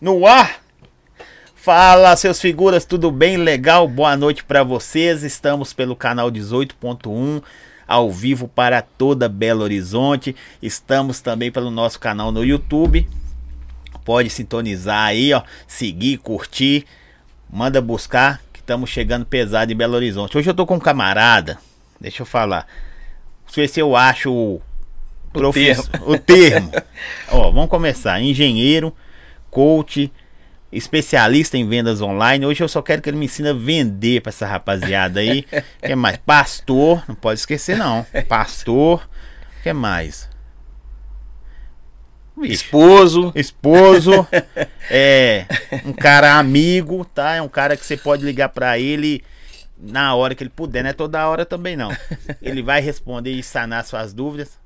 No ar! Fala, seus figuras, tudo bem? Legal? Boa noite para vocês. Estamos pelo canal 18.1 ao vivo para toda Belo Horizonte. Estamos também pelo nosso canal no YouTube. Pode sintonizar aí, ó, seguir, curtir, manda buscar que estamos chegando pesado em Belo Horizonte. Hoje eu tô com um camarada, deixa eu falar. Se eu acho o, profiss... o termo. ó, vamos começar. Engenheiro, coach, especialista em vendas online. Hoje eu só quero que ele me ensine a vender para essa rapaziada aí. que é mais? Pastor, não pode esquecer não. Pastor, que mais? Vixe. Esposo. Esposo. é um cara amigo, tá? É um cara que você pode ligar para ele na hora que ele puder, não é toda hora também não. Ele vai responder e sanar suas dúvidas.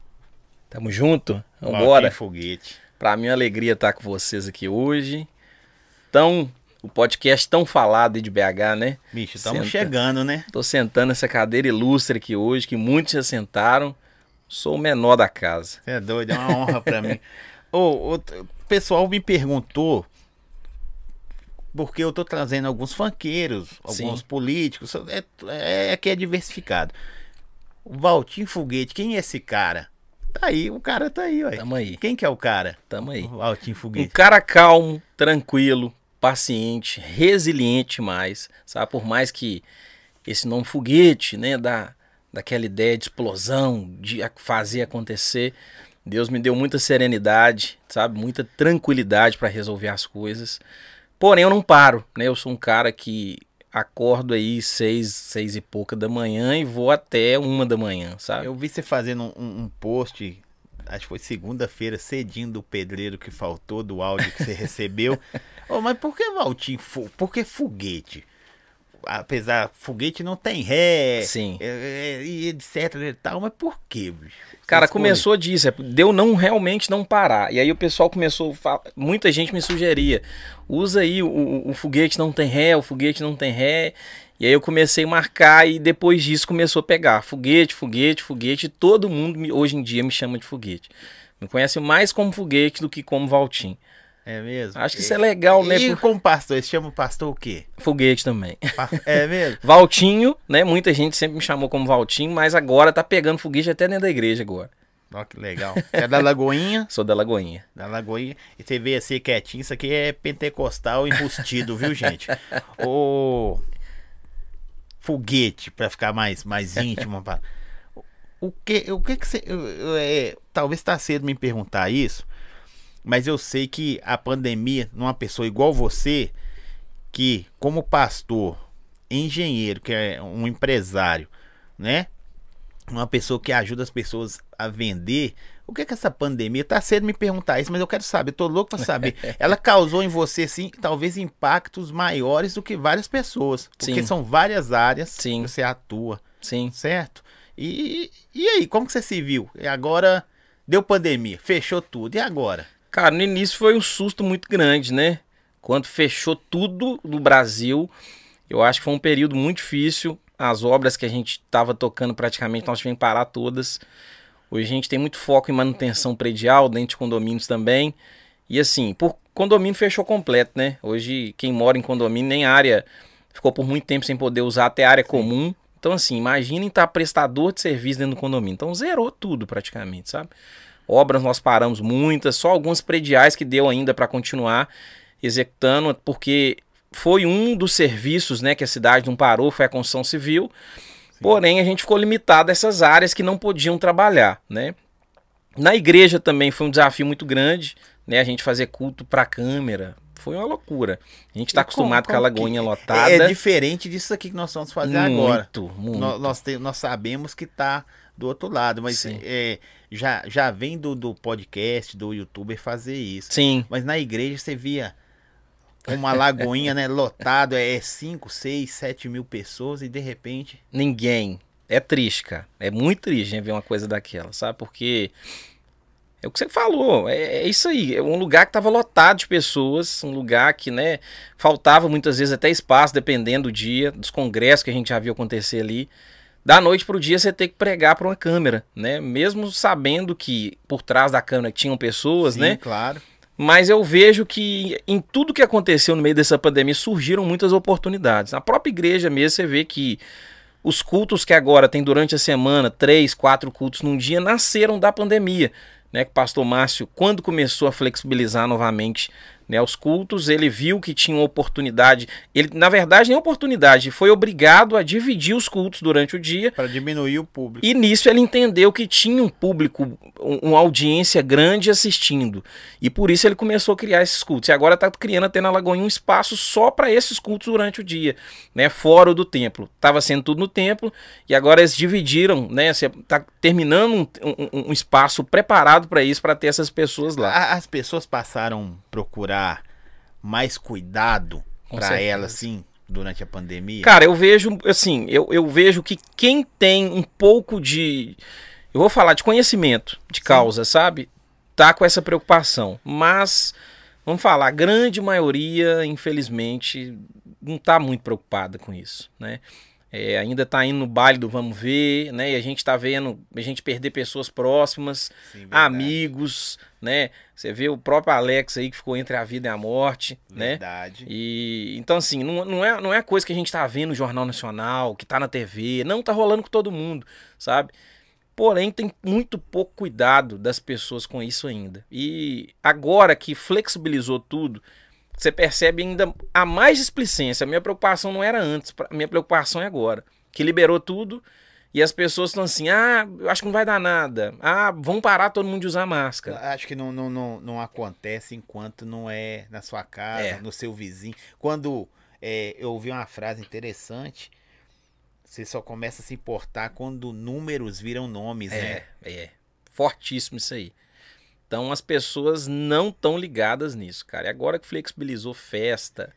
Tamo junto? Vambora. Foguete. Pra mim é uma alegria estar com vocês aqui hoje. Tão, o podcast tão falado de BH, né? Bicho, estamos chegando, né? Tô sentando nessa cadeira ilustre aqui hoje, que muitos já sentaram. Sou o menor da casa. Você é doido, é uma honra para mim. O, o pessoal me perguntou porque eu tô trazendo alguns fanqueiros, alguns Sim. políticos, é, é, é que é diversificado. O Valtinho Foguete, quem é esse cara? Tá aí, o cara tá aí, ué. Tamo aí. Quem que é o cara? Tamo aí. O Valtinho Foguete. Um cara calmo, tranquilo, paciente, resiliente mais, sabe? Por mais que esse nome foguete, né, da, daquela ideia de explosão, de fazer acontecer, Deus me deu muita serenidade, sabe? Muita tranquilidade para resolver as coisas. Porém, eu não paro, né? Eu sou um cara que acordo aí seis, seis e pouca da manhã e vou até uma da manhã, sabe? Eu vi você fazendo um, um post, acho que foi segunda-feira, cedinho do pedreiro que faltou, do áudio que você recebeu. oh, mas por que Valtinho? Por que foguete? Apesar, foguete não tem ré, Sim. É, é, e etc e tal, mas por quê, bicho? Cara, começou disso, é, deu não realmente não parar. E aí o pessoal começou, muita gente me sugeria, usa aí o, o, foguete não tem ré, o foguete não tem ré. E aí eu comecei a marcar e depois disso começou a pegar foguete, foguete, foguete. Todo mundo hoje em dia me chama de foguete. Me conhece mais como foguete do que como Valtim. É mesmo? Acho que isso é legal, né? E por... como pastor? Você chama o pastor o quê? Foguete também. É mesmo? Valtinho, né? Muita gente sempre me chamou como Valtinho, mas agora tá pegando foguete até dentro da igreja agora. Ó, que legal. Você é da Lagoinha? Sou da Lagoinha. Da Lagoinha. E você vê assim quietinho, isso aqui é pentecostal embustido, viu, gente? O foguete, para ficar mais, mais íntimo. Pra... O que, o que que você... É, talvez tá cedo me perguntar isso, mas eu sei que a pandemia, numa pessoa igual você, que como pastor, engenheiro, que é um empresário, né? Uma pessoa que ajuda as pessoas a vender. O que é que essa pandemia? Tá cedo me perguntar isso, mas eu quero saber, tô louco para saber. Ela causou em você, sim, talvez impactos maiores do que várias pessoas. Porque sim. são várias áreas sim. que você atua. Sim. Certo? E, e aí, como que você se viu? E agora deu pandemia, fechou tudo. E agora? Cara, no início foi um susto muito grande, né? Quando fechou tudo no Brasil, eu acho que foi um período muito difícil. As obras que a gente estava tocando praticamente nós tivemos que parar todas. Hoje a gente tem muito foco em manutenção predial, dentro de condomínios também. E assim, por condomínio fechou completo, né? Hoje quem mora em condomínio nem área ficou por muito tempo sem poder usar até área comum. Então assim, imaginem estar tá prestador de serviço dentro do condomínio. Então zerou tudo praticamente, sabe? Obras nós paramos muitas, só alguns prediais que deu ainda para continuar executando, porque foi um dos serviços né, que a cidade não parou, foi a construção civil. Sim. Porém, a gente ficou limitado a essas áreas que não podiam trabalhar. Né? Na igreja também foi um desafio muito grande, né? A gente fazer culto para câmera. Foi uma loucura. A gente está acostumado com a lagoinha lotada. É diferente disso aqui que nós vamos fazer muito, agora. Muito. Nós, nós, te, nós sabemos que está do outro lado, mas é, já, já vem do, do podcast, do youtuber fazer isso. Sim. Mas na igreja você via uma lagoinha, né, lotado, é 5, 6, 7 mil pessoas e de repente... Ninguém. É triste, cara. É muito triste né, ver uma coisa daquela, sabe? Porque é o que você falou, é, é, isso aí. É um lugar que estava lotado de pessoas, um lugar que, né, faltava muitas vezes até espaço, dependendo do dia, dos congressos que a gente já viu acontecer ali da noite pro dia você ter que pregar para uma câmera, né? Mesmo sabendo que por trás da câmera tinham pessoas, Sim, né? claro. Mas eu vejo que em tudo que aconteceu no meio dessa pandemia surgiram muitas oportunidades. Na própria igreja mesmo você vê que os cultos que agora tem durante a semana, três, quatro cultos num dia, nasceram da pandemia. Né, que o pastor Márcio, quando começou a flexibilizar novamente né, os cultos, ele viu que tinha uma oportunidade. Ele, na verdade, nem oportunidade, foi obrigado a dividir os cultos durante o dia. Para diminuir o público. E nisso ele entendeu que tinha um público, uma audiência grande assistindo. E por isso ele começou a criar esses cultos. E agora está criando até na Lagoinha um espaço só para esses cultos durante o dia, né? Fora do templo. Estava sendo tudo no templo e agora eles dividiram, né? Está terminando um, um, um espaço preparado para isso, para ter essas pessoas lá. As pessoas passaram procurar mais cuidado para ela, assim, durante a pandemia? Cara, eu vejo, assim, eu, eu vejo que quem tem um pouco de. Eu vou falar de conhecimento de causa, Sim. sabe? Tá com essa preocupação. Mas, vamos falar, a grande maioria, infelizmente, não tá muito preocupada com isso, né? É, ainda está indo no baile do vamos ver, né? E a gente está vendo a gente perder pessoas próximas, Sim, amigos, né? Você vê o próprio Alex aí que ficou entre a vida e a morte, né? verdade. né? E então assim, não, não é não é coisa que a gente está vendo no Jornal Nacional, que está na TV, não tá rolando com todo mundo, sabe? Porém, tem muito pouco cuidado das pessoas com isso ainda. E agora que flexibilizou tudo, você percebe ainda a mais displicência. A minha preocupação não era antes, a minha preocupação é agora. Que liberou tudo e as pessoas estão assim: ah, eu acho que não vai dar nada. Ah, vão parar todo mundo de usar máscara. Acho que não, não, não, não acontece enquanto não é na sua casa, é. no seu vizinho. Quando é, eu ouvi uma frase interessante. Você só começa a se importar quando números viram nomes, é, né? É, fortíssimo isso aí. Então as pessoas não estão ligadas nisso, cara. E agora que flexibilizou festa,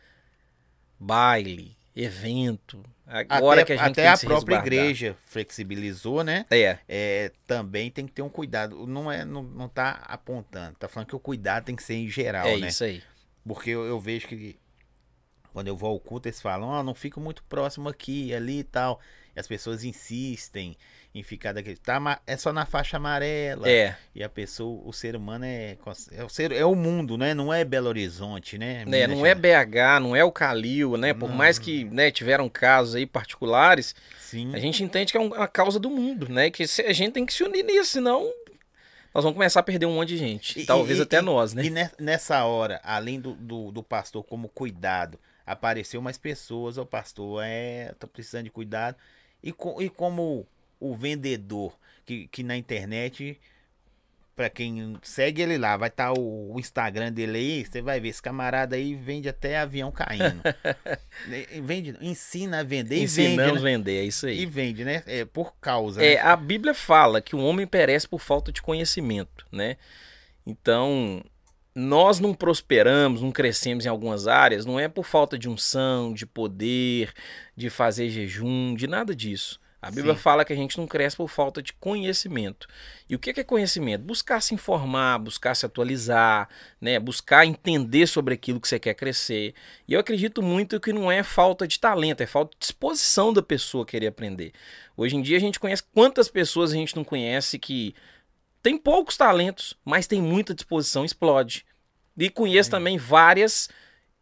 baile, evento, agora até, que a gente até a própria igreja flexibilizou, né? É. é. Também tem que ter um cuidado. Não é, não, não tá apontando, tá falando que o cuidado tem que ser em geral, é né? É isso aí. Porque eu, eu, vejo que quando eu vou ao culto eles falam, ó, oh, não fica muito próximo aqui, ali e tal. E as pessoas insistem em ficar daquele. Tá, é só na faixa amarela. É. E a pessoa, o ser humano é. É o, ser, é o mundo, né? Não é Belo Horizonte, né? É, não é BH, não é o Calil, né? Por não. mais que né, tiveram casos aí particulares, Sim. a gente entende que é uma causa do mundo, né? Que a gente tem que se unir nisso, senão nós vamos começar a perder um monte de gente. E, talvez e, até e, nós, né? E nessa hora, além do, do, do, pastor como cuidado, apareceu mais pessoas, o pastor é. tô precisando de cuidado. E, com, e como o vendedor que, que na internet para quem segue ele lá, vai estar tá o, o, Instagram dele aí, você vai ver, esse camarada aí vende até avião caindo. vende, ensina a vender Ensinamos e vende. Né? vender, é isso aí. E vende, né? É por causa. É, né? a Bíblia fala que o homem perece por falta de conhecimento, né? Então, nós não prosperamos, não crescemos em algumas áreas, não é por falta de unção, de poder, de fazer jejum, de nada disso. A Bíblia Sim. fala que a gente não cresce por falta de conhecimento. E o que é conhecimento? Buscar se informar, buscar se atualizar, né? buscar entender sobre aquilo que você quer crescer. E eu acredito muito que não é falta de talento, é falta de disposição da pessoa querer aprender. Hoje em dia a gente conhece quantas pessoas a gente não conhece que tem poucos talentos, mas tem muita disposição, explode. E conheço é. também várias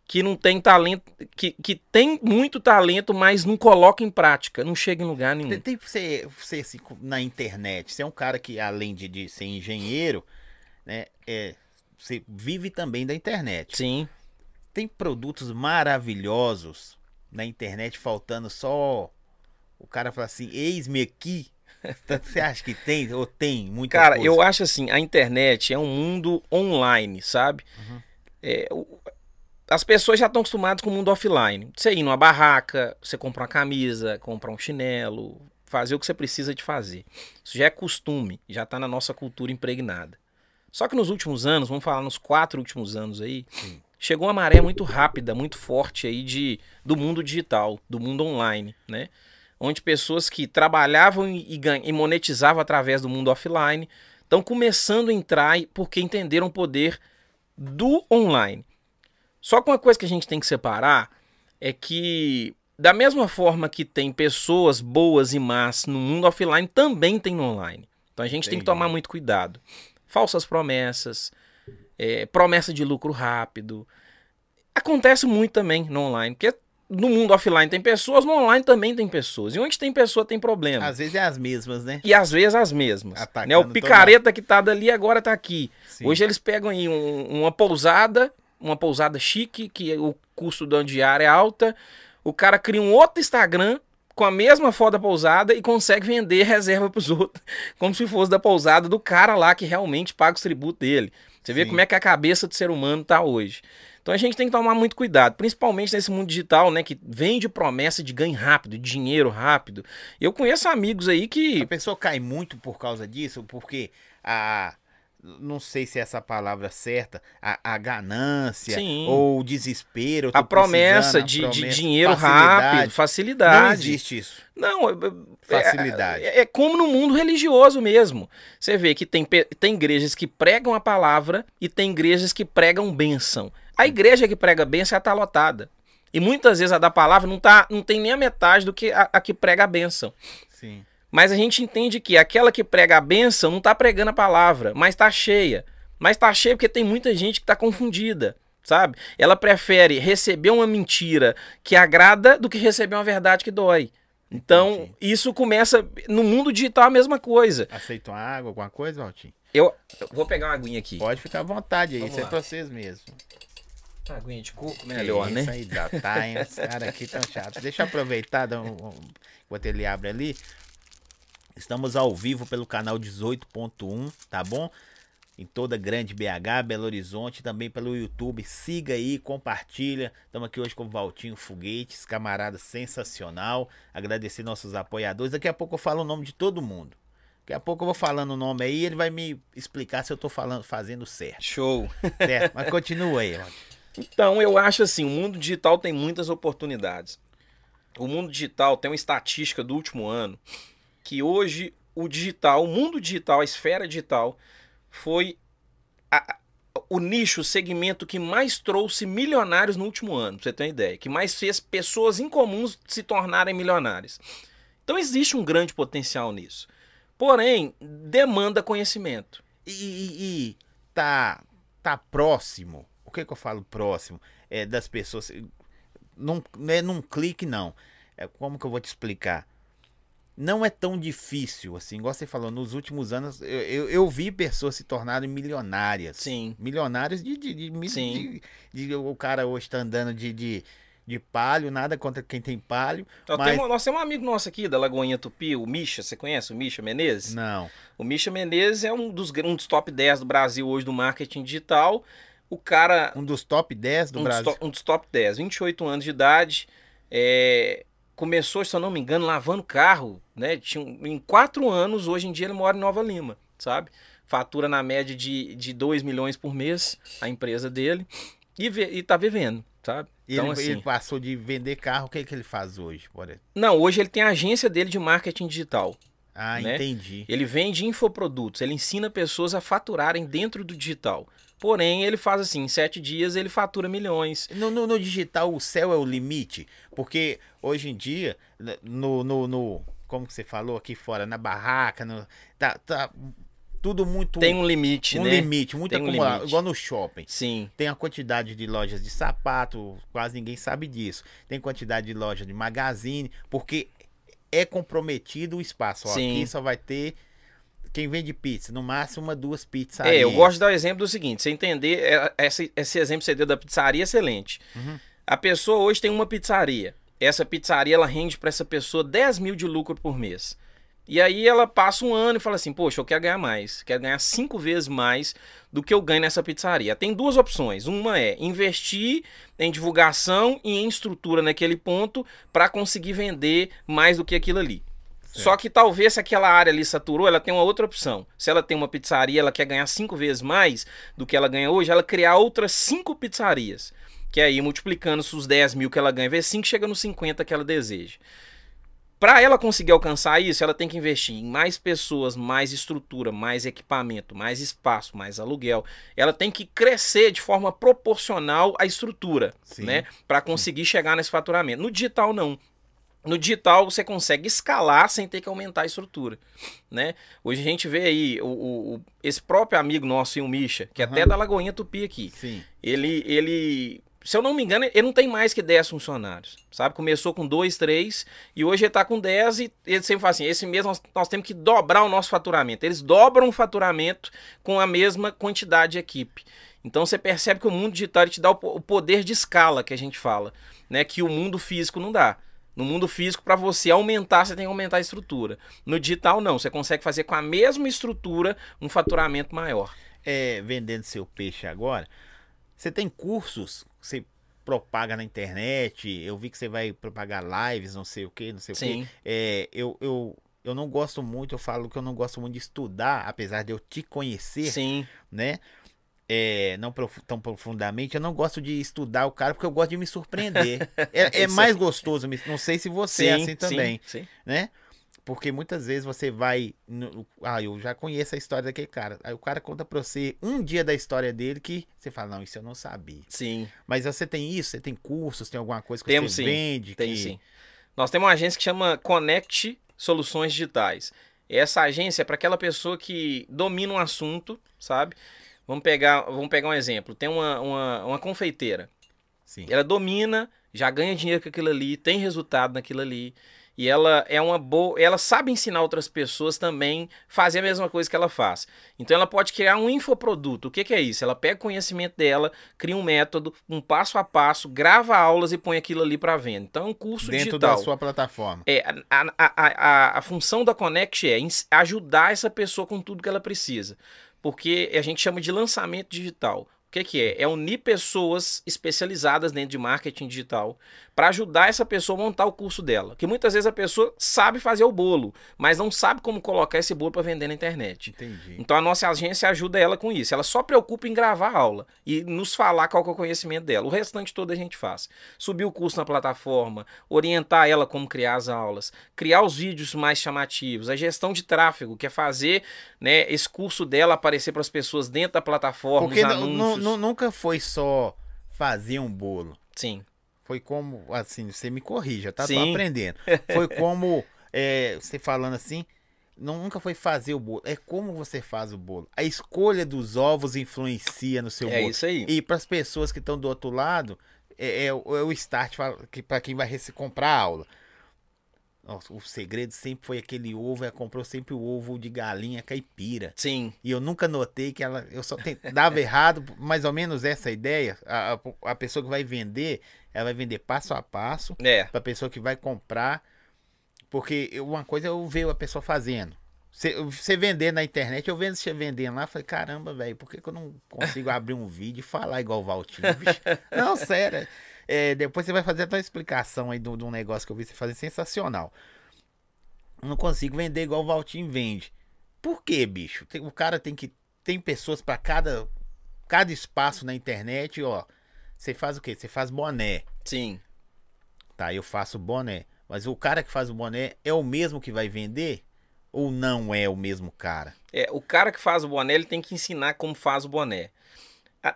que não tem talento, que, que tem muito talento, mas não coloca em prática, não chega em lugar nenhum. Tem, tem você, você assim, na internet, você é um cara que, além de, de ser engenheiro, né, é, você vive também da internet. Sim. Tem produtos maravilhosos na internet, faltando só o cara falar assim, eis-me aqui. Você acha que tem ou tem muita Cara, coisa? eu acho assim, a internet é um mundo online, sabe? Uhum. É, as pessoas já estão acostumadas com o mundo offline. Você ir numa barraca, você comprar uma camisa, comprar um chinelo, fazer o que você precisa de fazer. Isso já é costume, já está na nossa cultura impregnada. Só que nos últimos anos, vamos falar nos quatro últimos anos aí, Sim. chegou uma maré muito rápida, muito forte aí de, do mundo digital, do mundo online, né? Onde pessoas que trabalhavam e, e, e monetizavam através do mundo offline estão começando a entrar porque entenderam o poder do online. Só que uma coisa que a gente tem que separar é que da mesma forma que tem pessoas boas e más no mundo offline, também tem no online. Então a gente Entendi. tem que tomar muito cuidado. Falsas promessas, é, promessa de lucro rápido. Acontece muito também no online, porque no mundo offline tem pessoas, no online também tem pessoas. E onde tem pessoa tem problema. Às vezes é as mesmas, né? E às vezes as mesmas. né? O picareta que tá dali agora tá aqui. Sim. Hoje eles pegam aí um, uma pousada, uma pousada chique, que o custo da diária é alta. O cara cria um outro Instagram com a mesma foto da pousada e consegue vender reserva pros outros, como se fosse da pousada do cara lá que realmente paga os tributos dele. Você vê Sim. como é que a cabeça do ser humano tá hoje. Então a gente tem que tomar muito cuidado, principalmente nesse mundo digital, né, que vende promessa de ganho rápido, de dinheiro rápido. Eu conheço amigos aí que a pessoa cai muito por causa disso, porque a não sei se é essa palavra certa, a, a ganância Sim. ou o desespero. A promessa, de, promessa, de dinheiro facilidade. rápido, facilidade. Não existe isso. Não, é, é, facilidade. É, é, como no mundo religioso mesmo. Você vê que tem, tem igrejas que pregam a palavra e tem igrejas que pregam bênção. A igreja que prega bênção está lotada. E muitas vezes a da palavra não, tá, não tem nem a metade do que a, a que prega a bênção. Sim. Mas a gente entende que aquela que prega a bênção não está pregando a palavra, mas está cheia. Mas está cheia porque tem muita gente que está confundida, sabe? Ela prefere receber uma mentira que agrada do que receber uma verdade que dói. Então, Entendi. isso começa. No mundo digital a mesma coisa. Aceita uma água, alguma coisa, Valtinho? Eu, eu, vou pegar uma aguinha aqui. Pode ficar à vontade aí, Vamos isso é lá. é pra vocês mesmo. Aguinha de coco, melhor, que né? Isso aí dá, tá, hein? Os caras aqui tão chatos. Deixa eu aproveitar, um, um, enquanto ele abre ali. Estamos ao vivo pelo canal 18.1, tá bom? Em toda grande BH, Belo Horizonte, também pelo YouTube. Siga aí, compartilha. Estamos aqui hoje com o Valtinho Foguetes, camarada sensacional. Agradecer nossos apoiadores. Daqui a pouco eu falo o nome de todo mundo. Daqui a pouco eu vou falando o nome aí e ele vai me explicar se eu tô falando, fazendo certo. Show. Certo, mas continua aí, mano. Então, eu acho assim, o mundo digital tem muitas oportunidades. O mundo digital tem uma estatística do último ano que hoje o digital, o mundo digital, a esfera digital, foi a, o nicho, o segmento que mais trouxe milionários no último ano, pra você ter uma ideia, que mais fez pessoas incomuns se tornarem milionárias. Então existe um grande potencial nisso. Porém, demanda conhecimento. E, e, e tá, tá próximo, o que, que eu falo próximo? É das pessoas. Não, não é num clique, não. É, como que eu vou te explicar? Não é tão difícil, assim, igual você falou, nos últimos anos eu, eu, eu vi pessoas se tornarem milionárias. Sim. Milionárias de. de, de, Sim. de, de o cara hoje está andando de, de, de palio, nada contra quem tem palio. mas... Nós temos um amigo nosso aqui da Lagoinha Tupi, o Misha, você conhece o Misha Menezes? Não. O Misha Menezes é um dos, um dos top 10 do Brasil hoje do marketing digital. O cara. Um dos top 10 do um Brasil. Dos to, um dos top 10, 28 anos de idade. É, começou, se eu não me engano, lavando carro, né? Tinha, em quatro anos, hoje em dia ele mora em Nova Lima, sabe? Fatura na média de, de 2 milhões por mês a empresa dele e, e tá vivendo, sabe? Então, ele, assim, ele passou de vender carro, o que, é que ele faz hoje? Por não, hoje ele tem a agência dele de marketing digital. Ah, né? entendi. Ele vende infoprodutos, ele ensina pessoas a faturarem dentro do digital. Porém, ele faz assim, em sete dias ele fatura milhões. No, no, no, digital, o céu é o limite, porque hoje em dia, né, no, no, no como que você falou aqui fora, na barraca, no, tá, tá tudo muito... Tem um limite, um né? Um limite, muito Tem acumulado, um limite. igual no shopping. Sim. Tem a quantidade de lojas de sapato, quase ninguém sabe disso. Tem quantidade de lojas de magazine, porque é comprometido o espaço. Ó. Aqui só vai ter quem vende pizza, no máximo uma, duas pizzas. É, eu gosto de dar o exemplo do seguinte: você entender, é, esse, esse exemplo que você deu da pizzaria é excelente. Uhum. A pessoa hoje tem uma pizzaria. Essa pizzaria ela rende para essa pessoa 10 mil de lucro por mês. E aí ela passa um ano e fala assim: Poxa, eu quero ganhar mais. Quero ganhar cinco vezes mais do que eu ganho nessa pizzaria. Tem duas opções. Uma é investir em divulgação e em estrutura naquele ponto para conseguir vender mais do que aquilo ali. Só que talvez se aquela área ali saturou, ela tem uma outra opção. Se ela tem uma pizzaria, ela quer ganhar cinco vezes mais do que ela ganha hoje, ela criar outras cinco pizzarias. Que aí, multiplicando os 10 mil que ela ganha vezes 5, chega nos 50 que ela deseja. Para ela conseguir alcançar isso, ela tem que investir em mais pessoas, mais estrutura, mais equipamento, mais espaço, mais aluguel. Ela tem que crescer de forma proporcional à estrutura, Sim. né? Para conseguir chegar nesse faturamento. No digital não. No digital você consegue escalar sem ter que aumentar a estrutura, né? Hoje a gente vê aí o, o- esse próprio amigo nosso, o Misha, que é até da Lagoinha Tupi aqui. Sim. Ele, ele, se eu não me engano, ele não tem mais que 10 funcionários, sabe? Começou com 2, 3 e hoje ele tá com 10 e ele sempre fala assim, esse mês nós, nós temos que dobrar o nosso faturamento. Eles dobram o faturamento com a mesma quantidade de equipe. Então você percebe que o mundo digital te dá o poder de escala que a gente fala, né? Que o mundo físico não dá. No mundo físico, para você aumentar, você tem que aumentar a estrutura. No digital, não. Você consegue fazer com a mesma estrutura um faturamento maior. É, vendendo seu peixe agora, você tem cursos que você propaga na internet, eu vi que você vai propagar lives, não sei o que, não sei o que. Sim. É, eu, eu, eu não gosto muito, eu falo que eu não gosto muito de estudar, apesar de eu te conhecer, Sim. né? É, não profu- tão profundamente, eu não gosto de estudar o cara porque eu gosto de me surpreender. É, é mais gostoso, não sei se você é assim também, Sim, sim. né? Porque muitas vezes você vai. no- ah, eu já conheço a história daquele cara. Aí o cara conta pra você um dia da história dele que você fala, não, isso eu não sabia. Sim, Mas você tem isso? Você tem cursos, tem alguma coisa que Temos você sim, vende? tem que... sim. Nós temos uma agência que chama Connect Soluções Digitais. Essa agência é para aquela pessoa que domina um assunto, sabe? Vamos pegar, vamos pegar um exemplo. Tem uma, uma, uma confeiteira. Sim. Ela domina, já ganha dinheiro com aquilo ali, tem resultado naquilo ali. E ela é uma boa. Ela sabe ensinar outras pessoas também fazer a mesma coisa que ela faz. Então ela pode criar um infoproduto. O que, que é isso? Ela pega o conhecimento dela, cria um método, um passo a passo, grava aulas e põe aquilo ali para venda. Então é um curso Dentro digital. da sua plataforma. É, a, a, a, a, função da Connect é ajudar essa pessoa com tudo que ela precisa. Porque a gente chama de lançamento digital. O que, que é? É unir pessoas especializadas dentro de marketing digital para ajudar essa pessoa a montar o curso dela. Que muitas vezes a pessoa sabe fazer o bolo, mas não sabe como colocar esse bolo para vender na internet. Entendi. Então a nossa agência ajuda ela com isso. Ela só preocupa em gravar a aula e nos falar qual é o conhecimento dela. O restante todo a gente faz. Subir o curso na plataforma, orientar ela como criar as aulas, criar os vídeos mais chamativos, a gestão de tráfego, que é fazer né, esse curso dela aparecer para as pessoas dentro da plataforma, Porque nunca foi só fazer um bolo. Sim, Foi como, assim, você me corrija, tá? Tô Sim. aprendendo. Foi como, é, você falando assim, não, nunca foi fazer o bolo, é como você faz o bolo. A escolha dos ovos influencia no seu é bolo. isso aí. E para as pessoas que estão do outro lado, é, é o é o start para quem vai comprar a aula. Nossa, o segredo sempre foi aquele ovo, ela comprou sempre o ovo de galinha caipira. Sim, E eu nunca notei que ela. Eu só dava errado, mais ou menos essa ideia. A, a, a pessoa que vai vender, ela vai vender passo a passo é. para a pessoa que vai comprar. Porque uma coisa eu vejo a pessoa fazendo. Você, vender na internet, eu vendo você vendendo lá, falei, caramba, velho, por que, que eu não consigo abrir um vídeo e falar igual o Valtinho? Bicho, não, sério. É, depois você vai fazer até uma explicação aí de um negócio que eu vi você fazer sensacional. Eu não consigo vender igual o Valtinho vende. Por quê, bicho? Tem- o cara tem que. Tem pessoas para cada, cada espaço na internet, ó. Você faz o quê? Você faz boné. Sim. Tá, eu faço boné. Mas o cara que faz o boné é o mesmo que vai vender? Ou não é o mesmo cara? É, o cara que faz o boné, ele tem que ensinar como faz o boné.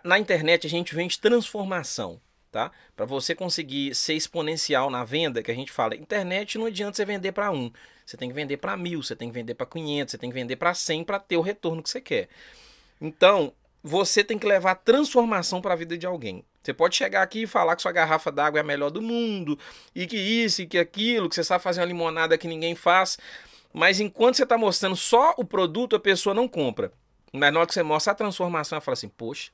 Na internet a gente vende transformação, tá? Para você conseguir ser exponencial na venda, que a gente fala, internet não adianta você vender para um, você tem que vender para mil, você tem que vender para 500, você tem que vender para 100 para ter o retorno que você quer. Então, você tem que levar transformação para a vida de alguém. Você pode chegar aqui e falar que sua garrafa d'água é a melhor do mundo, e que isso e que aquilo, que você sabe fazer uma limonada que ninguém faz. Mas enquanto você está mostrando só o produto, a pessoa não compra. Mas na hora que você mostra a transformação, ela fala assim, poxa.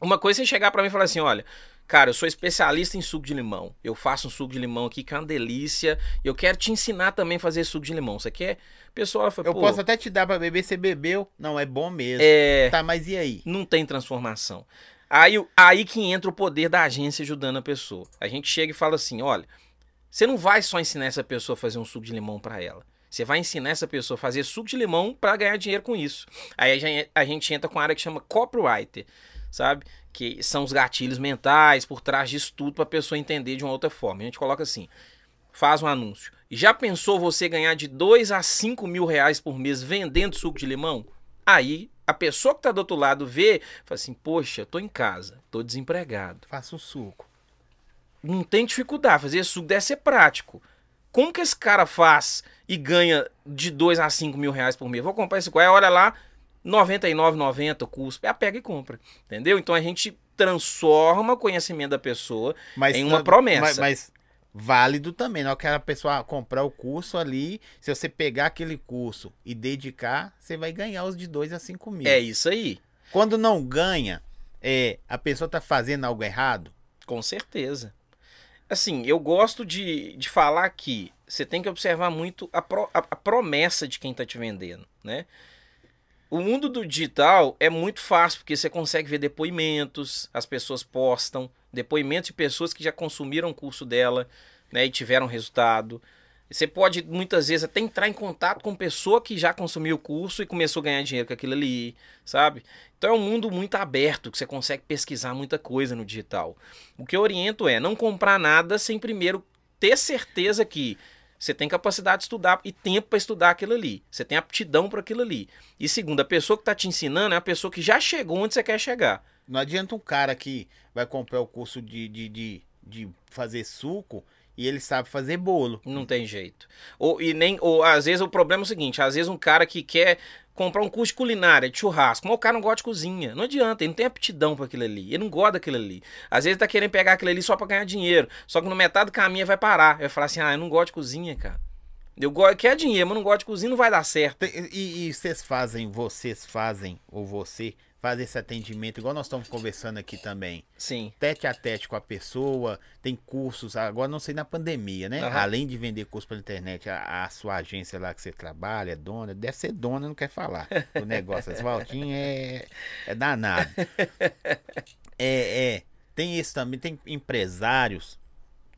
Uma coisa é você chegar para mim e falar assim, olha, cara, eu sou especialista em suco de limão. Eu faço um suco de limão aqui que é uma delícia. Eu quero te ensinar também a fazer suco de limão. Você quer? A pessoa ela fala, Eu posso até te dar pra beber, você bebeu. Não, é bom mesmo. é, Tá, mas e aí? não tem transformação. Aí, aí que entra o poder da agência ajudando a pessoa. A gente chega e fala assim, olha, você não vai só ensinar essa pessoa a fazer um suco de limão para ela. Você vai ensinar essa pessoa a fazer suco de limão para ganhar dinheiro com isso. Aí a gente entra com a área que chama copywriter, sabe? Que são os gatilhos mentais por trás disso tudo para a pessoa entender de uma outra forma. A gente coloca assim: faz um anúncio. Já pensou você ganhar de 2 a 5 mil reais por mês vendendo suco de limão? Aí a pessoa que está do outro lado vê, fala assim: Poxa, tô em casa, tô desempregado. Faça um suco. Não tem dificuldade, fazer suco deve ser prático. Como que esse cara faz e ganha de 2 a 5 mil reais por mês? Vou comprar esse coé, olha lá, R$ 99,90 o custo. É, pega e compra. Entendeu? Então a gente transforma o conhecimento da pessoa Mas, em uma promessa. Mas, mas válido também. Na hora que a pessoa comprar o curso ali, se você pegar aquele curso e dedicar, você vai ganhar os de 2 a 5 mil. É isso aí, Quando não ganha, é, a pessoa tá fazendo algo errado. com certeza. Assim, eu gosto de, de falar que você tem que observar muito a, pro- a- a promessa de quem está te vendendo, né? O mundo do digital é muito fácil, porque você consegue ver depoimentos, as pessoas postam, depoimentos de pessoas que já consumiram o curso dela, né, e tiveram resultado. Você pode, muitas vezes, até entrar em contato com pessoa que já consumiu o curso e começou a ganhar dinheiro com aquilo ali, sabe? Então é um mundo muito aberto, que você consegue pesquisar muita coisa no digital. O que eu oriento é não comprar nada sem primeiro ter certeza que você tem capacidade de estudar e tempo para estudar aquilo ali. Você tem aptidão para aquilo ali. E segundo, a pessoa que está te ensinando é a pessoa que já chegou onde você quer chegar. Não adianta um cara que vai comprar o curso de, de, de, de fazer suco e ele sabe fazer bolo. Não tem jeito. Ou, e nem, ou às vezes o problema é o seguinte: às vezes um cara que quer comprar um curso de culinária, de churrasco, mas o cara não gosta de cozinha. Não adianta, ele não tem aptidão para aquilo ali. Ele não gosta daquilo ali. Às vezes tá querendo pegar aquilo ali só para ganhar dinheiro. Só que no metade do caminho vai parar. Vai falar assim: ah, eu não gosto de cozinha, cara. Eu gosto, quer dinheiro, mas não gosto de cozinha, não vai dar certo. E, e vocês fazem, vocês fazem, ou você faz esse atendimento, igual nós estamos conversando aqui também. Sim. Tete a tete com a pessoa, tem cursos, agora não sei na pandemia, né? Aham. Além de vender curso pela internet, a, a sua agência lá que você trabalha, é dona, deve ser dona, não quer falar. O negócio, Valtinho é, é danado. É, é. Tem isso também, tem empresários.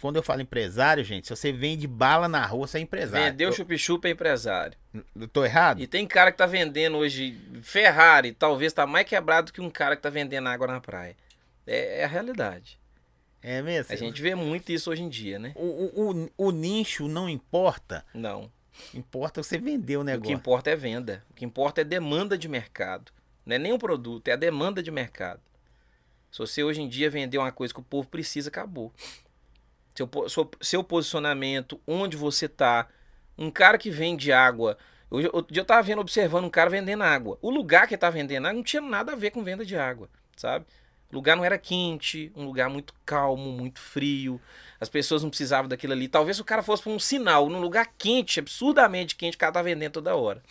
Quando eu falo empresário, gente, se você vende bala na rua, você é empresário. Vendeu chup-chup é empresário. eu, tô errado? E tem cara que tá vendendo hoje Ferrari, talvez tá mais quebrado que um cara que tá vendendo água na praia. É, é a realidade. É mesmo? A gente vê muito isso hoje em dia, né? O, o, o, o nicho não importa. Não. Importa você vender o O que negócio. importa é venda. O que importa é demanda de mercado. Não é nem o produto, é a demanda de mercado. Se você hoje em dia vender uma coisa que o povo precisa, acabou. Seu, seu, seu posicionamento, onde você tá. Um cara que vende água. Hoje, dia eu tava vendo, observando um cara vendendo água. O lugar que ele tá vendendo água não tinha nada a ver com venda de água, sabe? O lugar não era quente, um lugar muito calmo, muito frio. As pessoas não precisavam daquilo ali. Talvez o cara fosse para um sinal, num lugar quente, absurdamente quente, o cara tá vendendo toda hora.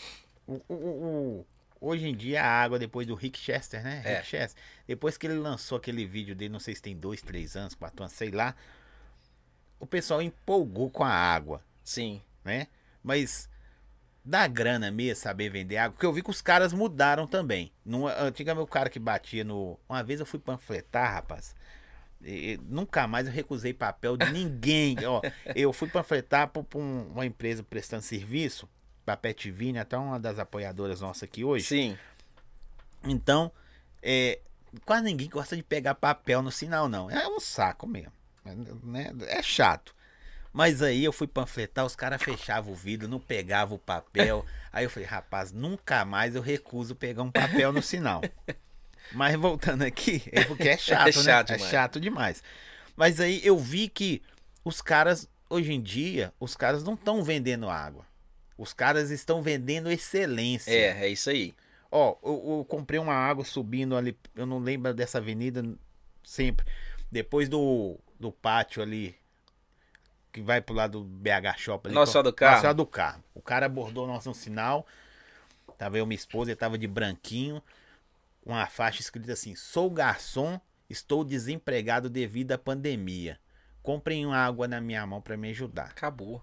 O, o- o- o- hoje em dia a água, depois do Rick Chester, né? É. Rick Chester. Depois que ele lançou aquele vídeo dele, não sei se tem dois, três anos, quatro anos, sei lá. O pessoal empolgou com a água, Sim. né? Mas dá grana mesmo saber vender água. Porque eu vi que os caras mudaram também. Não, antigamente o cara que batia no. Uma vez eu fui panfletar, rapaz. e- nunca mais eu recusei papel de ninguém. Ó, eu fui panfletar para uma empresa prestando serviço, para Pet Vini, até uma das apoiadoras nossas aqui hoje. Sim. Então, é, quase ninguém gosta de pegar papel no sinal, não. É um saco mesmo. Né? É chato. Mas aí eu fui panfletar, os caras fechavam o vidro, não pegavam o papel. Aí eu falei, rapaz, nunca mais eu recuso pegar um papel no sinal. Mas voltando aqui, é porque é chato, É chato né? demais. É chato demais. Mas aí eu vi que os caras, hoje em dia, os caras não estão vendendo água. Os caras estão vendendo excelência. É, é isso aí. Ó, eu, eu comprei uma água subindo ali, eu não lembro dessa avenida sempre. Depois do, do pátio ali, que vai pro lado do BH Shop ali. Nossa que- Senhora do Carmo. Nossa Senhora do Carmo. O cara abordou nós no sinal. Tava eu minha esposa, ele tava de branquinho. Com uma faixa escrita assim: Sou garçom, estou desempregado devido à pandemia. Comprem uma água na minha mão para me ajudar. Acabou.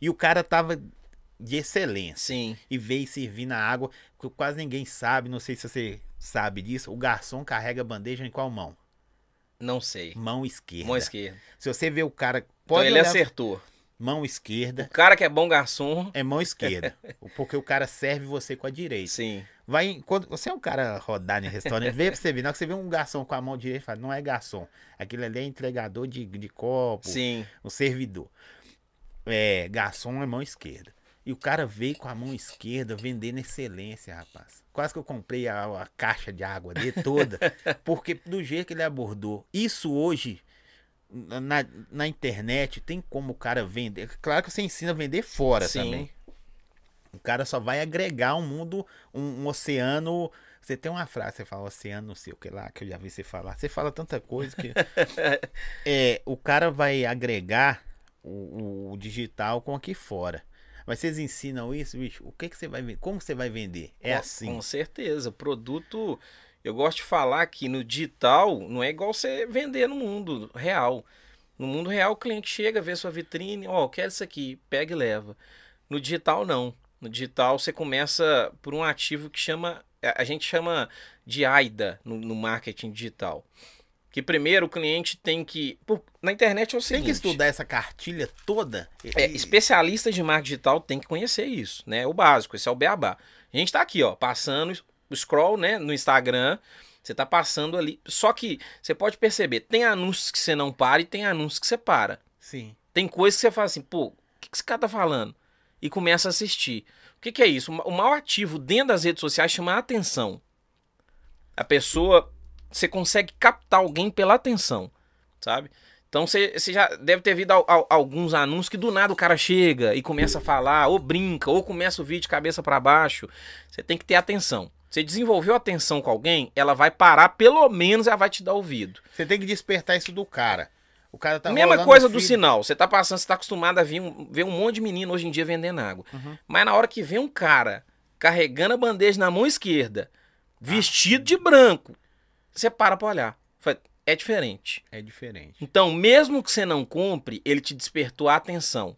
E o cara tava de excelência Sim. e veio servir na água, que quase ninguém sabe, não sei se você sabe disso, o garçom carrega a bandeja em qual mão? Não sei. Mão esquerda. Mão esquerda. Se você vê o cara, Então pode ele olhar, acertou. mão esquerda, O cara que é bom garçom. é mão esquerda, porque o cara serve você com a direita. Sim. Vai, em- quando você é um cara rodar em restaurante, vê pra você ver, na hora que você vê um garçom com a mão direita, fala, não é garçom, aquilo ali é entregador de, de copo, Sim. um servidor. é, garçom é mão esquerda. E o cara veio com a mão esquerda vendendo excelência, rapaz. Quase que eu comprei a, a caixa de água dele toda. porque do jeito que ele abordou. Isso hoje, na, na internet, tem como o cara vender. Claro que você ensina a vender fora Sim. também. O cara só vai agregar um mundo, um, um oceano. Você tem uma frase, você fala oceano, não sei o que lá, que eu já vi você falar. Você fala tanta coisa que. é, o cara vai agregar o, o digital com aqui fora. Mas vocês ensinam isso, bicho? O que, que você vai vender? Como você vai vender? É Com- assim. Com certeza. Produto. Eu gosto de falar que no digital não é igual você vender no mundo real. No mundo real, o cliente chega, vê sua vitrine, ó, quero isso aqui, pega e leva. No digital, não. No digital, você começa por um ativo que chama. A a gente chama de AIDA no, no marketing digital. Que primeiro o cliente tem que. pô, Na internet é o Tem seguinte. que estudar essa cartilha toda. É, E- especialistas de marketing digital tem que conhecer isso, né? O básico, esse é o beabá. A gente tá aqui, ó, passando o scroll, né, no Instagram. Você tá passando ali. Só que você pode perceber, tem anúncios que você não para e tem anúncios que você para. Sim. Tem coisas que você fala assim, pô, o que, que esse cara tá falando? E começa a assistir. O que, que é isso? O mal ativo dentro das redes sociais chama atenção. A pessoa, você consegue captar alguém pela atenção, sabe? Então você, você já deve ter visto al- al- alguns anúncios que do nada o cara chega e começa a falar, ou brinca, ou começa o vídeo de cabeça para baixo. Você tem que ter atenção. Você desenvolveu atenção com alguém, ela vai parar, pelo menos ela vai te dar ouvido. Você tem que despertar isso do cara. O cara tá Mesma coisa do sinal. Você tá passando, você tá acostumado a ver um, ver um monte de menino hoje em dia vendendo água. Uhum. Mas na hora que vem um cara carregando a bandeja na mão esquerda, vestido de branco, você para pra olhar. É diferente. É diferente. Então, mesmo que você não compre, ele te despertou a atenção.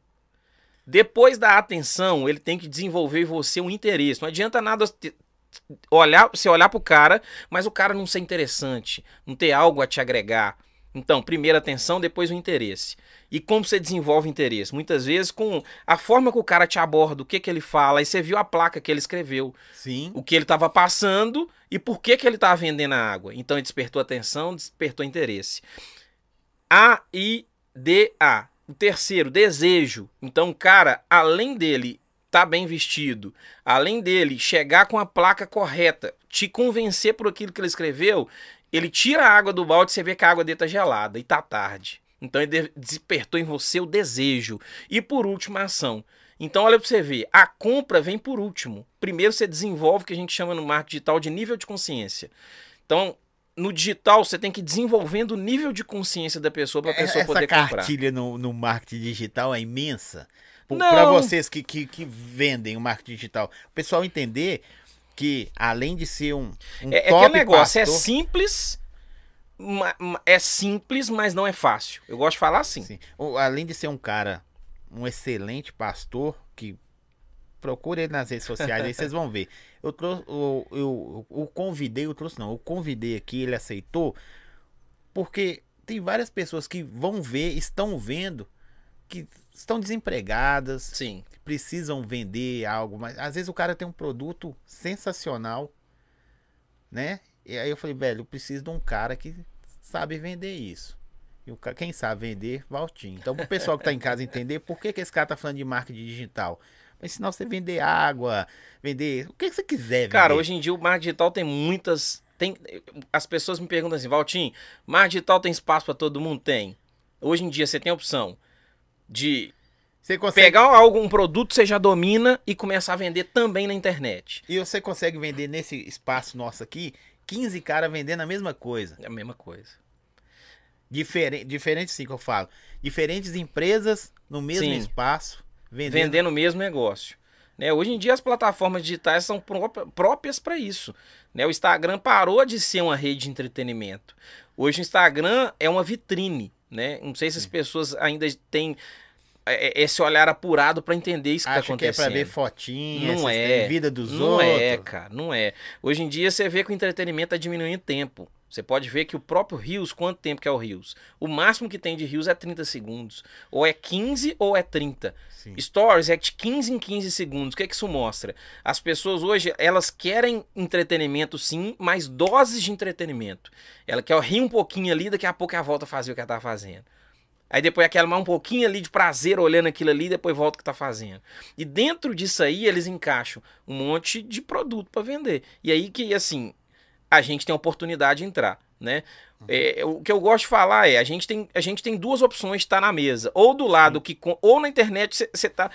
Depois da atenção, ele tem que desenvolver em você um interesse. Não adianta nada olhar, você olhar pro cara, mas o cara não ser interessante, não ter algo a te agregar. Então, primeiro a atenção, depois o interesse. E como você desenvolve interesse? Muitas vezes com a forma que o cara te aborda, o que, que ele fala, aí você viu a placa que ele escreveu Sim. o que ele estava passando e por que, que ele estava vendendo a água. Então ele despertou atenção, despertou interesse. A, I, D, A. O terceiro, desejo. Então, o cara, além dele estar bem vestido, além dele chegar com a placa correta, te convencer por aquilo que ele escreveu, ele tira a água do balde e você vê que a água dele tá gelada e tá tarde. Então ele de- despertou em você o desejo. E por último, a ação. Então, olha para você ver, a compra vem por último. Primeiro você desenvolve o que a gente chama no marketing digital de nível de consciência. Então, no digital, você tem que ir desenvolvendo o nível de consciência da pessoa para a pessoa É, Essa poder comprar. cartilha no, no marketing digital é imensa. Para vocês que, que, que vendem o marketing digital, o pessoal entender que além de ser um, um É, é top aquele negócio, é pastor- simples, ma- ma- é simples, mas não é fácil. Eu gosto de falar assim. Sim. Além de ser um cara, um excelente pastor, que procure ele nas redes sociais, aí vocês vão ver. Eu, trouxe, eu, eu, eu convidei, eu trouxe não, eu convidei aqui, ele aceitou, porque tem várias pessoas que vão ver, estão vendo, que estão desempregadas, Sim. precisam vender algo, mas às vezes o cara tem um produto sensacional, né? E aí eu falei, velho, eu preciso de um cara que sabe vender isso. E o ca- quem sabe vender, Valtinho. Então, pro pessoal que tá em casa entender por que, que esse cara tá falando de marketing digital. Mas ensinar você vender água, vender o que, que você quiser vender. Cara, hoje em dia o marketing digital tem muitas. Tem, as pessoas me perguntam assim, Valtim, marketing digital tem espaço para todo mundo? Tem. Hoje em dia você tem opção de você consegue, pegar algo, um produto, você já domina e começar a vender também na internet. E você consegue vender nesse espaço nosso aqui, 15 caras vendendo a mesma coisa. É a mesma coisa. Diferente, diferente sim que eu falo. Diferentes empresas no mesmo Sim. espaço, vendendo. vendendo o mesmo negócio. Né? Hoje em dia as plataformas digitais são pró- próprias para isso. Né? O Instagram parou de ser uma rede de entretenimento. Hoje o Instagram é uma vitrine. Né? Não sei se as pessoas ainda têm é, é, esse olhar apurado para entender isso que Acho que é acontecendo. pra ver fotinhas, Não é. vida dos não outros. é, cara, não é. Hoje em dia você vê que o entretenimento está diminuindo tempo. Você pode ver que o próprio Rios, quanto tempo que é o Rios? O máximo que tem de Rios é 30 segundos. Ou é 15 ou é 30. Sim. Stories é de 15 em 15 segundos. O que, é que isso mostra? As pessoas hoje, elas querem entretenimento sim, mas doses de entretenimento. Ela quer rir um pouquinho ali, daqui a pouco ela volta a fazer o que ela tá fazendo. Aí depois aquela mais um pouquinho ali de prazer olhando aquilo ali, depois volta o que tá fazendo. E dentro disso aí eles encaixam um monte de produto para vender. E aí que assim, a gente tem a oportunidade de entrar, né? É, o que eu gosto de falar é, a gente tem, a gente tem duas opções de estar na mesa. Ou do lado que ou na internet você tá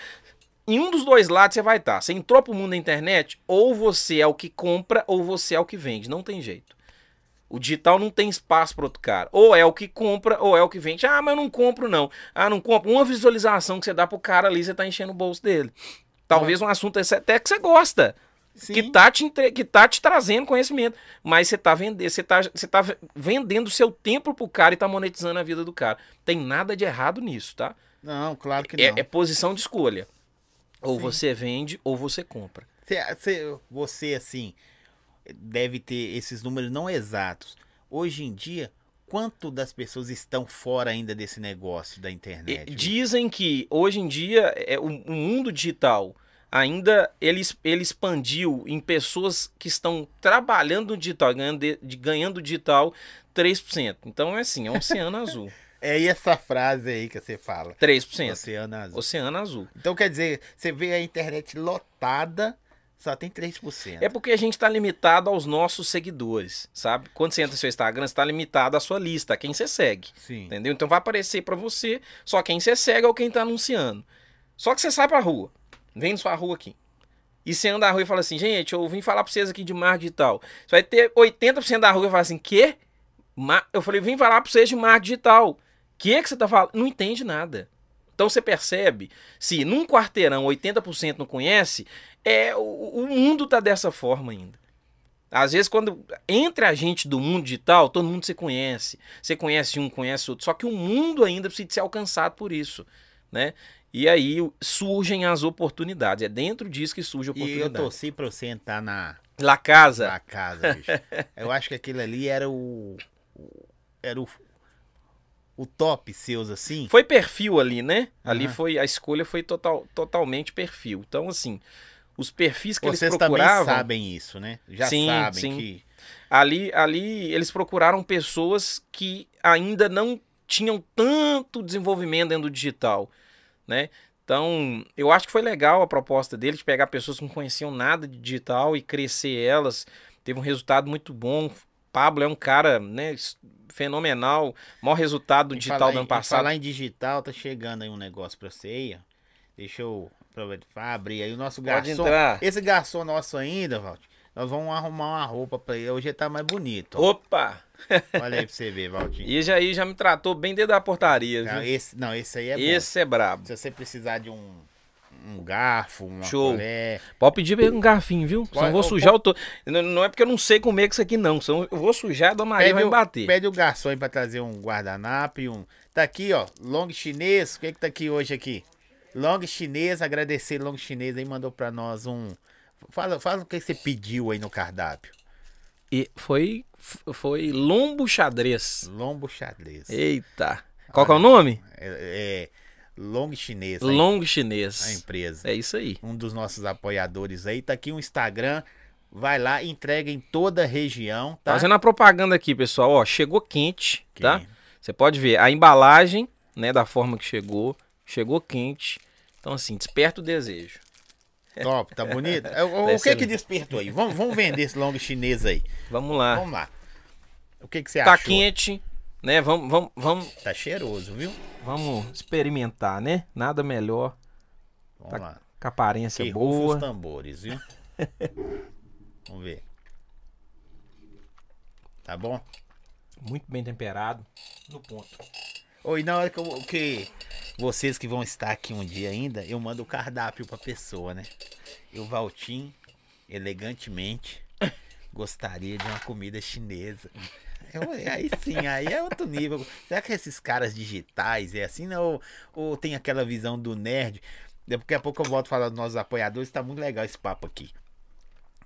em um dos dois lados você vai estar. Você entrou pro mundo da internet, ou você é o que compra ou você é o que vende, não tem jeito. O digital não tem espaço para outro cara. Ou é o que compra, ou é o que vende. Ah, mas eu não compro, não. Ah, não compro. Uma visualização que você dá pro cara ali, você tá enchendo o bolso dele. Talvez um assunto até que você gosta. Sim. Que tá, te entre... que tá te trazendo conhecimento. Mas você tá vendendo, você tá, você tá vendendo seu tempo pro cara e tá monetizando a vida do cara. Tem nada de errado nisso, tá? Não, claro que É, não. é posição de escolha. Ou Sim. você vende, ou você compra. Cê- cê- você, assim, deve ter esses números não exatos. Hoje em dia, quanto das pessoas estão fora ainda desse negócio da internet? Dizem que hoje em dia é, o, o mundo digital ainda ele, ele expandiu em pessoas que estão trabalhando no digital, ganhando, de- ganhando digital 3%. Então é assim, é um oceano azul. É essa frase aí que você fala. 3%. Oceano azul. Oceano azul. Então quer dizer, você vê a internet lotada, só tem 3%. É porque a gente está limitado aos nossos seguidores, sabe? Quando você entra no seu Instagram, você está limitado à sua lista, a quem você segue. Sim. Entendeu? Então vai aparecer pra você, só quem você segue ou quem tá anunciando. Só que você sai pra rua, vem na sua rua aqui. E você anda na rua e fala assim, gente, eu vim falar pra vocês aqui de marketing digital. Você vai ter 80% da rua que fala assim, quê? Eu falei, vim falar pra vocês de marketing digital. Que que você tá falando? Não entende nada. Então você percebe, se num quarteirão 80% não conhece, é o, o mundo tá dessa forma ainda. Às vezes, quando entre a gente do mundo digital, todo mundo se conhece. Você conhece um, conhece outro. Só que o mundo ainda precisa ser alcançado por isso, né? E aí surgem as oportunidades. É dentro disso que surge a E eu oportunidade. torci pra você entrar na, La Casa. na casa, bicho. eu acho que aquilo ali era o. Era o. O top seus, assim. Foi perfil ali, né? Ali Aham. foi a escolha foi total, totalmente perfil. Então assim, os perfis que Vocês eles também procuravam, sabem isso, né? Já Sim, sabem sim. que. ali ali eles procuraram pessoas que ainda não tinham tanto desenvolvimento dentro do digital, né? Então, eu acho que foi legal a proposta dele de pegar pessoas que não conheciam nada de digital e crescer elas. Teve um resultado muito bom. Pablo é um cara, né, fenomenal. Maior resultado do digital falar do ano passado. Falar em digital, tá chegando aí um negócio pra você aí. Deixa eu aproveitar pra abrir aí o nosso garçom. entrar. Esse garçom nosso ainda, Valdir, nós vamos arrumar uma roupa pra ele. Hoje ele tá mais bonito. ó. Opa! Olha aí pra você ver, Valdir. E já aí já me tratou bem dentro da portaria, Não, viu? esse, não, esse aí é bom. Esse é brabo. Se você precisar de um, um garfo, uma Show. colher. Pode pedir um garfinho, viu? Senão eu Pode- vou sujar o todo. Não, não é porque eu não sei comer com isso aqui, não. Senão eu vou sujar, a Dona Maria vai me o, bater. pede o garçom aí pra trazer um guardanapo e um. Tá aqui, ó. Long chinês. O que que tá aqui hoje aqui? Long chinês, agradecer Long chinês aí, mandou pra nós um. Fala, fala o que você pediu aí no cardápio. E foi, foi lombo xadrez. Lombo xadrez. Eita. Qual é o nome? É, é Long chinês. a- Long A chinês. empresa. É isso aí. Um dos nossos apoiadores aí. Tá aqui o Instagram. Vai lá, entrega em toda a região, tá? Fazendo a propaganda aqui, pessoal. Ó, chegou quente, Aqui. tá? Você pode ver a embalagem, né, da forma que chegou. Chegou quente. Então, assim, desperta o desejo. Top, tá bonito? É, O, o que excelente. que despertou aí? Vamos, vamos vender esse long chinês aí. Vamos lá. Vamos lá. O que que você tá achou? quente, né? Vamos, vamos, vamos, Tá cheiroso, viu? vamos experimentar, né? Nada melhor Vamos Tá lá. com aparência Que rufa os boa. tambores, viu? Vamos ver. Tá bom? Muito bem temperado. No ponto. Oi, na hora que, eu- que vocês que vão estar aqui um dia ainda, eu mando o cardápio pra pessoa, né? Eu, Valtim, elegantemente, gostaria de uma comida chinesa. Eu- aí sim, aí é outro nível. Será que esses caras digitais é assim, né? Ou, ou tem aquela visão do nerd? Daqui a pouco eu volto falar dos nossos apoiadores, tá muito legal esse papo aqui.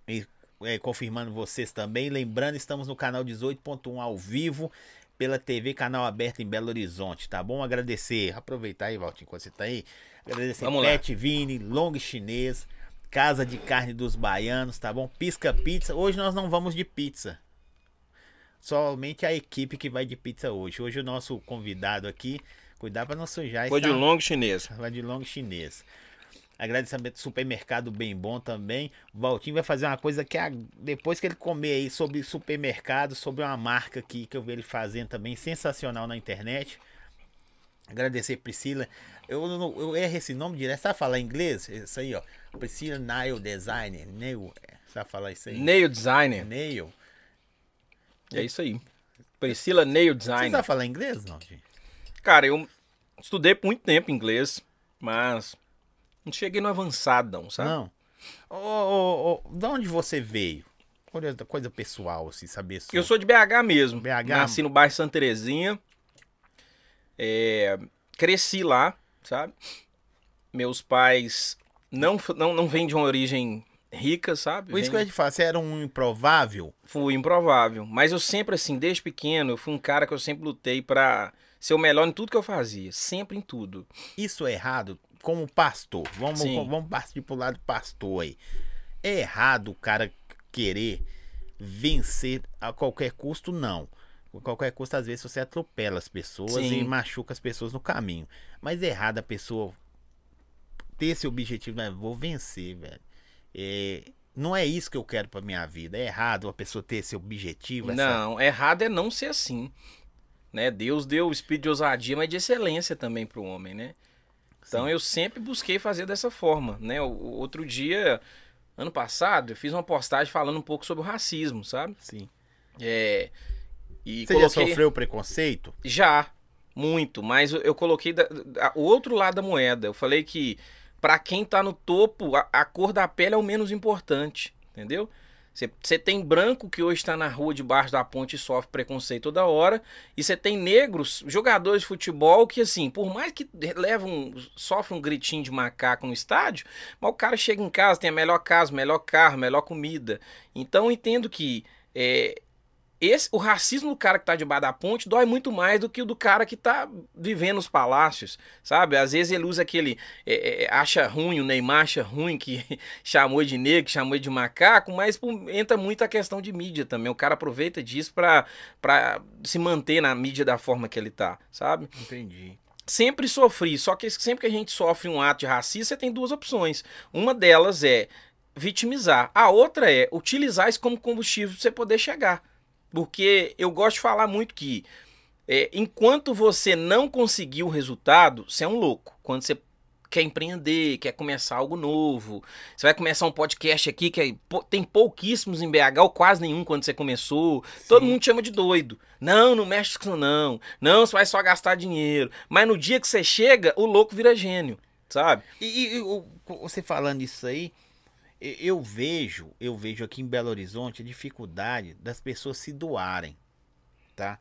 E é, confirmando vocês também. Lembrando, estamos no canal 18.1 ao vivo pela TV Canal Aberto em Belo Horizonte, tá bom? Agradecer, aproveitar aí, Valtinho, enquanto você tá aí. Agradecer Vamos lá. Pet Vini, Long Chinês, Casa de Carne dos Baianos, tá bom? Pisca Pizza. Hoje nós não vamos de pizza. Somente a equipe que vai de pizza hoje. Hoje o nosso convidado aqui, Cuidar pra não sujar. Foi de essa- longo chinês. Vai de longo chinês. Agradecimento do supermercado bem bom também. O Valtinho vai fazer uma coisa que a- depois que ele comer aí sobre supermercado, sobre uma marca aqui que eu vi ele fazendo também, sensacional na internet. Agradecer Priscila. Eu, não- eu erro esse nome direto. Sabe falar inglês? Isso aí, ó. Priscila Nail Designer. Nail. Sabe falar isso aí? Nail Designer. Nail. É isso aí. Priscila Nail Você Designer. sabe falar inglês, não, gente? Cara, eu estudei por muito tempo inglês, mas não cheguei no avançado, não, sabe? Não. Ô, ô, ô, de onde você veio? Coisa, coisa pessoal, assim, saber sua. Eu sou de BH mesmo. BH? Nasci no bairro Santa Terezinha. É, cresci lá, sabe? Meus pais não, não, não vêm de uma origem rica, sabe? Por isso que eu ia te falar, você era um improvável. Fui improvável. Mas eu sempre, assim, desde pequeno, eu fui um cara que eu sempre lutei pra ser o melhor em tudo que eu fazia. Sempre em tudo. Isso é errado como pastor. Vamos, Sim. vamos partir pro lado pastor aí. É errado o cara querer vencer a qualquer custo, não. A qualquer custo, às vezes, você atropela as pessoas Sim. e machuca as pessoas no caminho. Mas é errado a pessoa ter esse objetivo, né? Vou vencer, velho. É, não é isso que eu quero pra minha vida. É errado a pessoa ter esse objetivo. essa- Não, errado é não ser assim. Né? Deus deu o espírito de ousadia, mas de excelência também pro homem, né? Então Sim. eu sempre busquei fazer dessa forma, né? O, o outro dia, ano passado, eu fiz uma postagem falando um pouco sobre o racismo, sabe? Sim. É, e Você coloquei... já sofreu preconceito? Já, muito, mas eu, eu coloquei da- da- o outro lado da moeda. Eu falei que pra quem tá no topo, a, a cor da pele é o menos importante, entendeu? Você tem branco que hoje está na rua debaixo da ponte e sofre preconceito toda hora, e você tem negros, jogadores de futebol que assim, por mais que levam, sofre um gritinho de macaco no estádio, mas o cara chega em casa, tem a melhor casa, melhor carro, melhor comida. Então eu entendo que é, esse, o racismo do cara que tá debaixo da ponte dói muito mais do que o do cara que tá vivendo nos palácios, sabe? Às vezes ele usa aquele. é, é, acha ruim, o Neymar acha ruim que chamou de negro, que chamou de macaco, mas pô, entra muito a questão de mídia também. O cara aproveita disso pra, pra se manter na mídia da forma que ele tá, sabe? Entendi. sempre sofri, só que sempre que a gente sofre um ato de racismo, você tem duas opções. Uma delas é vitimizar, a outra é utilizar isso como combustível para você poder chegar. Porque eu gosto de falar muito que é, enquanto você não conseguir o resultado, você é um louco. Quando você quer empreender, quer começar algo novo, você vai começar um podcast aqui que é- tem pouquíssimos em BH, ou quase nenhum quando você começou. Todo Sim. mundo te chama de doido. Não, não mexe com isso não. Não, você vai só gastar dinheiro. Mas no dia que você chega, o louco vira gênio, sabe? E, e- e você falando isso aí, eu vejo, eu vejo aqui em Belo Horizonte a dificuldade das pessoas se doarem, tá?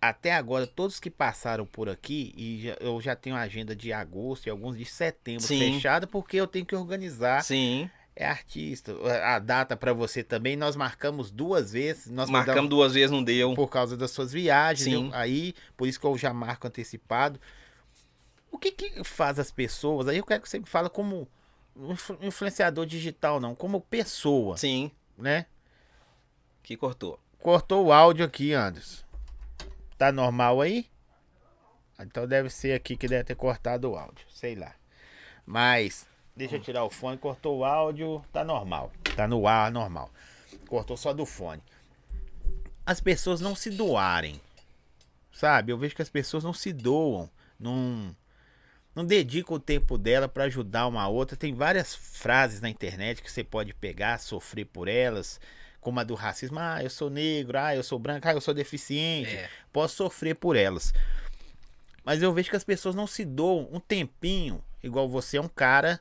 Até agora, todos que passaram por aqui, e já- eu já tenho a agenda de agosto e alguns de setembro Sim. fechada, porque eu tenho que organizar. Sim. É artista. A data para você também, nós marcamos duas vezes. Nós Marcamos mudamos duas vezes, não deu. por causa das suas viagens. Sim. eu- aí, por isso que eu já marco antecipado. O que que faz as pessoas? Aí eu quero que você me fala como influenciador digital, não, como pessoa, Sim. né? Que cortou. Cortou o áudio aqui, Anderson. Tá normal aí? Então deve ser aqui que deve ter cortado o áudio, sei lá. Mas, deixa eu tirar o fone, cortou o áudio, tá normal. Tá no ar, normal. Cortou só do fone. As pessoas não se doarem. Sabe? Eu vejo que as pessoas não se doam, não não dedicam o tempo dela pra ajudar uma outra. Tem várias frases na internet que você pode pegar, sofrer por elas, como a do racismo, ah, eu sou negro, ah, eu sou branco, ah, eu sou deficiente. É. Posso sofrer por elas. Mas eu vejo que as pessoas não se doam um tempinho, igual você é um cara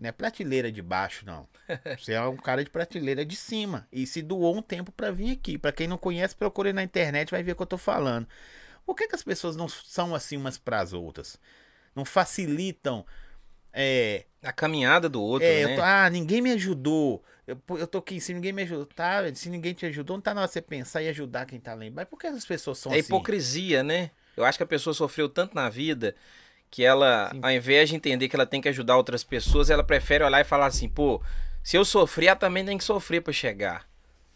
não é prateleira de baixo, não. Você é um cara de prateleira de cima. E se doou um tempo pra vir aqui. Pra quem não conhece, procure na internet, vai ver o que eu tô falando. Por que, que as pessoas não são assim umas pras outras? Não facilitam. É, A caminhada do outro, é, né? tô- ah, ninguém me ajudou. Eu, eu tô aqui cima, ninguém me ajudou. Tá, se ninguém te ajudou, não tá na hora você pensar e ajudar quem tá lá embaixo. Por que as pessoas são É assim? hipocrisia, né? Eu acho que a pessoa sofreu tanto na vida que ela, Sim. ao invés de entender que ela tem que ajudar outras pessoas, ela prefere olhar e falar assim, pô, se eu sofrer, ela também tem que sofrer pra chegar,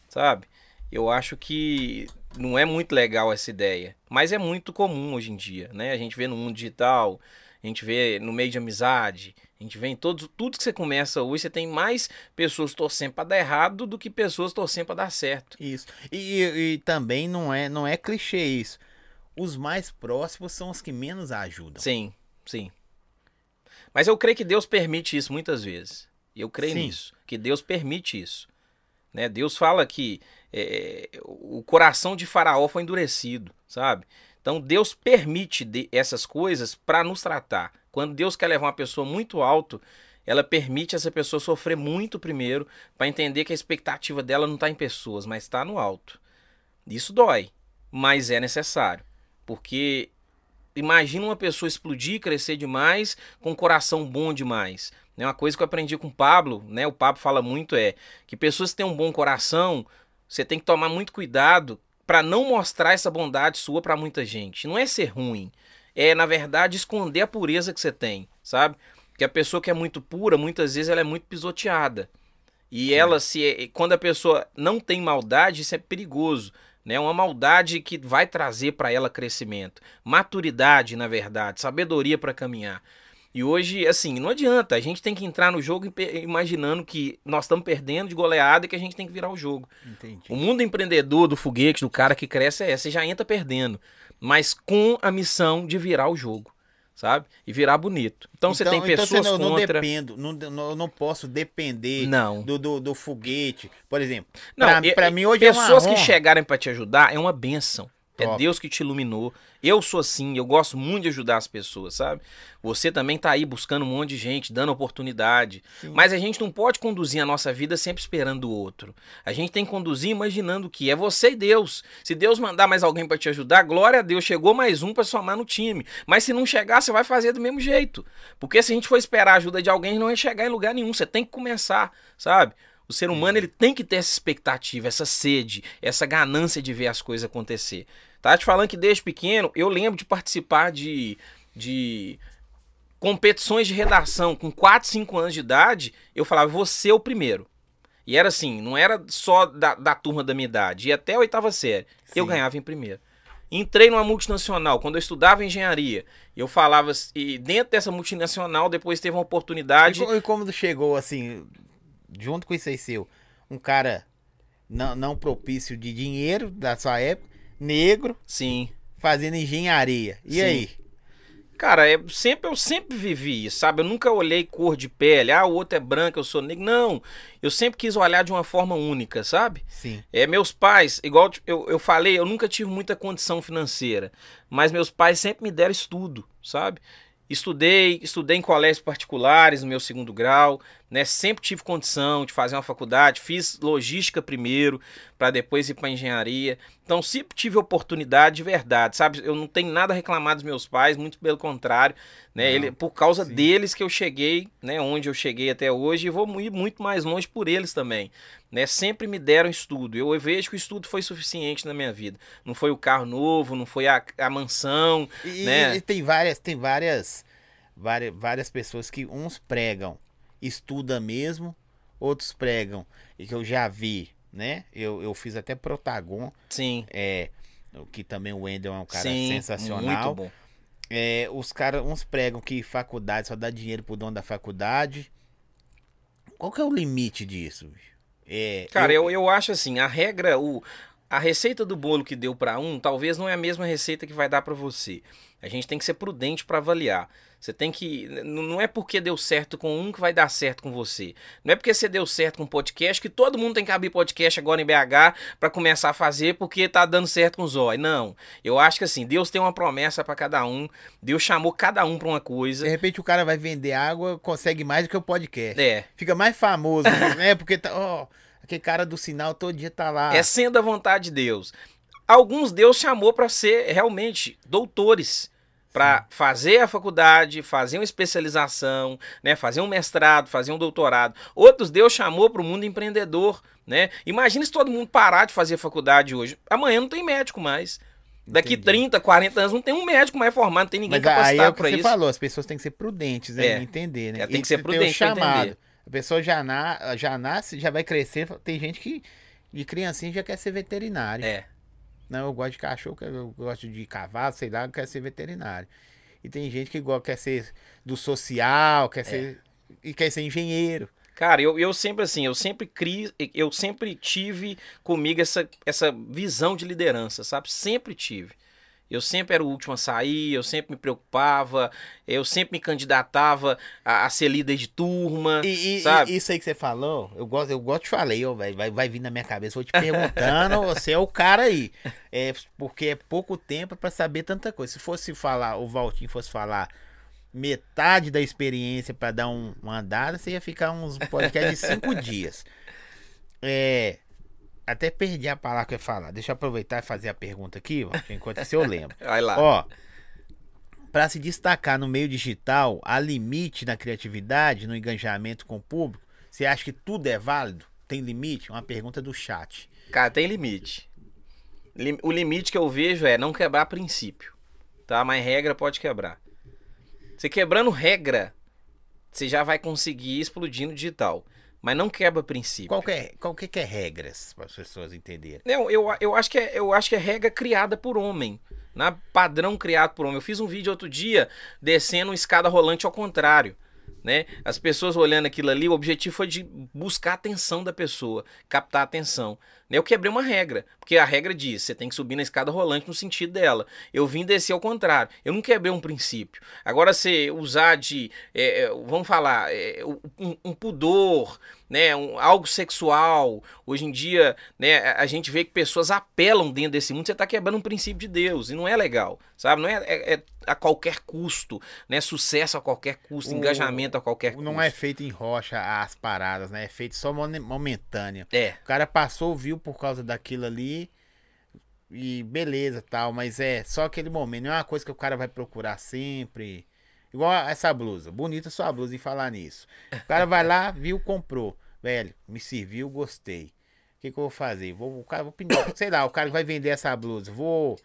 sabe? Eu acho que não é muito legal essa ideia, mas é muito comum hoje em dia, né? A gente vê no mundo digital, a gente vê no meio de amizade, a gente vê em todos, tudo que você começa hoje, você tem mais pessoas torcendo para dar errado do que pessoas torcendo para dar certo. Isso. E, e, também não é, não é clichê isso. Os mais próximos são os que menos ajudam. Sim, sim. Mas eu creio que Deus permite isso muitas vezes. Eu creio sim. nisso, que Deus permite isso. Né? Deus fala que é, o coração de Faraó foi endurecido, sabe? Então Deus permite essas coisas para nos tratar. Quando Deus quer levar uma pessoa muito alto, ela permite essa pessoa sofrer muito primeiro para entender que a expectativa dela não está em pessoas, mas está no alto. Isso dói, mas é necessário, porque imagina uma pessoa explodir, crescer demais, com um coração bom demais. Né? Uma coisa que eu aprendi com o Pablo, né? O Pablo fala muito é que pessoas que têm um bom coração, você tem que tomar muito cuidado para não mostrar essa bondade sua para muita gente. Não é ser ruim, é na verdade esconder a pureza que você tem, sabe? Porque a pessoa que é muito pura, muitas vezes ela é muito pisoteada. E Sim. ela se quando a pessoa não tem maldade, isso é perigoso, né? Uma maldade que vai trazer para ela crescimento, maturidade, na verdade, sabedoria para caminhar. E hoje, assim, não adianta. A gente tem que entrar no jogo imaginando que nós estamos perdendo de goleada e que a gente tem que virar o jogo. Entendi. O mundo empreendedor do foguete, do cara que cresce, é essa. Você já entra perdendo. Mas com a missão de virar o jogo. Sabe? E virar bonito. Então, então você tem pessoas então você não, contra... não dependo, não, não, não posso depender não. Do, do, do foguete. Por exemplo, não, pra, pra mim hoje pessoas é que chegarem para te ajudar é uma benção. É. Deus que te iluminou. Eu sou assim, eu gosto muito de ajudar as pessoas, sabe? Você também tá aí buscando um monte de gente, dando oportunidade. Sim. Mas a gente não pode conduzir a nossa vida sempre esperando o outro. A gente tem que conduzir imaginando que é você e Deus. Se Deus mandar mais alguém para te ajudar, glória a Deus, chegou mais um para somar no time. Mas se não chegar, você vai fazer do mesmo jeito. Porque se a gente for esperar a ajuda de alguém, não vai chegar em lugar nenhum. Você tem que começar, sabe? O ser humano ele tem que ter essa expectativa, essa sede, essa ganância de ver as coisas acontecer. Tá te falando que desde pequeno eu lembro de participar de, de competições de redação com 4, 5 anos de idade. Eu falava, você é o primeiro. E era assim, não era só da, da turma da minha idade, ia até a oitava série. Sim. Eu ganhava em primeiro. Entrei numa multinacional, quando eu estudava engenharia, eu falava, e dentro dessa multinacional, depois teve uma oportunidade. E como chegou assim, junto com isso aí seu, um cara não, não propício de dinheiro da sua época, negro, sim, fazendo engenharia. E sim. aí? Cara, é, sempre, eu sempre vivi isso, sabe? Eu nunca olhei cor de pele, ah, o outro é branco, eu sou negro. Não, eu sempre quis olhar de uma forma única, sabe? Sim. É, meus pais, igual eu, eu falei, eu nunca tive muita condição financeira, mas meus pais sempre me deram estudo, sabe? Estudei, estudei em colégios particulares no meu segundo grau, né? Sempre tive condição de fazer uma faculdade, fiz logística primeiro, para depois ir para engenharia. Então sempre tive oportunidade de verdade, sabe? Eu não tenho nada a reclamar dos meus pais, muito pelo contrário, né? Não, Ele, por causa sim. deles que eu cheguei, né? Onde eu cheguei até hoje e vou ir muito mais longe por eles também, né? Sempre me deram estudo. Eu vejo que o estudo foi suficiente na minha vida. Não foi o carro novo, não foi a, a mansão, e, né? E tem várias, tem várias, várias, várias pessoas que uns pregam, estuda mesmo, outros pregam e que eu já vi né? Eu, eu fiz até Protagon. Sim. É, que também o Wendel é um cara Sim, sensacional. Muito bom. É, os caras, uns pregam que faculdade só dá dinheiro pro dono da faculdade. Qual que é o limite disso? É, cara, eu... eu, eu acho assim, a regra, o, a receita do bolo que deu para um, talvez não é a mesma receita que vai dar para você. A gente tem que ser prudente para avaliar. Você tem que. Não é porque deu certo com um que vai dar certo com você. Não é porque você deu certo com podcast que todo mundo tem que abrir podcast agora em BH para começar a fazer porque tá dando certo com os olhos. Não. Eu acho que assim, Deus tem uma promessa para cada um. Deus chamou cada um para uma coisa. De repente o cara vai vender água, consegue mais do que o podcast. É. Fica mais famoso, né? Porque tá. Oh, aquele cara do sinal todo dia tá lá. É sendo a vontade de Deus. Alguns Deus chamou para ser realmente doutores para fazer a faculdade, fazer uma especialização, né, fazer um mestrado, fazer um doutorado. Outros Deus chamou para o mundo empreendedor, né? Imagina se todo mundo parar de fazer faculdade hoje. Amanhã não tem médico mais. Daqui Entendi. 30, 40 anos não tem um médico mais formado, não tem ninguém Mas capacitado para isso. Você falou, as pessoas têm que ser prudentes, né? É. Entender, né? É, tem que ser prudente chamado. A pessoa já, na, já nasce, já vai crescer. Tem gente que de criancinha já quer ser veterinário. É. Não, eu gosto de cachorro, eu gosto de cavalo, sei lá, eu quero ser veterinário. E tem gente que igual, quer ser do social, quer é. ser. e quer ser engenheiro. Cara, eu, eu sempre assim, eu sempre cri, eu sempre tive comigo essa, essa visão de liderança, sabe? Sempre tive. Eu sempre era o último a sair, eu sempre me preocupava, eu sempre me candidatava a, a ser líder de turma. E, e, isso aí que você falou, eu gosto, eu gosto de falei, ó, vai, vai vir na minha cabeça, vou te perguntando, você é o cara aí. É, porque é pouco tempo para saber tanta coisa. Se fosse falar, o Valtinho fosse falar metade da experiência para dar um, uma andada, você ia ficar uns podcasts de cinco dias. É, até perdi a palavra que eu ia falar. Deixa eu aproveitar e fazer a pergunta aqui, enquanto isso eu lembro. Vai lá. Ó, para se destacar no meio digital, há limite na criatividade, no engajamento com o público? Você acha que tudo é válido? Tem limite? Uma pergunta do chat. Cara, tem limite. O limite que eu vejo é não quebrar princípio. Tá? Mas regra pode quebrar. Você quebrando regra, você já vai conseguir explodir no digital mas não quebra princípio. Qual que é, qual que é regras para as pessoas entenderem? Não, eu, eu, acho que é, eu acho que é regra criada por homem, né? padrão criado por homem. Eu fiz um vídeo outro dia descendo uma escada rolante ao contrário. Né? As pessoas olhando aquilo ali, o objetivo foi de buscar a atenção da pessoa, captar a atenção. Eu quebrei uma regra, porque a regra diz: você tem que subir na escada rolante no sentido dela. Eu vim descer ao contrário. Eu não quebrei um princípio. Agora, você usar de, é, vamos falar, é, um, um pudor, né, um, algo sexual. Hoje em dia, né, a gente vê que pessoas apelam dentro desse mundo. Você está quebrando um princípio de Deus e não é legal, sabe? Não é, é, é a qualquer custo, né? Sucesso a qualquer custo, o, engajamento a qualquer custo. Não é feito em rocha as paradas, né? É feito só momentâneo. É. O cara passou, viu por causa daquilo ali e beleza tal, mas é só aquele momento. Não é uma coisa que o cara vai procurar sempre. Igual essa blusa. Bonita sua blusa em falar nisso. O cara vai lá, viu, comprou. Velho, me serviu, gostei. O que, que eu vou fazer? Vou, o cara, vou sei lá, o cara vai vender essa blusa. Vou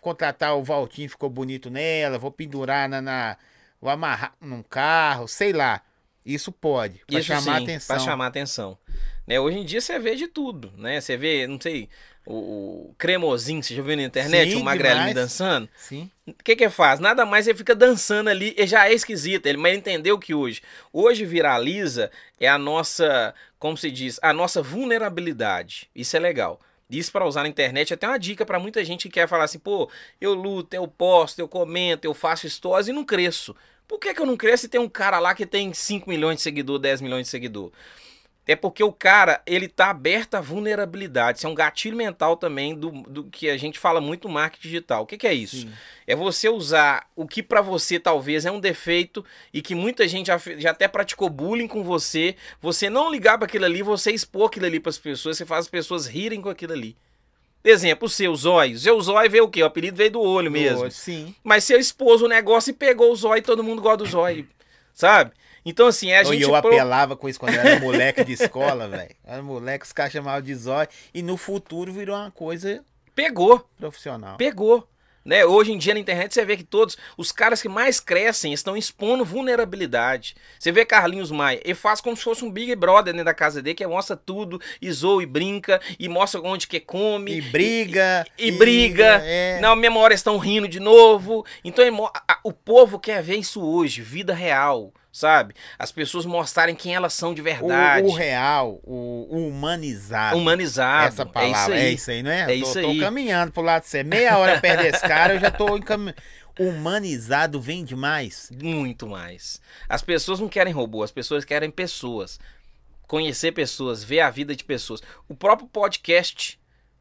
contratar o Valtinho, ficou bonito nela. Vou pendurar na, na vou amarrar num carro, sei lá. Isso pode, para chamar atenção. Para chamar atenção. Né, hoje em dia você vê de tudo, né? Você vê, não sei, o, o cremosinho, você já viu na internet, Sim, o magrelinho demais. dançando? Sim. O que que faz? Nada mais ele fica dançando ali, e já é esquisito, ele mas entendeu que hoje, hoje viraliza é a nossa, como se diz, a nossa vulnerabilidade. Isso é legal. Isso para usar na internet é até uma dica para muita gente que quer falar assim, pô, eu luto, eu posto, eu comento, eu faço stories e não cresço. Por que, que eu não cresço e tem um cara lá que tem 5 milhões de seguidor, 10 milhões de seguidor? É porque o cara, ele tá aberto à vulnerabilidade. Isso é um gatilho mental também do, do que a gente fala muito no marketing digital. O que, que é isso? Sim. É você usar o que para você talvez é um defeito e que muita gente já, já até praticou bullying com você. Você não ligar para aquilo ali, você expor aquilo ali para as pessoas, você faz as pessoas rirem com aquilo ali. Exemplo, o seu zóio. Seu zóio veio o quê? O apelido veio do olho mesmo. Olho, sim. Mas seu expôs o negócio e pegou o zóio e todo mundo gosta do zóio. Sabe? Então, assim, é a gente. E eu apelava com isso quando eu era moleque de escola, velho. Era moleque, os caras chamavam de zóio. E no futuro virou uma coisa. Pegou. Profissional. Pegou. Né? Hoje em dia na internet você vê que todos os caras que mais crescem estão expondo vulnerabilidade. Você vê Carlinhos Maia, ele faz como se fosse um Big Brother dentro da casa dele, que mostra tudo, e zoa e brinca, e mostra onde que come. E briga. E, e, e briga. É. Na hora estão rindo de novo. Então o povo quer ver isso hoje, vida real sabe? As pessoas mostrarem quem elas são de verdade. O, o real, o, o, humanizado. Humanizado. Essa palavra, é isso aí, é isso aí não é? É isso tô, aí. Tô caminhando pro lado de você. Meia hora perto desse cara, eu já tô encaminhando. Humanizado vem demais. Muito mais. As pessoas não querem robô, as pessoas querem pessoas. Conhecer pessoas, ver a vida de pessoas. O próprio podcast,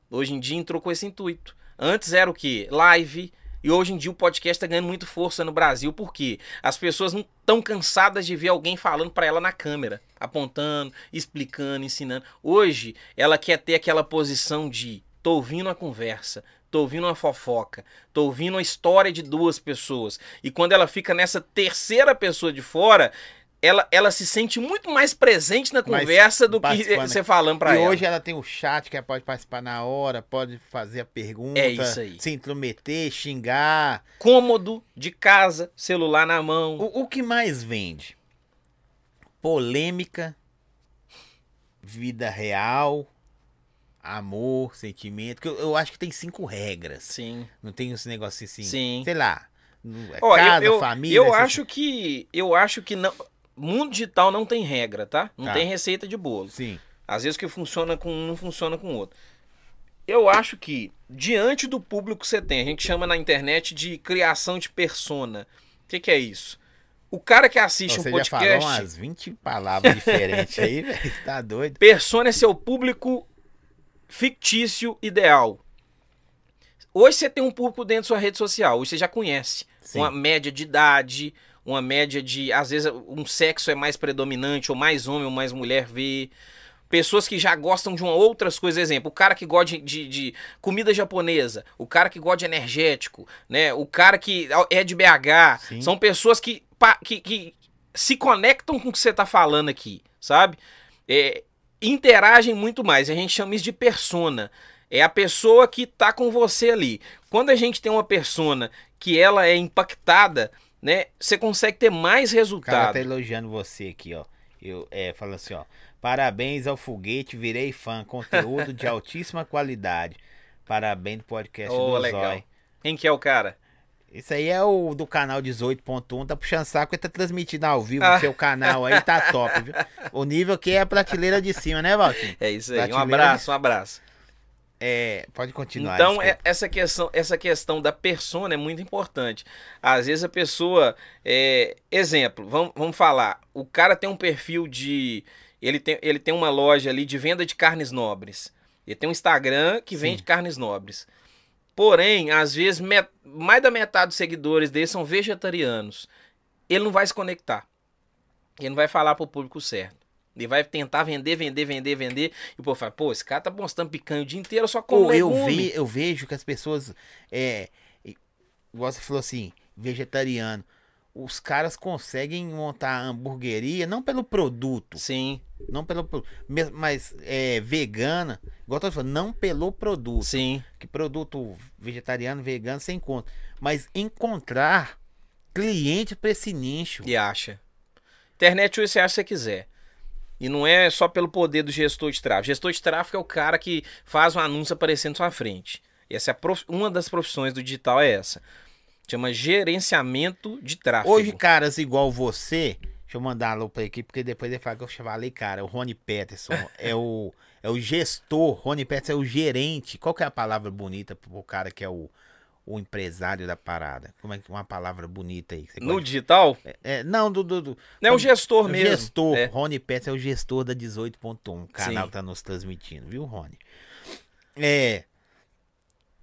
hoje em dia, entrou com esse intuito. Antes era o quê? Live, e hoje em dia o podcast está ganhando muito força no Brasil, porque as pessoas não estão cansadas de ver alguém falando para ela na câmera, apontando, explicando, ensinando. Hoje ela quer ter aquela posição de tô ouvindo a conversa, tô ouvindo uma fofoca, tô ouvindo uma história de duas pessoas. E quando ela fica nessa terceira pessoa de fora, ela, ela se sente muito mais presente na conversa do que você falando para ela. E hoje ela tem o chat que ela pode participar na hora, pode fazer a pergunta, é isso aí. se intrometer, xingar. Cômodo, de casa, celular na mão. O, o que mais vende? Polêmica, vida real, amor, sentimento. Que eu, eu acho que tem cinco regras. Sim. Não tem esse negócio assim. Sim. Sei lá. é Ó, eu- casa, eu, família. eu acho que eu acho que não mundo digital não tem regra, tá? Não Tá. tem receita de bolo. Sim. Às vezes o que funciona com um não funciona com o outro. Eu acho que diante do público que você tem, a gente chama na internet de criação de persona. O que, que é isso? O cara que assiste Você um já falou podcast, umas 20 palavras diferentes aí, velho. Tá doido? persona é seu público fictício ideal. Hoje você tem um público dentro da sua rede social, hoje você já conhece. Sim. Uma média de idade, uma média de. Às vezes um sexo é mais predominante, ou mais homem ou mais mulher vê. Pessoas que já gostam de uma outras coisas, exemplo, o cara que gosta de, de- de comida japonesa, o cara que gosta de energético, né? O cara que é de BH. Sim. São pessoas que, pa- que, que se conectam com o que você tá falando aqui, sabe? É, interagem muito mais. A gente chama isso de persona. É a pessoa que tá com você ali. Quando a gente tem uma persona que ela é impactada, né? Você consegue ter mais O cara resultado. tá elogiando você aqui, ó. Eu, é, fala assim, ó. Parabéns ao foguete, virei fã. Conteúdo de altíssima qualidade. Parabéns do podcast Ô, do legal. Zói. Quem que é o cara? Esse aí é o do canal 18.1, tá puxando saco e tá transmitindo ao vivo Ah. no seu canal aí, tá top, viu? O nível aqui é a prateleira de cima, né, Valtinho? É isso aí. Um Prateleira abraço, um abraço. É, pode continuar. Então, é- essa, questão, essa questão da persona é muito importante. Às vezes a pessoa. é, exemplo, vamos, vamos falar. O cara tem um perfil de. Ele tem, ele tem uma loja ali de venda de carnes nobres. Ele tem um Instagram que Sim. vende carnes nobres. Porém, às vezes, met- mais da metade dos seguidores dele são vegetarianos. Ele não vai se conectar. Ele não vai falar pro público certo. Ele vai tentar vender, vender, vender, vender. E o povo fala, pô, esse cara tá postando picanha o dia inteiro, só como Pô, eu, ve, eu vejo que as pessoas. É, você falou assim, vegetariano. Os caras conseguem montar hamburgueria não pelo produto, Sim, não pelo mas é, vegana, igual eu tô falando, não pelo produto. sim. Que produto vegetariano, vegano você encontra, mas encontrar cliente para esse nicho. E acha. Internet você acha que você quiser. E não é só pelo poder do gestor de tráfego. Gestor de tráfego é o cara que faz um anúncio aparecendo na sua frente. Essa é prof- uma das profissões do digital é essa. Chama gerenciamento de tráfego. Hoje, caras igual você, deixa eu mandar alô pra aqui, porque depois ele fala que eu falei, cara, o Rony Peterson é o, é o gestor, Rony Peterson é o gerente. Qual que é a palavra bonita pro cara que é o, o empresário da parada? Como é que uma palavra bonita aí? no gosta? digital, É, não, do, do, do não é o gestor o mesmo. gestor. É. Rony Peterson é o gestor da 18.1, canal Sim. que tá nos transmitindo, viu, Rony? É.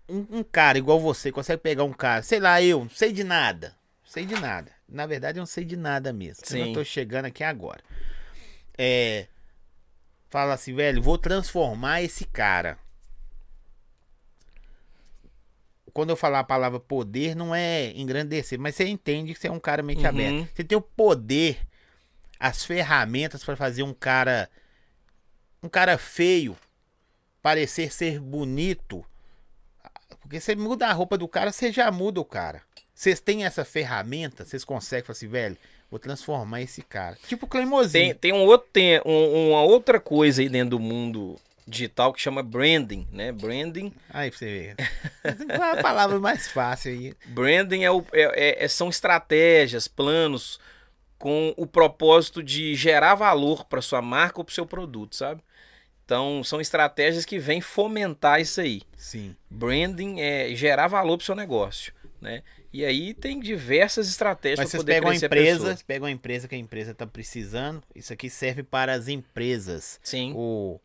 Um, um cara igual você consegue pegar um cara, sei lá, eu, não sei de nada. Sei de nada. Na verdade, eu não sei de nada mesmo. Eu Sim. não tô chegando aqui agora. É. Fala assim, velho, vou transformar esse cara. Quando eu falar a palavra poder, não é engrandecer, mas você entende que você é um cara mente Uhum. aberta. Você tem o poder, as ferramentas para fazer um cara. Um cara feio parecer ser bonito. Porque você muda a roupa do cara, você já muda o cara. Vocês têm essa ferramenta, vocês conseguem falar assim, velho, vou transformar esse cara. Tipo o. Tem, tem, um outro, tem um- uma outra coisa aí dentro do mundo digital que chama branding, né? Branding Aí pra você ver. Qual é a palavra mais fácil aí? Branding é o- é- é- são estratégias, planos com o propósito de gerar valor para sua marca ou para seu produto, sabe? Então, são estratégias que vêm fomentar isso aí. Sim. Branding é gerar valor para seu negócio, né? E aí tem diversas estratégias para poder pegam uma crescer a empresa, pessoa. vocês pegam uma empresa que a empresa tá precisando. Isso aqui serve para as empresas. Sim. O,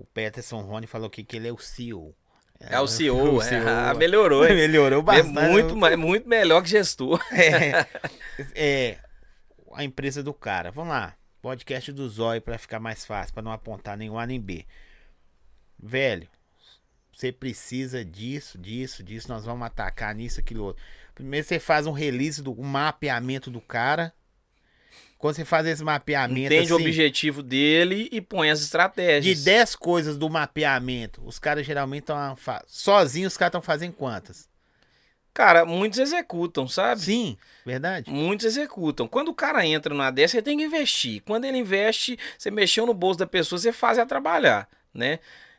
o Peterson Rony falou aqui que ele é o CEO. É o CEO, o é, CEO. ah, melhorou. Melhorou É bastante. muito, ma- muito melhor que gestor. É, é, a empresa do cara. Vamos lá. Podcast do Zóio para ficar mais fácil, para não apontar nem o A nem B. Velho, você precisa disso, disso, disso. Nós vamos atacar nisso, aquilo outro. Primeiro você faz um release do um mapeamento do cara. Quando você faz esse mapeamento Entende o assim, objetivo dele e põe as estratégias. de 10 coisas do mapeamento, os caras geralmente estão sozinhos, os caras estão fazendo quantas? Cara, muitos executam, sabe? Sim, verdade? Muitos executam. Quando o cara entra numa dessa, você tem que investir. Quando ele investe, você mexeu no bolso da pessoa, você faz ela trabalhar, né?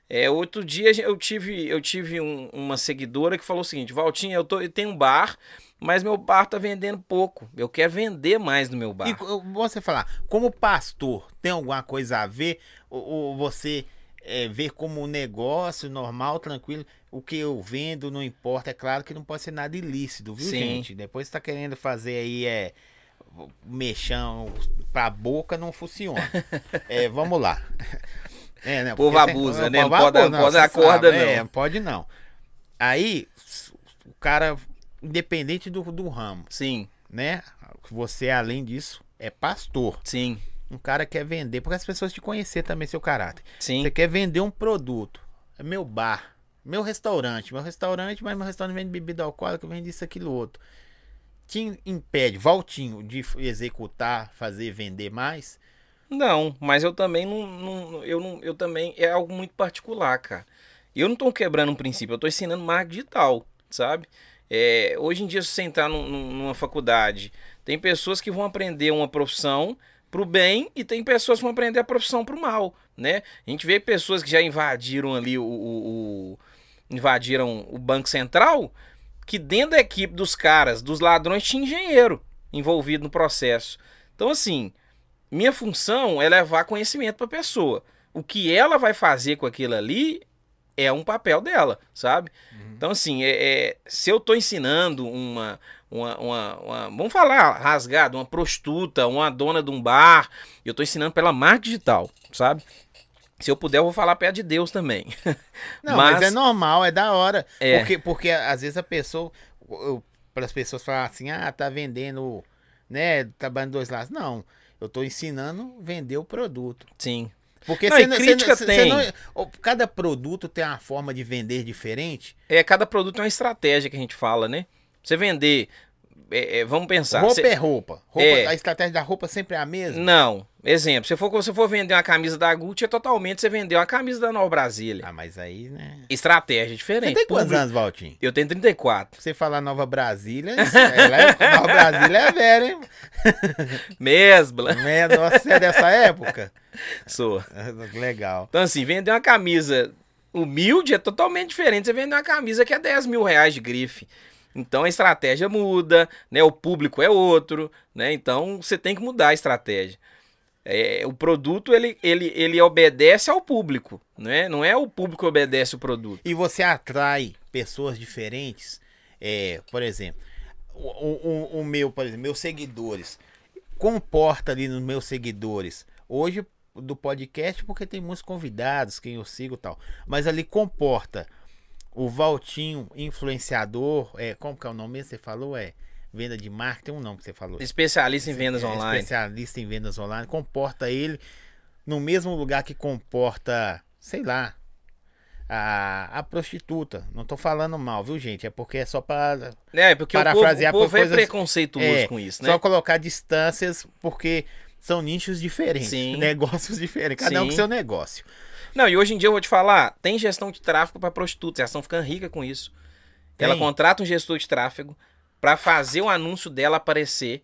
É, outro dia eu tive, eu tive um- uma seguidora que falou o seguinte: Valtinho, eu, tô, eu tenho um bar, mas meu bar tá vendendo pouco. Eu quero vender mais no meu bar. E você falar, como pastor, tem alguma coisa a ver? Ou, ou você é, ver como um negócio normal, tranquilo? O que eu vendo não importa. É claro que não pode ser nada ilícito, viu, Sim. gente? Depois você tá querendo fazer aí é mexão pra boca, não funciona. é, vamos lá. É, né? Povo tem- abusa, né? Não pode- abusa, não pode você dar corda, sabe, é, não. pode não. Aí, o cara, independente do, do ramo, Sim, né? Você, além disso, é pastor. sim, Um cara quer vender, porque as pessoas te conhecer também seu caráter. sim. Você quer vender um produto. É meu bar, meu restaurante, meu restaurante, mas meu restaurante vende bebida alcoólica, vende isso, aquilo, outro. Te impede, Valtinho, de executar, fazer, vender mais? Não, mas eu também não, não- eu não, eu também é algo muito particular, cara. Eu não tô quebrando um princípio, eu tô ensinando marketing digital, sabe? É, hoje em dia, se você entrar num- num- numa faculdade, tem pessoas que vão aprender uma profissão pro bem e tem pessoas que vão aprender a profissão pro mal, né? A gente vê pessoas que já invadiram ali o, o- o- invadiram o Banco Central, que dentro da equipe dos caras, dos ladrões, tinha engenheiro envolvido no processo. Então, assim, minha função é levar conhecimento para a pessoa. O que ela vai fazer com aquilo ali é um papel dela, sabe? Então, assim, é, é- se eu estou ensinando uma, uma, uma, uma- Vamos falar rasgado, uma prostituta, uma dona de um bar, eu estou ensinando pela marca digital, sabe? Se eu puder, eu vou falar perto de Deus também. Não, mas, Mas- é normal, é da hora. É. Porque, porque às vezes a pessoa, para as pessoas falar assim, ah, tá vendendo, né, trabalhando dois lados. Não, eu tô ensinando vender o produto. Sim. Porque Não, você crítica você tem. não- ó, cada produto tem uma forma de vender diferente. É, cada produto é uma estratégia que a gente fala, né? Você vender. é, é, vamos pensar. roupa você- é roupa. roupa É. A estratégia da roupa sempre é a mesma. Não. Exemplo, se for, se for vender uma camisa da Gucci, é totalmente você vender uma camisa da Nova Brasília. Ah, mas aí, né? Estratégia Você diferente. tem quantos Público- anos, Valtinho? Eu tenho 34. Você falar Nova Brasília, ela é- Nova Brasília é velha, hein? Mesbla. Nossa, Você é dessa época? Sou. Legal. Então, assim, vender uma camisa humilde é totalmente diferente. Você vender uma camisa que é 10 mil reais de grife. Então a estratégia muda, né? O público é outro, né? Então você tem que mudar a estratégia. É, o produto ele, ele, ele obedece ao público, né? Não é o público que obedece o produto. E você atrai pessoas diferentes. É, por exemplo, o, o- o meu, por exemplo, meus seguidores. Comporta ali nos meus seguidores. Hoje do podcast, porque tem muitos convidados, quem eu sigo e tal. Mas ali comporta o Valtinho, influenciador. É, como que é o nome que Você falou? É venda de marca, tem um nome que você falou. Especialista em vendas É, online. Especialista em vendas online. Comporta ele no mesmo lugar que comporta, sei lá, a, a prostituta. Não tô falando mal, viu, gente? É porque é só para É, porque o povo, o povo é coisas- preconceituoso é, com isso, né? só colocar distâncias, porque são nichos diferentes, Sim. negócios diferentes, cada um com Sim. seu negócio. Não, e hoje em dia eu vou te falar, tem gestão de tráfego para prostitutas, elas estão ficando ricas com isso. Ela Tem. contrata um gestor de tráfego para fazer o anúncio dela aparecer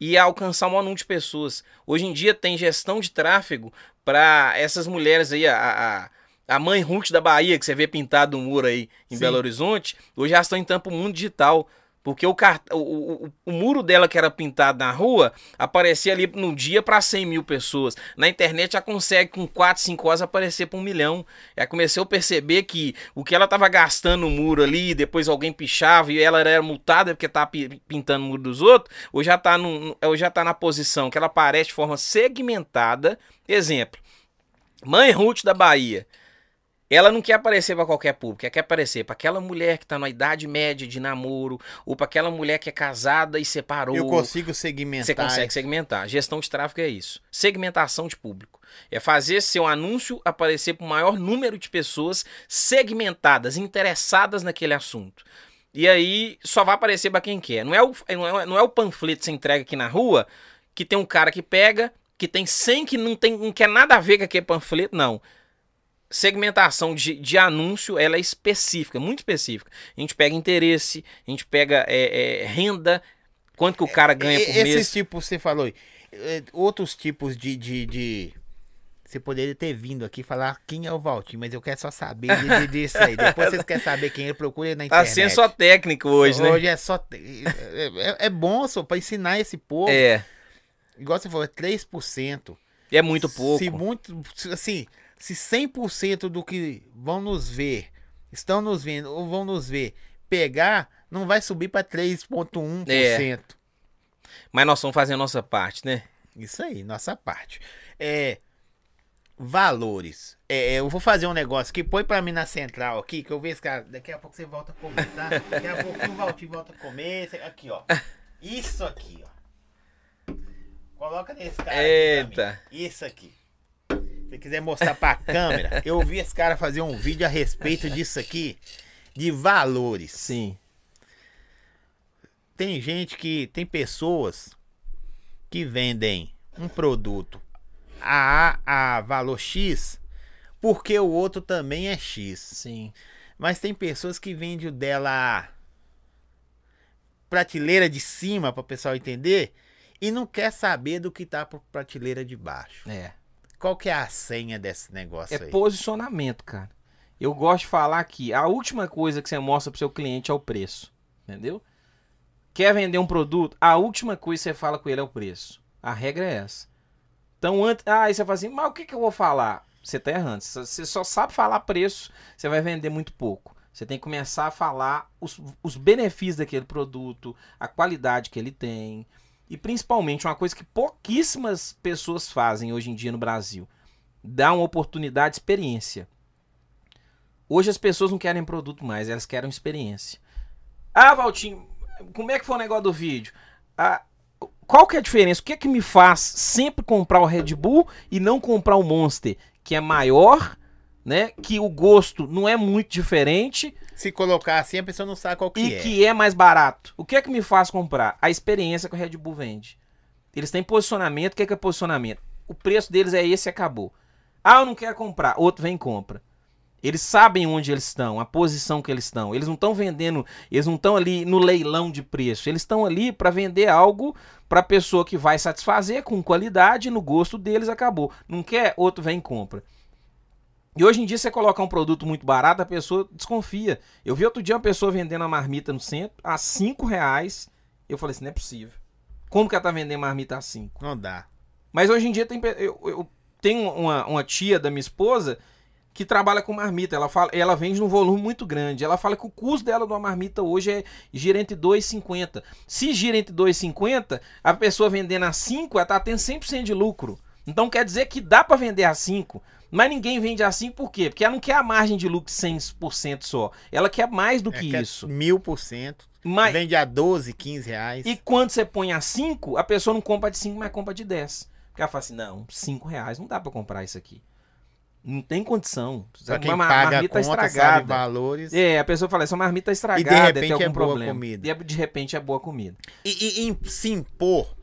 e alcançar um número de pessoas. Hoje em dia tem gestão de tráfego para essas mulheres aí, a, a, a mãe Ruth da Bahia, que você vê pintado no muro aí em Sim. Belo Horizonte, hoje elas estão em tampo mundo digital. Porque o, car... o, o, o muro dela que era pintado na rua aparecia ali no dia para 100 mil pessoas. Na internet já consegue com 4, 5 horas aparecer para um milhão. Aí comecei a perceber que o que ela tava gastando no muro ali, depois alguém pichava e ela era multada porque tava pi- pintando o muro dos outros, hoje já tá, já tá na posição que ela aparece de forma segmentada. Exemplo, Mãe Ruth da Bahia. Ela não quer aparecer para qualquer público, ela quer aparecer para aquela mulher que tá na idade média de namoro, ou para aquela mulher que é casada e separou. Eu consigo segmentar. Você consegue segmentar. Gestão de tráfego é isso. Segmentação de público. É fazer seu anúncio aparecer para o maior número de pessoas segmentadas, interessadas naquele assunto. E aí só vai aparecer para quem quer. Não é, o, não, é, não é o panfleto que você entrega aqui na rua, que tem um cara que pega, que tem 100 que não, tem, não quer nada a ver com aquele panfleto, não. Segmentação de, de anúncio, ela é específica, muito específica. A gente pega interesse, a gente pega é, é, renda, quanto que o cara ganha por Esses mês. tipos, você falou, eh, outros tipos de, de, de, Você poderia ter vindo aqui falar quem é o Valtinho, mas eu quero só saber disso aí. Depois vocês querem saber quem é, procura na Tá internet. sendo só técnico hoje, né? Hoje é só. É, é- é bom, só, pra ensinar esse povo. É, Igual você falou, é 3%. é muito pouco. Se muito. Assim, se 100% do que vão nos ver, estão nos vendo ou vão nos ver, pegar, não vai subir pra 3,1%. É. Mas nós estamos fazendo a nossa parte, né? Isso aí, nossa parte. É. Valores. É, é, eu vou fazer um negócio aqui, põe pra mim na central aqui, que eu vejo, cara. Daqui a pouco você volta a comer, tá? Daqui a pouco o Valtinho volta a comer. Aqui, ó. Isso aqui, ó. Coloca nesse cara. aqui Eita. mim. Isso aqui. Se quiser mostrar pra câmera, eu vi esse cara fazer um vídeo a respeito disso aqui, de valores. Sim. Tem gente que. Tem pessoas que vendem um produto a, a valor X porque o outro também é X. Sim. Mas tem pessoas que vendem o dela a prateleira de cima para o pessoal entender e não quer saber do que tá por prateleira de baixo. É. Qual que é a senha desse negócio É aí? posicionamento, cara. Eu gosto de falar que a última coisa que você mostra pro seu cliente é o preço. Entendeu? Quer vender um produto? A última coisa que você fala com ele é o preço. A regra é essa. Então, antes. Ah, você fala assim, mas o que, que eu vou falar? Você tá errando. Você só sabe falar preço, você vai vender muito pouco. Você tem que começar a falar os, os benefícios daquele produto, a qualidade que ele tem. E principalmente uma coisa que pouquíssimas pessoas fazem hoje em dia no Brasil dá uma oportunidade de experiência. Hoje as pessoas não querem produto mais, elas querem experiência. Ah, Valtinho, como é que foi o negócio do vídeo? Ah, qual que é a diferença? O que é que me faz sempre comprar o Red Bull e não comprar o Monster, que é maior, né? Que o gosto não é muito diferente Se colocar assim, a pessoa não sabe qual que e é. que é mais barato. O que é que me faz comprar? A experiência que o Red Bull vende. Eles têm posicionamento. O que é, que é posicionamento? O preço deles é esse e acabou. Ah, eu não quero comprar. Outro vem e compra. Eles sabem onde eles estão, a posição que eles estão. Eles não estão vendendo, eles não estão ali no leilão de preço. Eles estão ali para vender algo para a pessoa que vai satisfazer com qualidade, no gosto deles, acabou. Não quer? Outro vem e compra. E hoje em dia você coloca um produto muito barato, a pessoa desconfia. Eu vi outro dia uma pessoa vendendo uma marmita no centro a 5 reais. Eu falei assim, não é possível. Como que ela tá vendendo marmita a 5? Não dá. Mas hoje em dia tem, eu, eu tenho uma, uma tia da minha esposa que trabalha com marmita. Ela, fala, ela vende num volume muito grande. Ela fala que o custo dela de uma marmita hoje é gira entre 2,50. Se gira entre 2,50, a pessoa vendendo a 5, ela tá tendo 100% de lucro. Então quer dizer que dá para vender a 5. Mas ninguém vende a 5 por quê? Porque ela não quer a margem de lucro de 100% só. Ela quer mais do É que é isso. Mil por cento. Mas, Vende a 12, 15 reais. e quando você põe a 5, a pessoa não compra de 5, mas compra de 10. Porque ela fala assim: não, 5 reais não dá pra comprar isso aqui. Não tem condição. Pra quem Uma ma- paga a marmita conta, sabe estragada. valores. É, a pessoa fala: essa marmita é estragada, repente tem algum é boa problema. comida. E de repente é boa comida. E, e- e se impor,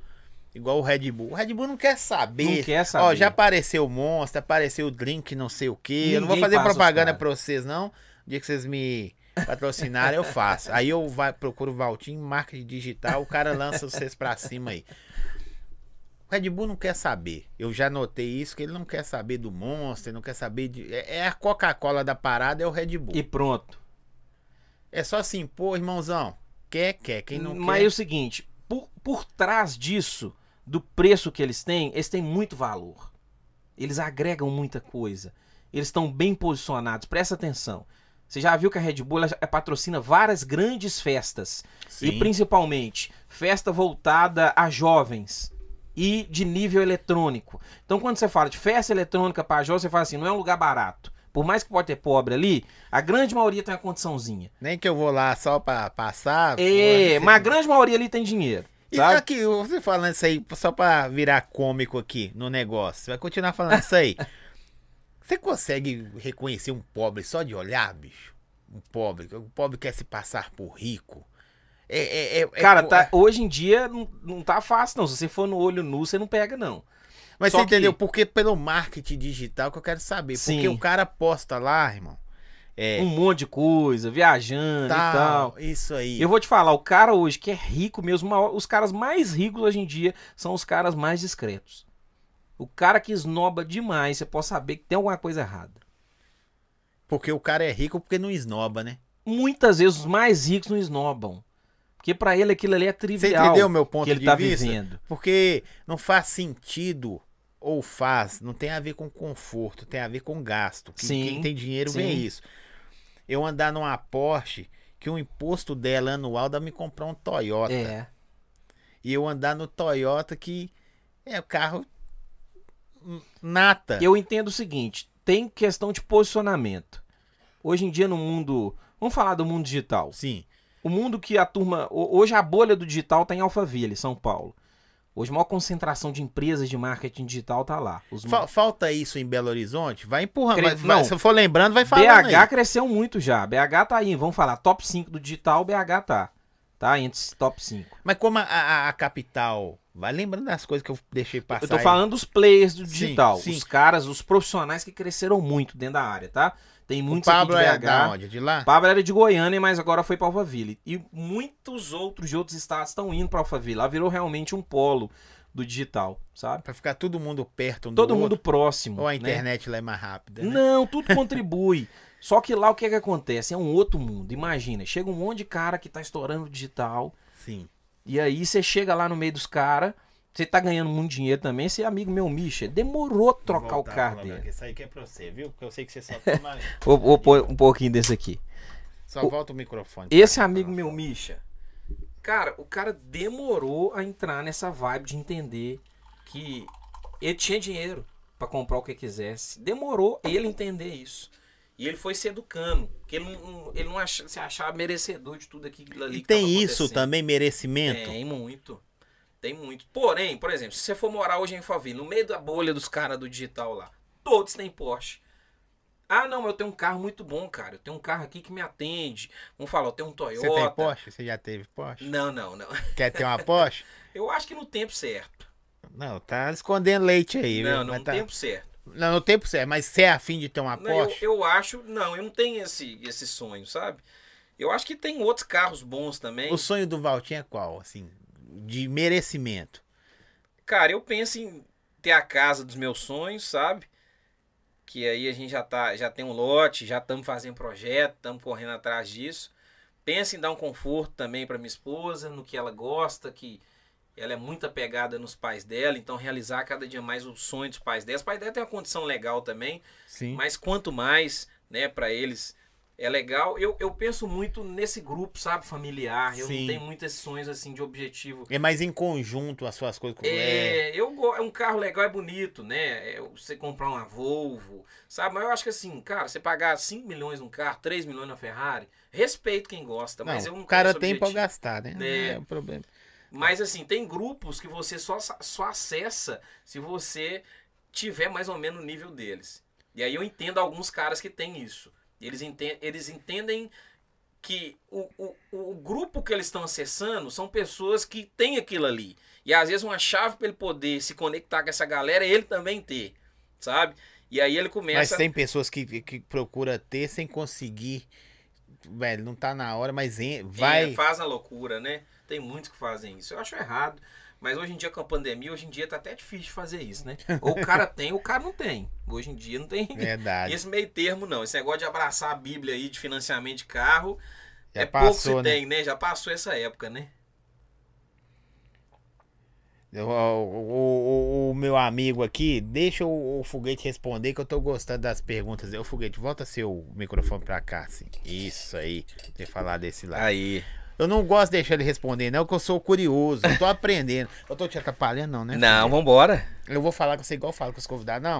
igual o Red Bull. O Red Bull não quer saber. Não quer saber. Ó, já apareceu o Monster, apareceu o drink, não sei o quê. eu não vou Ninguém fazer propaganda pra vocês, não. O dia que vocês me patrocinarem, eu faço. Aí eu vai, procuro o Valtinho, marketing digital, o cara lança vocês pra cima aí. O Red Bull não quer saber. Eu já notei isso, que ele não quer saber do Monster, não quer saber de. É, é a Coca-Cola da parada, é o Red Bull. E pronto. É só assim, pô, irmãozão. Quer, quer. Quem não Mas quer. é o seguinte: por, por trás disso, do preço que eles têm, eles têm muito valor. Eles agregam muita coisa. Eles estão bem posicionados. Presta atenção. Você já viu que a Red Bull patrocina várias grandes festas. E Sim. principalmente festa voltada a jovens e de nível eletrônico. Então quando você fala de festa eletrônica para jovens, você fala assim, não é um lugar barato. Por mais que pode ter pobre ali, a grande maioria tem uma condiçãozinha. Nem que eu vou lá só pra passar. É, mas a grande maioria ali tem dinheiro. E Sabe? aqui, você falando isso aí, só pra virar cômico aqui no negócio. Você vai continuar falando isso aí. Você consegue reconhecer um pobre só de olhar, bicho? Um pobre. O pobre quer se passar por rico. É, é, é- é Cara, tá, hoje em dia não, não tá fácil, não. Se você for no olho nu, você não pega, não. Mas só você que- entendeu? Porque pelo marketing digital que eu quero saber. Porque Sim. o cara posta lá, irmão. É. Um monte de coisa, viajando e tal, tal. Isso aí. Eu vou te falar, o cara hoje que é rico mesmo, os caras mais ricos hoje em dia são os caras mais discretos. O cara que esnoba demais, você pode saber que tem alguma coisa errada. Porque o cara é rico porque não esnoba, né? Muitas vezes os mais ricos não esnobam. Porque pra ele aquilo ali é Você trivial. entendeu o meu ponto que ele de tá vista? vivendo. Porque não faz sentido, ou faz, não tem a ver com conforto, tem a ver com gasto. Sim, Quem tem dinheiro vê sim. isso. Eu andar numa Porsche, que o imposto dela anual dá me comprar um Toyota. É. E eu andar no Toyota que é o carro nata. Eu entendo o seguinte: tem questão de posicionamento. Hoje em dia, no mundo. Vamos falar do mundo digital. Sim. O mundo que a turma. ho- Hoje a bolha do digital tá em Alphaville, São Paulo. Hoje a maior concentração de empresas de marketing digital tá lá. Os Fa- falta isso em Belo Horizonte? Vai empurrando. Cre- vai- se eu for lembrando, vai falando BH aí. cresceu muito já. BH tá aí, vamos falar. Top 5 do digital, BH tá. Tá? Entre os top 5. Mas como a, a- a capital... Vai lembrando das coisas que eu deixei passar Eu tô aí. falando dos players do Sim, digital. sim. Os caras, os profissionais que cresceram muito dentro da área, tá? Tem O muitos aqui Pablo de é BH. onde? De lá? Pablo era de Goiânia, mas agora foi para Alphaville. E muitos outros de outros estados estão indo para Alphaville. Lá virou realmente um polo do digital, sabe? Pra ficar todo mundo perto um Todo do mundo outro. próximo. Ou a né? internet lá é mais rápida, né? Não, tudo contribui. Só que lá o que, é que acontece? É um outro mundo. Imagina, chega um monte de cara que tá estourando digital. Sim. E aí você chega lá no meio dos caras. Você tá ganhando muito dinheiro também. Esse amigo meu, Misha, demorou trocar o carro dele. Isso aí que é pra você, viu? Porque eu sei que você só toma... Vou, vou pôr um pouquinho desse aqui. só O- volta o microfone. Esse amigo meu, Misha, cara, o cara demorou a entrar nessa vibe de entender que ele tinha dinheiro pra comprar o que quisesse. Demorou ele entender isso. E ele foi se educando. Que ele não, ele não acha- se achava merecedor de tudo aquilo ali E que tem tava isso também, merecimento? Tem muito. Tem muito. Porém, por exemplo, se você for morar hoje em Faville, no meio da bolha dos caras do digital lá, todos têm Porsche. Ah, não, eu tenho um carro muito bom, cara. Eu tenho um carro aqui que me atende. Vamos falar, eu tenho um Toyota. Você tem Porsche? Você já teve Porsche? Não, não, não. Quer ter uma Porsche? Eu acho que no tempo certo. Não, tá escondendo leite aí, viu? não, não, Mas no tá- tempo certo. Não, no tempo certo. Mas você é afim de ter uma Não, eu, Porsche? eu acho, não, eu não tenho esse, esse sonho, sabe? Eu acho que tem outros carros bons também. O sonho do Valtinho é qual, assim? De merecimento. Cara, eu penso em ter a casa dos meus sonhos, sabe? Que aí a gente já tá, já tem um lote, já estamos fazendo projeto, estamos correndo atrás disso. Penso em dar um conforto também para minha esposa, no que ela gosta, que ela é muito apegada nos pais dela, então realizar cada dia mais o sonho dos pais dela. Os pais dela têm uma condição legal também, Sim. mas quanto mais, né, para eles é legal. Eu, eu penso muito nesse grupo, sabe, familiar. Eu Sim. não tenho muitos sonhos assim de objetivo É mais em conjunto as suas coisas. com- É, é, eu é um carro legal, é bonito, né? É, você comprar uma Volvo, sabe? Mas eu acho que assim, cara, você pagar 5 milhões num carro, 3 milhões na Ferrari, respeito quem gosta, mas eu não, não o cara tem objetivo. gastar, né? É. É o problema. Mas assim, tem grupos que você só, só acessa se você tiver mais ou menos no nível deles. E aí eu entendo alguns caras que têm isso. Eles, enten eles entendem que o, o, o grupo que eles estão acessando são pessoas que têm aquilo ali. E às vezes uma chave para ele poder se conectar com essa galera é ele também ter, sabe? E aí ele Mas começa. tem pessoas que, que procura ter sem conseguir. Velho, não tá na hora, mas vai. É, faz a loucura, né? Tem muitos que fazem isso. Eu acho errado. Mas hoje em dia, com a pandemia, hoje em dia tá até difícil de fazer isso, né? Ou o cara tem, ou o cara não tem. Hoje em dia não tem Verdade. esse meio termo, não. Esse negócio de abraçar a Bíblia aí de financiamento de carro. Já é pouco passou, se né? tem, né? Já passou essa época, né? O, o- o- o meu amigo aqui, deixa o, foguete responder que eu tô gostando das perguntas. O foguete, volta seu microfone pra cá, assim. Isso aí. Deixa eu falar desse lado. Aí. Eu não gosto de deixar ele responder, não, porque eu sou curioso. Eu tô aprendendo. Eu tô te atrapalhando, não, né? Não, foguete? vambora. Eu vou falar com você igual eu falo com os convidados. Não.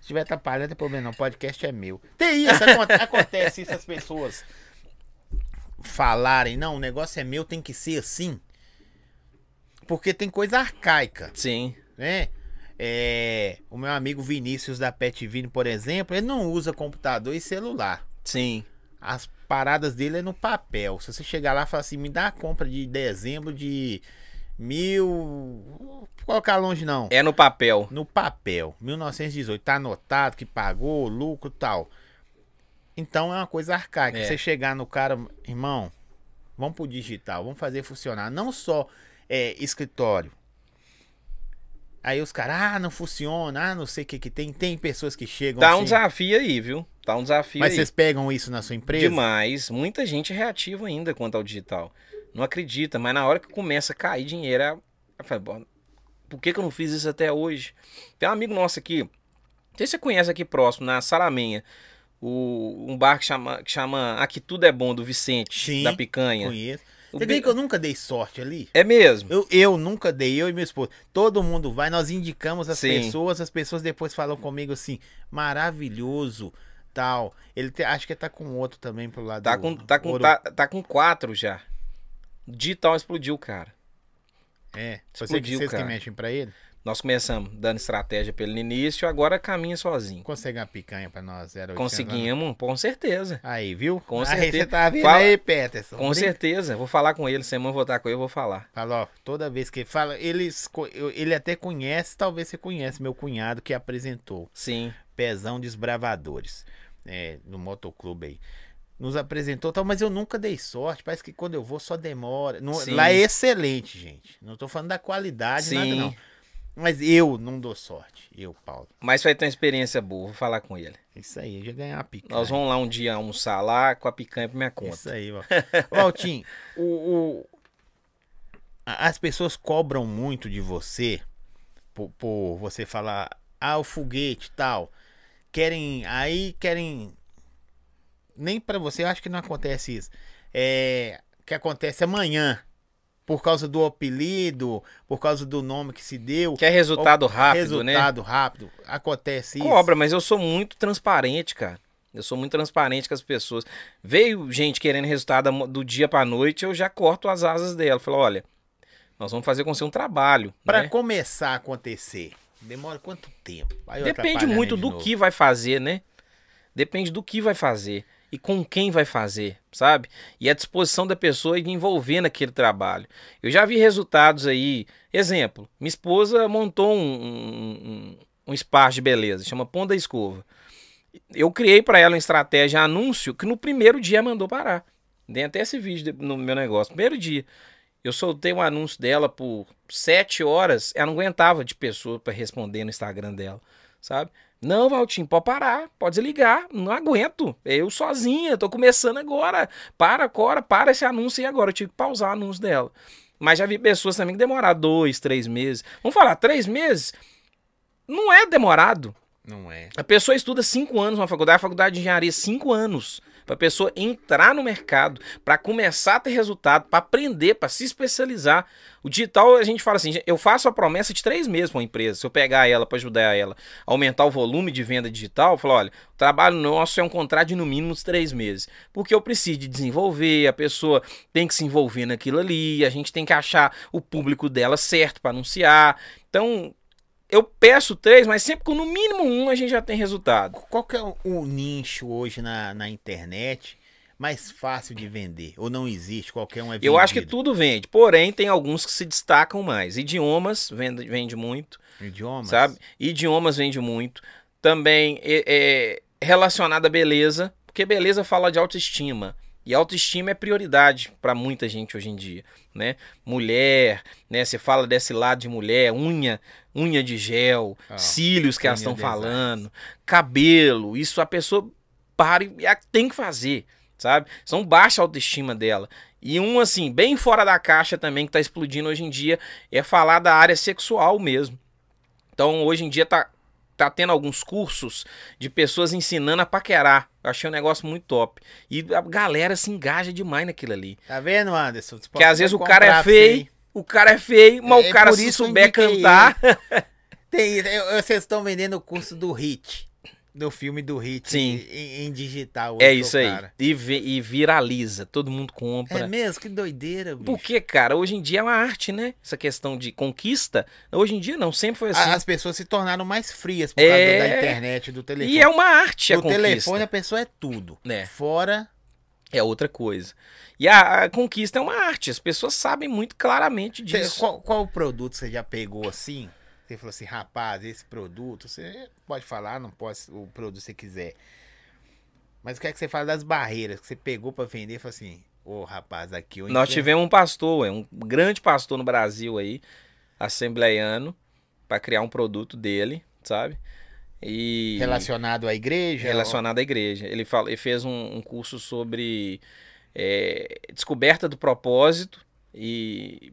Se tiver atrapalhando, não tem problema, não. O podcast é meu. Tem isso, aconte- acontece isso, as pessoas falarem, não, o negócio é meu, tem que ser assim. Porque tem coisa arcaica, Sim. né? É, o meu amigo Vinícius da Pet Vini, por exemplo, ele não usa computador e celular. Sim. As paradas dele é no papel. Se você chegar lá e falar assim, me dá a compra de dezembro de mil. Vou colocar longe não. É no papel. No papel, 1918, tá anotado que pagou, lucro tal. Então é uma coisa arcaica. É. Você chegar no cara, irmão, vamos pro digital, vamos fazer funcionar. Não só é, escritório. Aí os caras, ah, não funciona, ah, não sei o que que tem. Tem pessoas que chegam Tá um assim. desafio aí, viu? Tá um desafio Mas aí. vocês pegam isso na sua empresa? Demais. Muita gente é reativa ainda quanto ao digital. Não acredita, mas na hora que começa a cair dinheiro, eu falo, "Bom, por que, que eu não fiz isso até hoje? Tem um amigo nosso aqui, não sei se você conhece aqui próximo, na Saramenha, o, um bar que chama, que chama Aqui Tudo é Bom, do Vicente, Sim, da Picanha. Conheço. Você vê que eu nunca dei sorte ali? É mesmo? Eu, eu nunca dei, eu e meu esposo. Todo mundo vai, nós indicamos as Sim. pessoas, as pessoas depois falam comigo assim, maravilhoso, tal. Ele te- acho que tá com outro também pro lado Tá do com, tá, com, tá, tá com quatro já. Digital explodiu, cara. É, você, explodiu, vocês que cara. mexem pra ele? Nós começamos dando estratégia no início, agora caminha sozinho. Consegue uma picanha pra nós, 0,800 lá? Conseguimos, com certeza. Aí, viu? Com aí certeza. você tá vendo Fala- aí, Peterson? Com Brinca- certeza. Vou falar com ele. Semana vou estar com ele, eu vou falar. Fala, ó, toda vez que ele fala, ele, ele até conhece, talvez você conhece meu cunhado que apresentou. Sim. Pezão Desbravadores, é, no motoclube aí. Nos apresentou, tal, mas eu nunca dei sorte. Parece que quando eu vou só demora. Sim. lá é excelente, gente. Não tô falando da qualidade, nada Sim. não. Mas eu não dou sorte. Eu, Paulo. Mas vai ter uma experiência boa. Vou falar com ele. Isso aí, eu já ganhei uma picanha. Nós vamos lá um dia almoçar lá com a picanha pra minha conta. Isso aí, ó. Valtinho, o, o- a- as pessoas cobram muito de você por, por você falar, ah, o foguete e tal. Querem, aí querem. Nem pra você, eu acho que não acontece isso. É. Que acontece amanhã. Por causa do apelido, por causa do nome que se deu. Quer resultado rápido, né? resultado rápido. Acontece isso. Cobra, mas eu sou muito transparente, cara. Eu sou muito transparente com as pessoas. Veio gente querendo resultado do dia pra noite, eu já corto as asas dela. Falo, olha, nós vamos fazer com você um trabalho. Pra né? começar a acontecer, demora quanto tempo? Depende muito do novo. que vai fazer, né? Depende do que vai fazer e com quem vai fazer, sabe? E a disposição da pessoa de envolver naquele trabalho. Eu já vi resultados aí. Exemplo, minha esposa montou um, um, um, um espaço de beleza, chama Ponda Escova. Eu criei para ela uma estratégia anúncio que no primeiro dia mandou parar. Tem até esse vídeo de- no meu negócio. Primeiro dia. Eu soltei um anúncio dela por sete horas. Ela não aguentava de pessoa para responder no Instagram dela, sabe? Não, Valtinho, pode parar, pode desligar. Não aguento. Eu sozinha, tô começando agora. Para, agora, para esse anúncio aí agora. Eu tive que pausar o anúncio dela. Mas já vi pessoas também que demoraram dois, três meses. Vamos falar, três meses não é demorado. Não é. A pessoa estuda cinco anos na faculdade, a faculdade de engenharia, cinco anos. Para a pessoa entrar no mercado, para começar a ter resultado, para aprender, para se especializar. O digital, a gente fala assim: eu faço a promessa de três meses para uma empresa. Se eu pegar ela para ajudar ela a aumentar o volume de venda digital, eu falo: olha, o trabalho nosso é um contrato de no mínimo três meses. Porque eu preciso de desenvolver, a pessoa tem que se envolver naquilo ali, a gente tem que achar o público dela certo para anunciar. Então, eu peço três, mas sempre com no mínimo um a gente já tem resultado. Qual que é o, o nicho hoje na, na internet mais fácil de vender? Ou não existe? Qualquer um é vendido? Eu acho que tudo vende, porém tem alguns que se destacam mais. Idiomas vende, vende muito, Idiomas? sabe? Idiomas vende muito. Também é, é relacionado à beleza, porque beleza fala de autoestima. E autoestima é prioridade para muita gente hoje em dia, né? Mulher, né? Você fala desse lado de mulher, unha, unha de gel, Ah, cílios que elas estão falando, cabelo, isso a pessoa para e tem que fazer, sabe? São baixa autoestima dela. E um assim, bem fora da caixa também que tá explodindo hoje em dia é falar da área sexual mesmo. Então, hoje em dia tá tá tendo alguns cursos de pessoas ensinando a paquerar. Eu achei um negócio muito top. E a galera se engaja demais naquilo ali. Tá vendo, Anderson? Porque às vezes o cara é feio, o cara é feio, mas É o cara se souber cantar. Tem, vocês estão vendendo o curso do Hit. Do filme do Hit. Sim. Em, em digital. É isso ô, aí. cara. E, vi- e viraliza, todo mundo compra. É mesmo? Que doideira, bicho. Porque, cara, hoje em dia é uma arte, né? Essa questão de conquista. Hoje em dia não, sempre foi assim. As pessoas se tornaram mais frias por É. causa da internet, do telefone. e é uma arte a o conquista. telefone a pessoa é tudo. É. Fora. É outra coisa. E a, a conquista é uma arte. As pessoas sabem muito claramente disso. qual, qual produto você já pegou assim? Você falou assim, rapaz, esse produto, você pode falar, não pode o produto que você quiser. Mas o que é que você fala das barreiras que você pegou pra vender e falou assim, ô rapaz, aqui eu Nós tivemos um pastor, ué, um grande pastor no Brasil aí, assembleiano, para criar um produto dele, sabe? E Relacionado à igreja? relacionado à igreja. Ele, fala, ele fez um, um curso sobre é, descoberta do propósito e,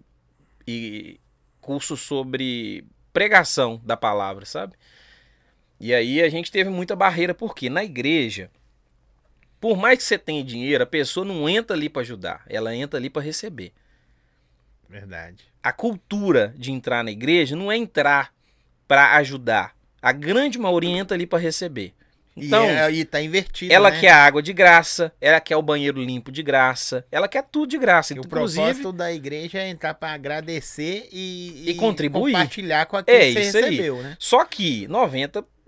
e curso sobre pregação da palavra, sabe? E aí a gente teve muita barreira, porque na igreja, por mais que você tenha dinheiro, a pessoa não entra ali para ajudar, ela entra ali para receber. Verdade. A cultura de entrar na igreja não é entrar para ajudar. A grande maioria entra ali para receber. Então, e, é, e tá invertido. ela né? quer água de graça, ela quer o banheiro limpo de graça, ela quer tudo de graça. E o propósito da igreja é entrar para agradecer e, E contribuir. compartilhar com aquilo É, que você isso aí. recebeu, né? só que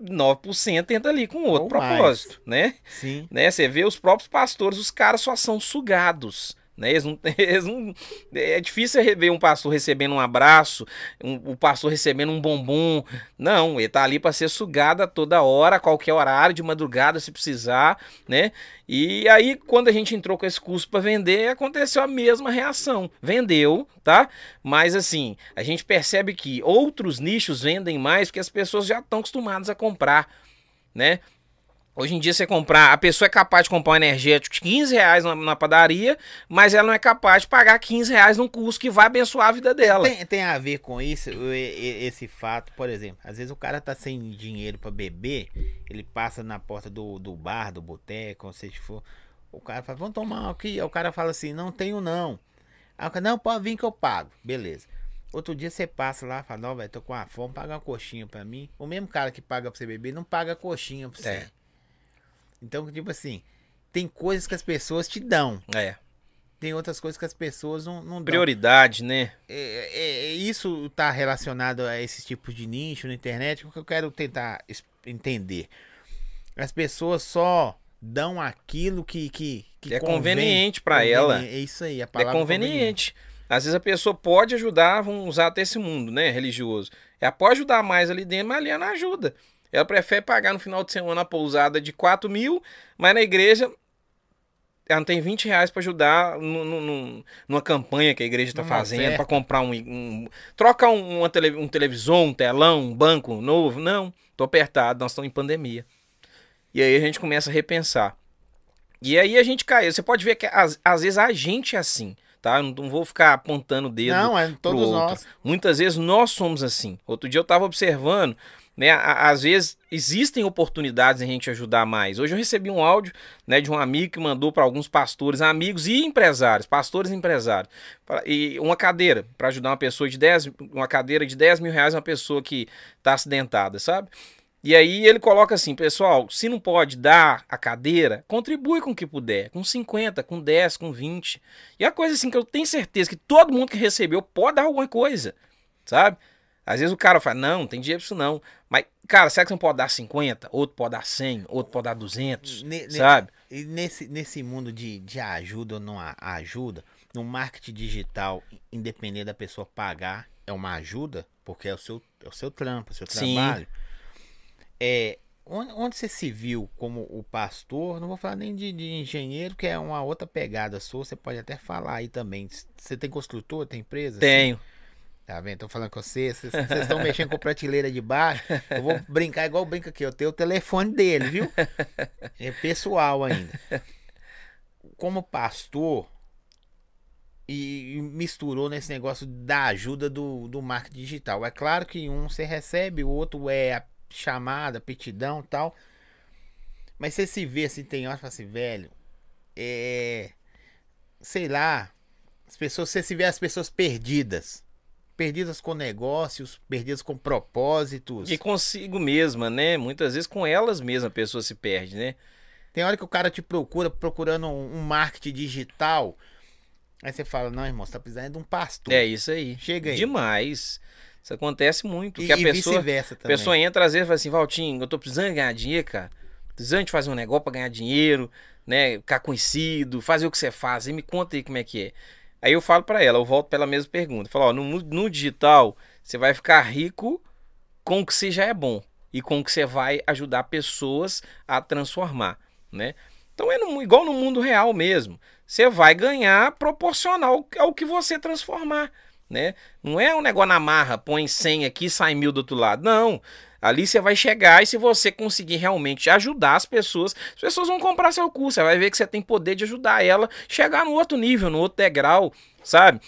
99% entra ali com outro Ou propósito, né? Sim. né? Você vê os próprios pastores, os caras só são sugados. Né? Eles não, eles não- é difícil ver um pastor recebendo um abraço, um, o pastor recebendo um bombom. Não, ele tá ali para ser sugado a toda hora, qualquer horário, de madrugada, se precisar, né? E aí, quando a gente entrou com esse curso para vender, aconteceu a mesma reação. Vendeu, tá? Mas assim, a gente percebe que outros nichos vendem mais porque as pessoas já estão acostumadas a comprar, né? Hoje em dia, você comprar, a pessoa é capaz de comprar um energético de 15 reais na, na padaria, mas ela não é capaz de pagar 15 reais num curso que vai abençoar a vida dela. Tem, tem a ver com isso, e- e- esse fato, por exemplo, às vezes o cara tá sem dinheiro para beber, ele passa na porta do, do bar, do boteco, ou seja for, o cara fala, vamos tomar aqui, aí o cara fala assim, não tenho não. Aí o cara, não, pode vir que eu pago, beleza. Outro dia você passa lá, fala, não, velho, tô com a fome, paga uma coxinha pra mim. O mesmo cara que paga pra você beber, não paga coxinha pra você. É. Então, tipo assim, tem coisas que as pessoas te dão, É. tem outras coisas que as pessoas não, não dão. Prioridade, né? É, é- é- isso está relacionado a esses tipos de nicho na internet, o que eu quero tentar entender. As pessoas só dão aquilo que, que, que É convém- conveniente pra conveni- ela. É isso aí, a É palavra conveniente. Às vezes a pessoa pode ajudar, vamos usar até esse mundo, né, religioso. Ela pode ajudar mais ali dentro, mas ali ela não ajuda. Ela prefere pagar no final de semana a pousada de 4 mil, mas na igreja ela não tem 20 reais pra ajudar nu- nu- numa campanha que a igreja tá Numa fazendo, pra comprar um, um- trocar um, uma tele- um televisor, um telão, um banco novo. Não, tô apertado, nós estamos em pandemia. E aí a gente começa a repensar. E aí a gente cai. Você pode ver que às, às vezes a gente é assim, tá? Eu não, vou ficar apontando o dedo. Não, é todos outro. nós. Muitas vezes nós somos assim. Outro dia eu estava observando, né? Às vezes existem oportunidades em gente ajudar mais. Hoje eu recebi um áudio, né, de um amigo que mandou para alguns pastores, amigos e empresários, pastores e empresários, e uma cadeira para ajudar uma pessoa de 10, uma cadeira de 10 mil reais, uma pessoa que está acidentada, sabe? E aí ele coloca assim, pessoal, se não pode dar a cadeira, contribui com o que puder, com 50, com 10, com 20. E a coisa assim que eu tenho certeza que todo mundo que recebeu pode dar alguma coisa, sabe? Às vezes o cara fala, não, não tem dinheiro pra isso não. Mas, cara, será que você não pode dar 50? Outro pode dar 100, outro pode dar 200, Ne- sabe? E nesse, nesse mundo de, de ajuda ou não ajuda, no marketing digital, independente da pessoa pagar, é uma ajuda, porque é o seu, é o seu trampo, é o seu Sim. trabalho. É, onde, onde você se viu como o pastor, não vou falar nem de, de engenheiro, que é uma outra pegada sua, você pode até falar aí também. Você tem construtor, tem empresa? Tenho. Tá vendo? Tô falando com você. Vocês vocês estão mexendo com prateleira de baixo. Eu vou brincar igual brinca aqui. Eu tenho o telefone dele, viu? É pessoal ainda. Como pastor, e misturou nesse negócio da ajuda do, do marketing digital. É claro que um você recebe, o outro é a chamada, petidão e tal. Mas você se vê assim, tem hora fala assim, velho, é. Sei lá. As pessoas, você se vê as pessoas perdidas. Perdidas com negócios, perdidas com propósitos. E consigo mesma, né? Muitas vezes com elas mesmas a pessoa se perde, né? Tem hora que o cara te procura procurando um, um marketing digital. Aí você fala, não, irmão, você tá precisando de um pastor. É isso aí. Chega aí. Demais. Isso acontece muito. e que a e pessoa, vice-versa a também. pessoa entra às vezes e fala assim, Valtinho, eu tô precisando ganhar dinheiro, cara. Precisando de fazer um negócio pra ganhar dinheiro, né? Ficar conhecido, fazer o que você faz. E me conta aí como é que é. Aí eu falo pra ela, eu volto pela mesma pergunta. Falo, ó, no, no digital, você vai ficar rico com o que você já é bom. E com o que você vai ajudar pessoas a transformar, né? Então é no- igual no mundo real mesmo. Você vai ganhar proporcional ao que você transformar. né? Não é um negócio na marra, põe 100 aqui, sai mil do outro lado. Não. Ali você vai chegar e se você conseguir realmente ajudar as pessoas, as pessoas vão comprar seu curso. Você vai ver que você tem poder de ajudar ela chegar no outro nível, no outro degrau, sabe?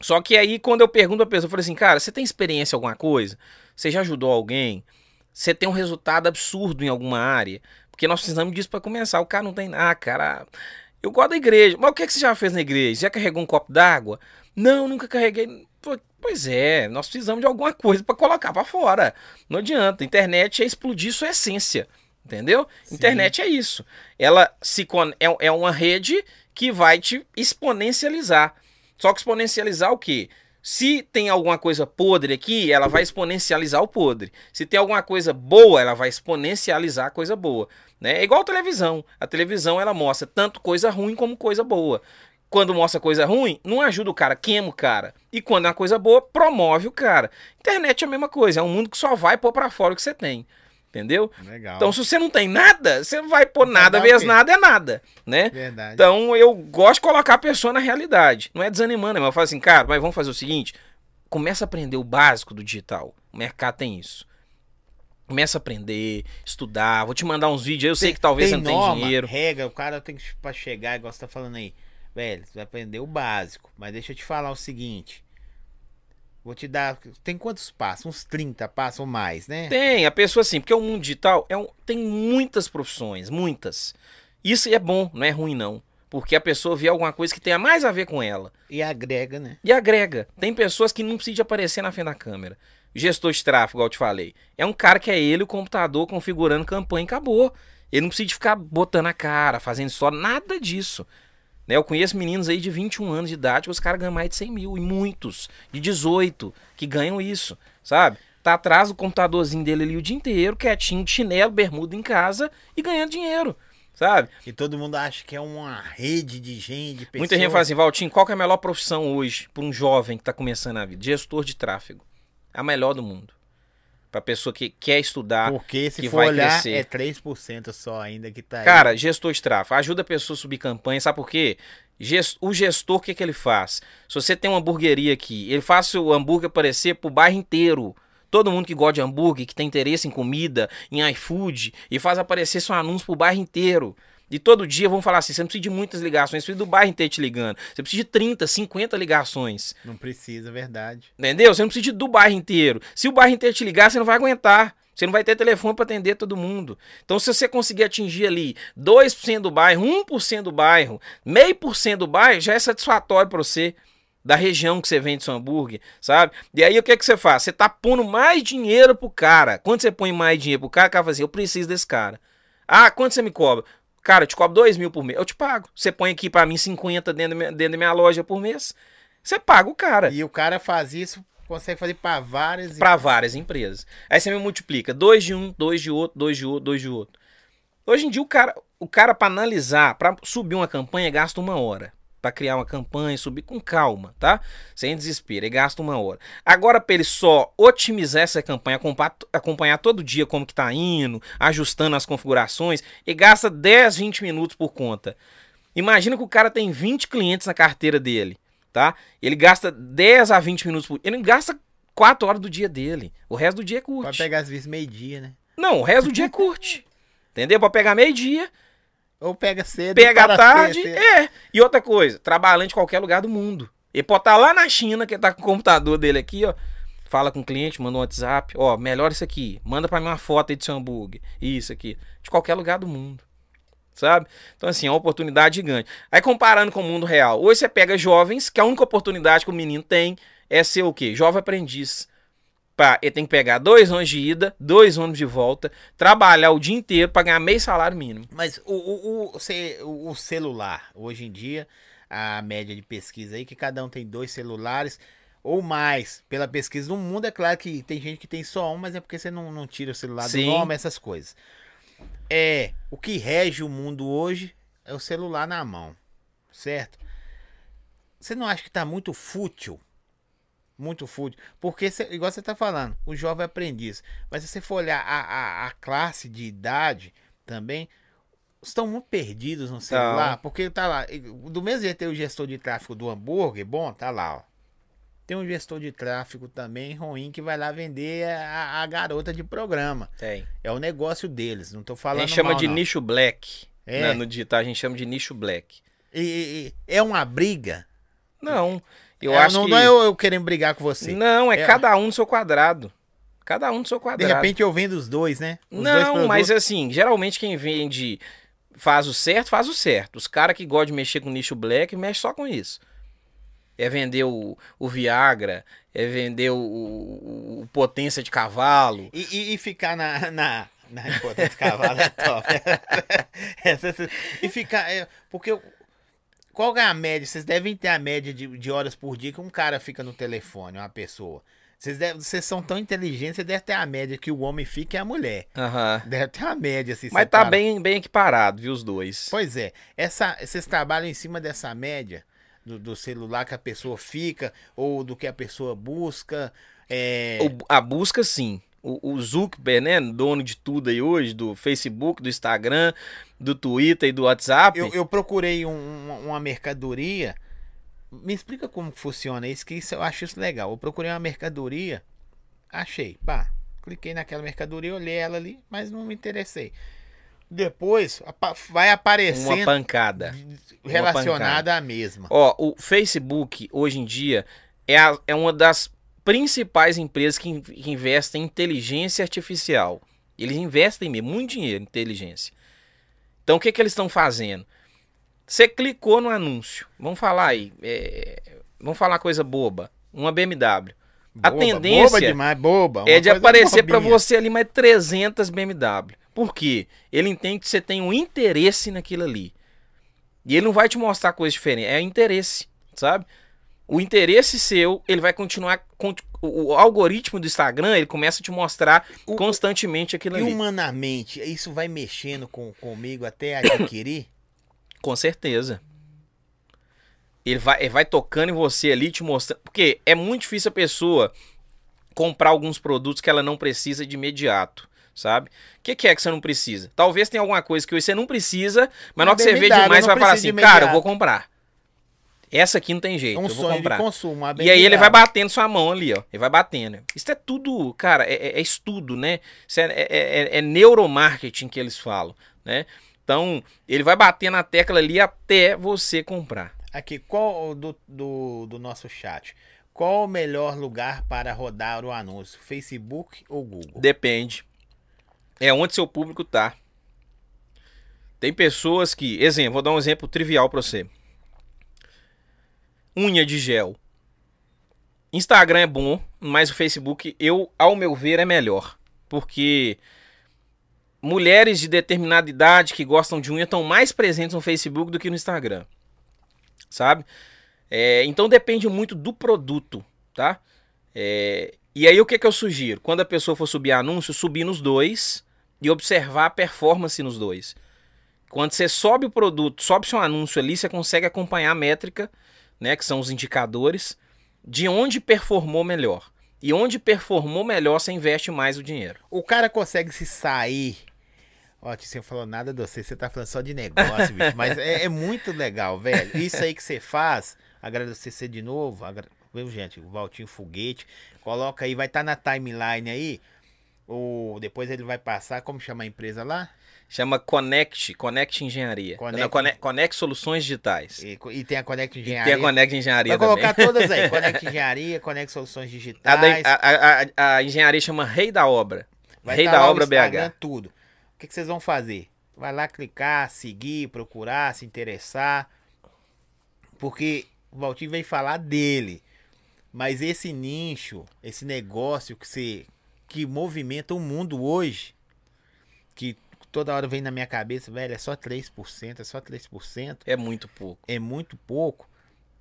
Só que aí, quando eu pergunto a pessoa, eu falo assim, cara, você tem experiência em alguma coisa? Você já ajudou alguém? Você tem um resultado absurdo em alguma área? Porque nós precisamos disso para começar. O cara não tem. Ah, cara, eu gosto da igreja. Mas o que, é que você já fez na igreja? Já carregou um copo d'água? Não, nunca carreguei. Pois é, nós precisamos de alguma coisa para colocar para fora. Não adianta. Internet é explodir sua essência. Entendeu? Sim. Internet é isso. Ela se é, é uma rede que vai te exponencializar. Só que exponencializar o quê? Se tem alguma coisa podre aqui, ela vai exponencializar o podre. Se tem alguma coisa boa, ela vai exponencializar a coisa boa. Né? É igual a televisão. A televisão ela mostra tanto coisa ruim como coisa boa. Quando mostra coisa ruim, não ajuda o cara, queima o cara. E quando é uma coisa boa, promove o cara. Internet é a mesma coisa, é um mundo que só vai pôr para fora o que você tem. Entendeu? Legal. Então, se você não tem nada, você vai pôr nada vezes nada é nada, né? Verdade. Então, eu gosto de colocar a pessoa na realidade. Não é desanimando, mas eu falo assim, cara, mas vamos fazer o seguinte: começa a aprender o básico do digital. O mercado tem isso. Começa a aprender, estudar. Vou te mandar uns vídeos. Eu sei que talvez tem você não norma, tenha dinheiro. Regra, o cara tem que para chegar, igual você tá falando aí. Velho, você vai aprender o básico. Mas deixa eu te falar o seguinte. Vou te dar. Tem quantos passos? Uns 30 passos ou mais, né? Tem, a pessoa assim, porque o mundo digital é um, tem muitas profissões, muitas. Isso é bom, não é ruim, não. Porque a pessoa vê alguma coisa que tenha mais a ver com ela. E agrega, né? E agrega. Tem pessoas que não precisam aparecer na frente da câmera. Gestor de tráfego, igual eu te falei. É um cara que é ele, o computador, configurando campanha e acabou. Ele não precisa de ficar botando a cara, fazendo história, nada disso. Né? Eu conheço meninos aí de 21 anos de idade que os caras ganham mais de 100 mil. E muitos de 18 que ganham isso, sabe? Tá atrás do computadorzinho dele ali o dia inteiro, quietinho, de chinelo, bermuda em casa e ganhando dinheiro. Sabe? E todo mundo acha que é uma rede de gente, de pessoas. Muita gente fala assim, Valtinho, qual é a melhor profissão hoje para um jovem que está começando a vida? Gestor de tráfego. A melhor do mundo. Pra pessoa que quer estudar. Porque se que for vai olhar, crescer. é 3% só ainda que tá aí. Cara, gestor de tráfego. Ajuda a pessoa a subir campanha. Sabe por quê? O gestor, o que, que ele faz? Se você tem uma hamburgueria aqui, ele faz o hambúrguer aparecer pro bairro inteiro. Todo mundo que gosta de hambúrguer, que tem interesse em comida, em iFood, e faz aparecer seu anúncio pro bairro inteiro. E todo dia vão falar assim: você não precisa de muitas ligações, você precisa do bairro inteiro te ligando. Você precisa de 30, 50 ligações. Não precisa, verdade. Entendeu? Você não precisa de, do bairro inteiro. Se o bairro inteiro te ligar, você não vai aguentar. Você não vai ter telefone para atender todo mundo. Então, se você conseguir atingir ali 2% do bairro, 1% do bairro, meio por cento do bairro, já é satisfatório para você da região que você vende seu hambúrguer, sabe? E aí o que é que você faz? Você tá pondo mais dinheiro pro cara. Quando você põe mais dinheiro pro cara, o cara fala assim: eu preciso desse cara. Ah, quanto você me cobra? Cara, eu te cobro 2 mil por mês. Eu te pago. Você põe aqui para mim 50 dentro da, minha, dentro da minha loja por mês. Você paga o cara. E o cara faz isso, consegue fazer para várias Para várias empresas. Aí você me multiplica. Dois de um, dois de outro, dois de outro, dois de outro. Hoje em dia, o cara, o cara para analisar, para subir uma campanha, gasta uma hora para criar uma campanha, subir com calma, tá? Sem desespero, ele gasta uma hora. Agora, para ele só otimizar essa campanha, acompanhar todo dia como que tá indo, ajustando as configurações, ele gasta 10, 20 minutos por conta. Imagina que o cara tem 20 clientes na carteira dele, tá? Ele gasta 10 a 20 minutos por... Ele gasta 4 horas do dia dele. O resto do dia é curte. Pode pegar às vezes meio-dia, né? Não, o resto do dia é curte. Entendeu? Pode pegar meio-dia, ou pega cedo. Pega à tarde. É. E outra coisa, trabalhando em qualquer lugar do mundo. Ele pode estar tá lá na China, que tá com o computador dele aqui, ó. Fala com o cliente, manda um WhatsApp. Ó, melhor isso aqui. Manda para mim uma foto aí do seu hambúrguer. Isso aqui. De qualquer lugar do mundo. Sabe? Então, assim, é uma oportunidade gigante. Aí, comparando com o mundo real. Hoje você pega jovens, que a única oportunidade que o menino tem é ser o quê? Jovem aprendiz. Pá, ele tem que pegar dois ônibus de ida, dois ônibus de volta, trabalhar o dia inteiro para ganhar meio salário mínimo. Mas o, o, o, o celular, hoje em dia, a média de pesquisa aí, que cada um tem dois celulares ou mais. Pela pesquisa no mundo, é claro que tem gente que tem só um, mas é porque você não, não tira o celular Sim. do nome, essas coisas. É, o que rege o mundo hoje é o celular na mão, certo? Você não acha que tá muito fútil muito fútil. Porque, cê, igual você tá falando, o jovem aprendiz. Mas se você for olhar a, a, a classe de idade também, estão muito perdidos no celular. Tá. Porque tá lá. Do mesmo jeito tem o gestor de tráfego do hambúrguer, bom, tá lá, ó. Tem um gestor de tráfego também ruim que vai lá vender a, a garota de programa. Tem. É o negócio deles, não tô A falando gente chama mal, de não. nicho black. É. né, no digital a gente chama de nicho black. E- e é uma briga. Não, eu É, acho não, que... não é eu, eu querendo brigar com você. Não, é, É. cada um no seu quadrado. Cada um no seu De quadrado. repente eu vendo os dois, né? Os dois Não, produtos. mas assim, geralmente quem vende faz o certo, faz o certo. Os caras que gostam de mexer com nicho black, mexe só com isso. É vender o, o Viagra, é vender o, o- o potência de cavalo. E, e- e ficar na, na, impotência de cavalo é top. E ficar. é, porque qual é a média? Vocês devem ter a média de, de horas por dia que um cara fica no telefone, uma pessoa. Vocês, devem, vocês são tão inteligentes, você deve ter a média que o homem fica e a mulher. Aham. Deve ter uma média assim. Mas tá para- bem, bem equiparado, viu, os dois. Pois é. Essa, vocês trabalham em cima dessa média do, do celular que a pessoa fica ou do que a pessoa busca. É... A busca, sim. O, o Zuckerberg, né, dono de tudo aí hoje, do Facebook, do Instagram, do Twitter e do WhatsApp. Eu, eu procurei um- um- uma mercadoria. Me explica como funciona isso, que isso eu acho isso legal. Eu procurei uma mercadoria, achei, pá. Cliquei naquela mercadoria, olhei ela ali, mas não me interessei. Depois vai uma aparecendo pancada. relacionada à mesma. Ó, o Facebook, hoje em dia, é, a- é uma das principais empresas que, que investem em inteligência artificial. Eles investem mesmo, muito dinheiro em inteligência. Então, o que, que eles estão fazendo? Você clicou no anúncio. Vamos falar aí. é, vamos falar coisa boba. Uma BMW. a Boba, tendência boba demais, boba. é de aparecer bobinha. você ali mais 300 BMW. Por quê? Ele entende que você tem um interesse naquilo ali. E ele não vai te mostrar coisa diferente. É interesse, sabe? O interesse seu, ele vai continuar. con- O, algoritmo do Instagram, ele começa a te mostrar O- constantemente aquilo E ali. humanamente, isso vai mexendo com, comigo até adquirir? Com certeza. Ele vai, ele vai tocando em você ali, te mostrando. Porque é muito difícil a pessoa comprar alguns produtos que ela não precisa de imediato, sabe? O que, que é que você não precisa? Talvez tenha alguma coisa que você não precisa, mas na hora que você vê demais, vai falar assim, cara, eu vou comprar. Essa aqui não tem É jeito, um eu vou comprar. consumo. E aí ele vai batendo sua mão ali, ó. Ele vai batendo. Isso é tudo, cara, é, é- é estudo, né? É, é- é- é neuromarketing que eles falam, né? Então, ele vai bater na tecla ali até você comprar. Aqui, qual do, do, do nosso chat? Qual o melhor lugar para rodar o anúncio? Facebook ou Google? Depende. É onde seu público tá. Tem pessoas que, exemplo, vou dar um exemplo trivial pra você. Unha de gel. Instagram é bom, mas o Facebook, eu, ao meu ver, é melhor. Porque mulheres de determinada idade que gostam de unha estão mais presentes no Facebook do que no Instagram. Sabe? É, então depende muito do produto, tá? É, e aí o que, que eu sugiro? Quando a pessoa for subir anúncio, subir nos dois e observar a performance nos dois. Quando você sobe o produto, sobe seu anúncio ali, você consegue acompanhar a métrica, né, que são os indicadores, de onde performou melhor. E onde performou melhor, você investe mais o dinheiro. O cara consegue se sair. Ó, você falou nada de você, você tá falando só de negócio, bicho. Mas é, é muito legal, velho. Isso aí que você faz, agradecer você de novo. Agra... Viu, gente? O Valtinho Foguete. Coloca aí, vai estar na timeline aí. Ou depois ele vai passar, como chama a empresa lá? Chama Connect, Connect Engenharia. Connect- Não, Connect, Connect Soluções Digitais. E, e tem a Connect E Engenharia. tem a Connect Engenharia Vai colocar também. todas aí. Connect Engenharia, Connect Soluções Digitais. a- a- a- a engenharia chama Rei da Obra. Vai Rei tá da Obra BH. tudo. O que, que vocês vão fazer? Vai lá clicar, seguir, procurar, se interessar. Porque o Valtinho veio falar dele. Mas esse nicho, esse negócio que você que movimenta o mundo hoje, que toda hora vem na minha cabeça, velho, é só 3%, é só 3%, É muito pouco. é muito pouco,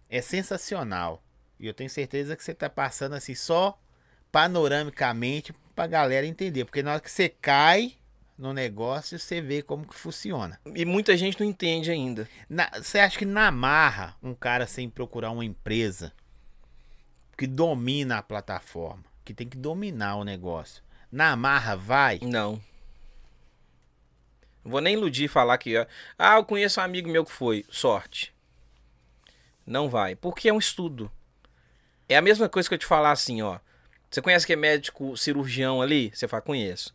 é sensacional. E eu tenho certeza que você tá passando assim só panoramicamente pra galera entender, porque na hora que você cai no negócio, você vê como que funciona. E muita gente não entende ainda. Na- você acha que na marra, um cara sem procurar uma empresa que domina a plataforma, que tem que dominar o negócio, na marra vai? Não. Não Vou nem iludir e falar que. Ah, eu conheço um amigo meu que foi. Sorte. Não vai. Porque é um estudo. É a mesma coisa que eu te falar assim, ó. Você conhece que é médico cirurgião ali? Você fala, conheço.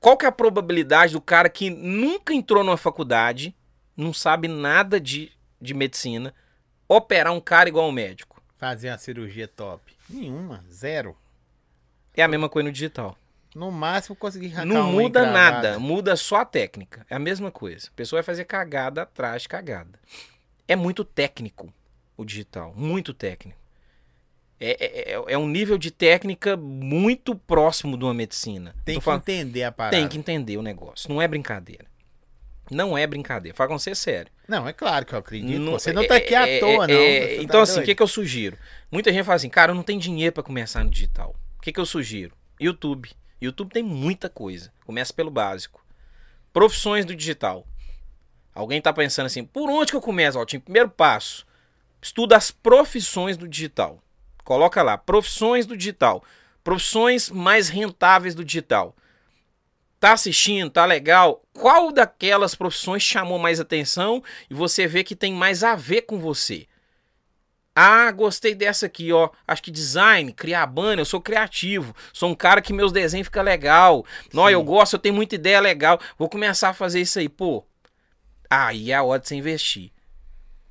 Qual que é a probabilidade do cara que nunca entrou numa faculdade, não sabe nada de, de medicina, operar um cara igual um médico? Fazer uma cirurgia top. Nenhuma, zero. É a mesma coisa no digital. No máximo conseguir arrancar Não uma muda nada, muda só a técnica. É a mesma coisa. A pessoa vai fazer cagada atrás de cagada. É muito técnico o digital, muito técnico. É, é, é- é um nível de técnica muito próximo de uma medicina. Tem Tô que falando- entender a parada. tem que entender o negócio. Não é brincadeira. Não é brincadeira. Fala com você sério. Não, é claro que eu acredito. Não-. Você não tá aqui à é- toa, é- não. é- tá então, assim, o que, que eu sugiro? Muita gente fala assim, cara, eu não tenho dinheiro pra começar no digital. O que, que eu sugiro? YouTube. YouTube tem muita coisa. Começa pelo básico. Profissões do digital. Alguém tá pensando assim, por onde que eu começo, Altinho? Primeiro passo, estuda as profissões do digital. Coloca lá, profissões do digital. Profissões mais rentáveis do digital. Tá assistindo, tá legal? Qual daquelas profissões chamou mais atenção e você vê que tem mais a ver com você? Ah, gostei dessa aqui, ó. Acho que design, criar banner, eu sou criativo. Sou um cara que meus desenhos ficam legal. Não, eu gosto, eu tenho muita ideia legal. Vou começar a fazer isso aí, pô. Aí é a hora de você investir.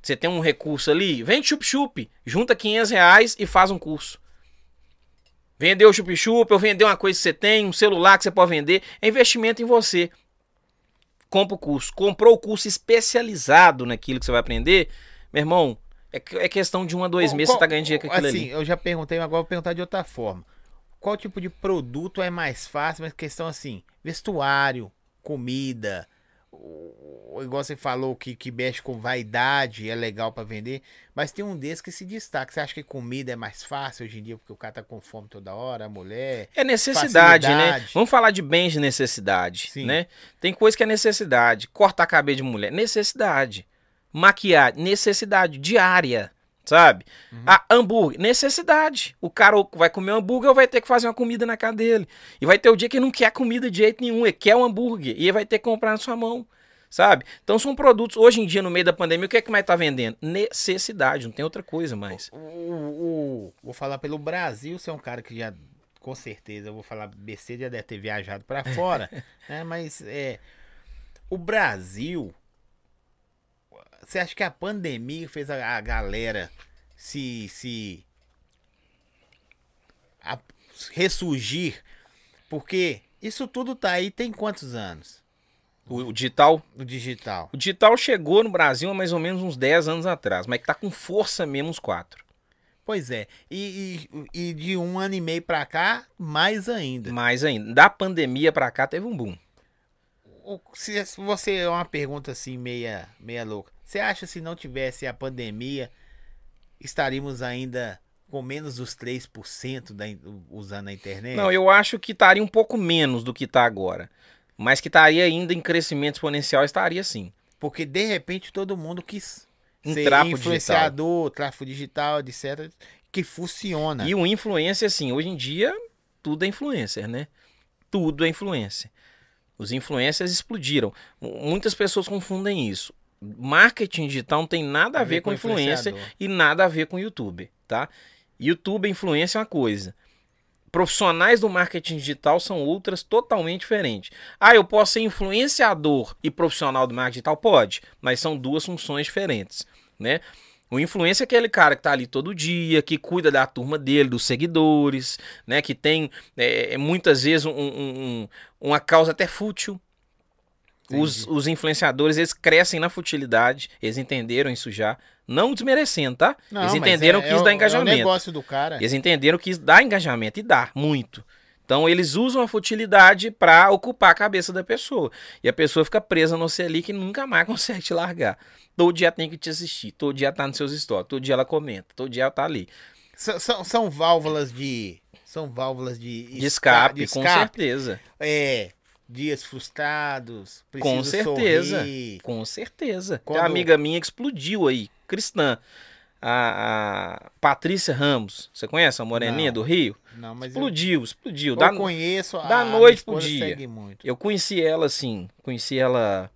Você tem um recurso ali, vende chup-chup, junta 500 reais e faz um curso. Vendeu o chup-chup, ou vender uma coisa que você tem, um celular que você pode vender, é investimento em você. Compra o curso. Comprou o curso especializado naquilo que você vai aprender, meu irmão, é, é questão de um a dois Qual- meses você qual- tá ganhando dinheiro com aquilo assim, ali. eu já perguntei, mas agora vou perguntar de outra forma. Qual tipo de produto é mais fácil, mas questão assim, vestuário, comida, o- igual você falou que, que mexe com vaidade, é legal pra vender, mas tem um desses que se destaca. Você acha que comida é mais fácil hoje em dia porque o cara tá com fome toda hora, a mulher? É necessidade, né? Facilidade. Vamos falar de bens de necessidade, Sim. né? Tem coisa que é necessidade. Cortar cabelo de mulher, necessidade. Maquiar, necessidade diária, sabe? Uhum. Ah, hambúrguer, necessidade. O cara vai comer um hambúrguer ou vai ter que fazer uma comida na casa dele. E vai ter o dia que ele não quer comida de jeito nenhum, ele quer um hambúrguer. E ele vai ter que comprar na sua mão, sabe? Então são produtos, hoje em dia, no meio da pandemia, o que é que mais tá vendendo? Necessidade, não tem outra coisa mais. O, o- vou falar pelo Brasil, você é um cara que já, com certeza, eu vou falar besteira, já deve ter viajado pra fora, né? Mas é, o Brasil, você acha que a pandemia fez a, a galera se, se a- ressurgir? Porque isso tudo tá aí tem quantos anos? O, o digital O digital. O digital chegou no Brasil há mais ou menos uns 10 anos atrás, mas que tá com força mesmo uns 4. Pois é. E, e, e de um ano e meio pra cá, mais ainda. Mais ainda. Da pandemia pra cá teve um boom. O- Se se você é uma pergunta assim meia, meia louca, você acha se não tivesse a pandemia, estaríamos ainda com menos dos 3% da, usando a internet? Não, eu acho que estaria um pouco menos do que tá agora. Mas que estaria ainda em crescimento exponencial, estaria sim. Porque de repente todo mundo quis ser influenciador, tráfego digital, etc. Que funciona. E o influencer, assim, hoje em dia, tudo é influencer, né? Tudo é influencer. Os influencers explodiram. Muitas pessoas confundem isso. Marketing digital não tem nada a ver com influencer influenciador. e nada a ver com YouTube, tá? YouTube influência é uma coisa. Profissionais do marketing digital são outras totalmente diferentes. Ah, eu posso ser influenciador e profissional do marketing digital? Pode, mas são duas funções diferentes, né? O influencer é aquele cara que tá ali todo dia, que cuida da turma dele, dos seguidores, né? Que tem é, muitas vezes um- um- um- uma causa até fútil. Os, os influenciadores, eles crescem na futilidade, eles entenderam isso já. Não desmerecendo, tá? Não, eles entenderam é- que é isso o- dá É o engajamento. negócio do cara. Eles entenderam que isso dá engajamento e dá muito. Então eles usam a futilidade pra ocupar a cabeça da pessoa. E a pessoa fica presa no ali que nunca mais consegue te largar. Todo dia tem que te assistir, todo dia tá nos seus stories, todo dia ela comenta, todo dia ela tá ali. São, são, são válvulas de. São válvulas de, De escape, de com escape. certeza. É. Dias frustrados. Com preciso certeza. sorrir. Com certeza. Tem Quando- uma amiga minha que explodiu aí, cristã. A, a Patrícia Ramos. Você conhece a moreninha Não. do Rio? Não, mas Explodiu, explodiu. eu, Da- eu conheço. da a noite pro dia. Eu conheci ela assim, conheci ela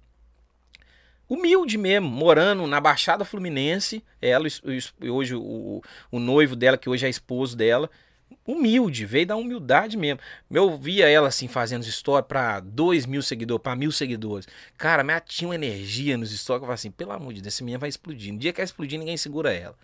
humilde mesmo, morando na Baixada Fluminense. Ela, hoje o, o noivo dela, que hoje é esposo dela, humilde, veio da humildade mesmo. Eu via ela assim fazendo stories para dois mil seguidores, para mil seguidores. Cara, mas ela tinha uma energia nos stories que eu falava assim: pelo amor de Deus, essa menina vai explodir. No dia que ela explodir, ninguém segura ela.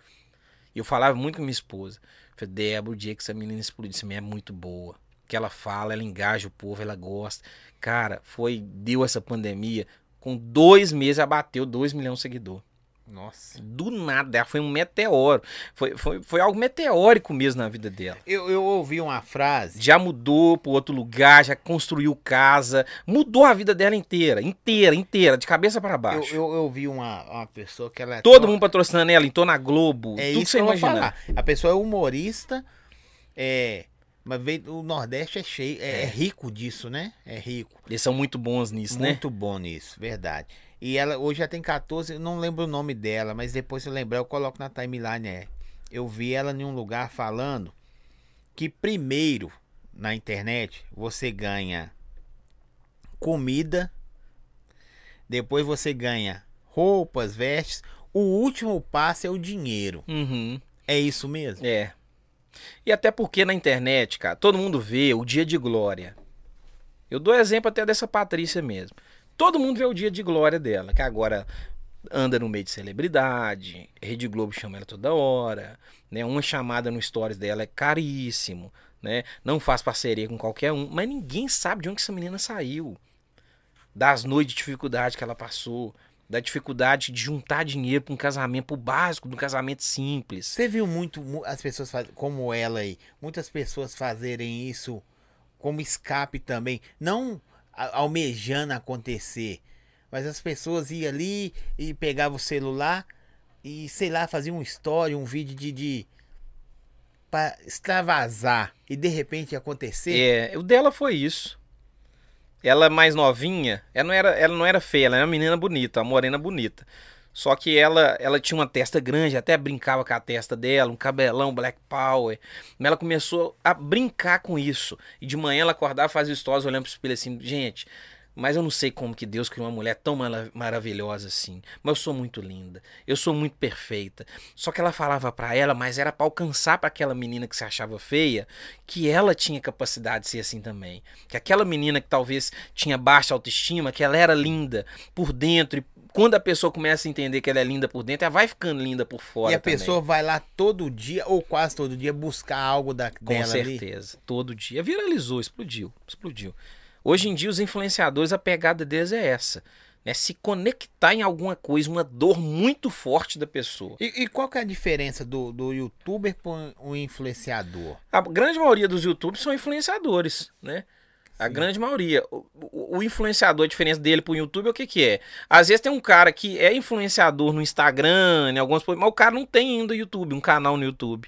E eu falava muito com minha esposa. Falei, Débora, o dia que essa menina explodir, essa menina é muito boa. Que ela fala, ela engaja o povo, ela gosta. Cara, foi, deu essa pandemia. Com dois meses, ela bateu dois milhões de seguidores. Nossa. Do nada, ela foi um meteoro. Foi, foi, foi algo meteórico mesmo na vida dela. Eu, eu ouvi uma frase. Já mudou para outro lugar, já construiu casa, mudou a vida dela inteira, inteira, inteira, de cabeça para baixo. Eu, eu, eu ouvi uma, uma pessoa que ela é. Todo mundo patrocinando ela, entrou na Globo. É tudo isso você que eu vou imagina. falar. A pessoa é humorista, é. Mas veio, o Nordeste é cheio, é, é rico disso, né? É rico. Eles são muito bons nisso, né? Muito bom nisso, verdade. E ela hoje já tem 14, eu não lembro o nome dela, mas depois se eu lembrar eu coloco na timeline. É. Eu vi ela em um lugar falando que primeiro na internet você ganha comida, depois você ganha roupas, vestes, o último passo é o dinheiro. Uhum. É isso mesmo? É. E até porque na internet, cara, todo mundo vê o dia de glória. Eu dou exemplo até dessa Patrícia mesmo. Todo mundo vê o dia de glória dela, que agora anda no meio de celebridade, Rede Globo chama ela toda hora, né? Uma chamada no stories dela é caríssimo, né? Não faz parceria com qualquer um, mas ninguém sabe de onde essa menina saiu. Das noites de dificuldade que ela passou, da dificuldade de juntar dinheiro para um casamento, pro básico um casamento simples. Você viu muito mu- as pessoas faz, como ela aí, muitas pessoas fazerem isso como escape também, não almejando acontecer, mas as pessoas iam ali e pegavam o celular e sei lá, faziam uma história, um vídeo de, de para extravasar e de repente acontecer. É, o dela foi isso. Ela mais novinha, ela não era, ela não era feia, ela era uma menina bonita, uma morena bonita. Só que ela, ela tinha uma testa grande, até brincava com a testa dela, um cabelão black power. Mas ela começou a brincar com isso. E de manhã ela acordava, fazia stories olhando pro espelho assim, gente, mas eu não sei como que Deus criou uma mulher tão mara- maravilhosa assim. Mas eu sou muito linda, eu sou muito perfeita. Só que ela falava pra ela, mas era pra alcançar pra aquela menina que se achava feia, que ela tinha capacidade de ser assim também. Que aquela menina que talvez tinha baixa autoestima, que ela era linda por dentro e quando a pessoa começa a entender que ela é linda por dentro, ela vai ficando linda por fora. e a também. pessoa vai lá todo dia ou quase todo dia buscar algo da, Com dela ali. certeza. Todo dia. Viralizou, explodiu. Explodiu. Hoje em dia, os influenciadores, a pegada deles é essa. Né? Se conectar em alguma coisa, uma dor muito forte da pessoa. E, e qual que é a diferença do, do youtuber para um influenciador? A grande maioria dos youtubers são influenciadores, né? A grande maioria. O, o- influenciador, a diferença dele pro YouTube é o que que é? Às vezes tem um cara que é influenciador no Instagram, em algumas coisas, mas o cara não tem ainda YouTube, um canal no YouTube.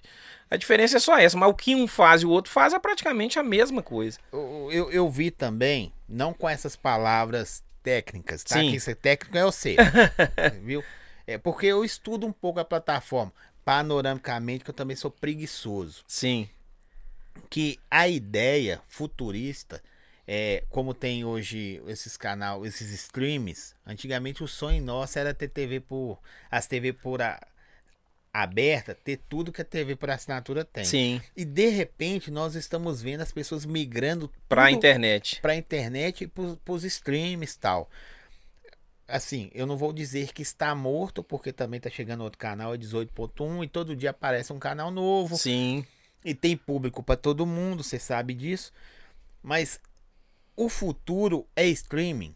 A diferença é só essa, mas o que um faz e o outro faz é praticamente a mesma coisa. Eu, eu, eu vi também, não com essas palavras técnicas, tá? Sim. Que isso é técnico é o seu, viu? É porque eu estudo um pouco a plataforma, panoramicamente, que eu também sou preguiçoso. Sim. Que a ideia futurista, é, como tem hoje esses canal, esses streams, antigamente o sonho nosso era ter TV por. As TV por a- aberta, ter tudo que a TV por assinatura tem. Sim. E de repente nós estamos vendo as pessoas migrando Pra tudo internet. pra internet e pros, pros streams e tal. Assim, eu não vou dizer que está morto, porque também tá chegando outro canal, é 18.1, e todo dia aparece um canal novo. Sim. E tem público pra todo mundo, você sabe disso. Mas o futuro é streaming.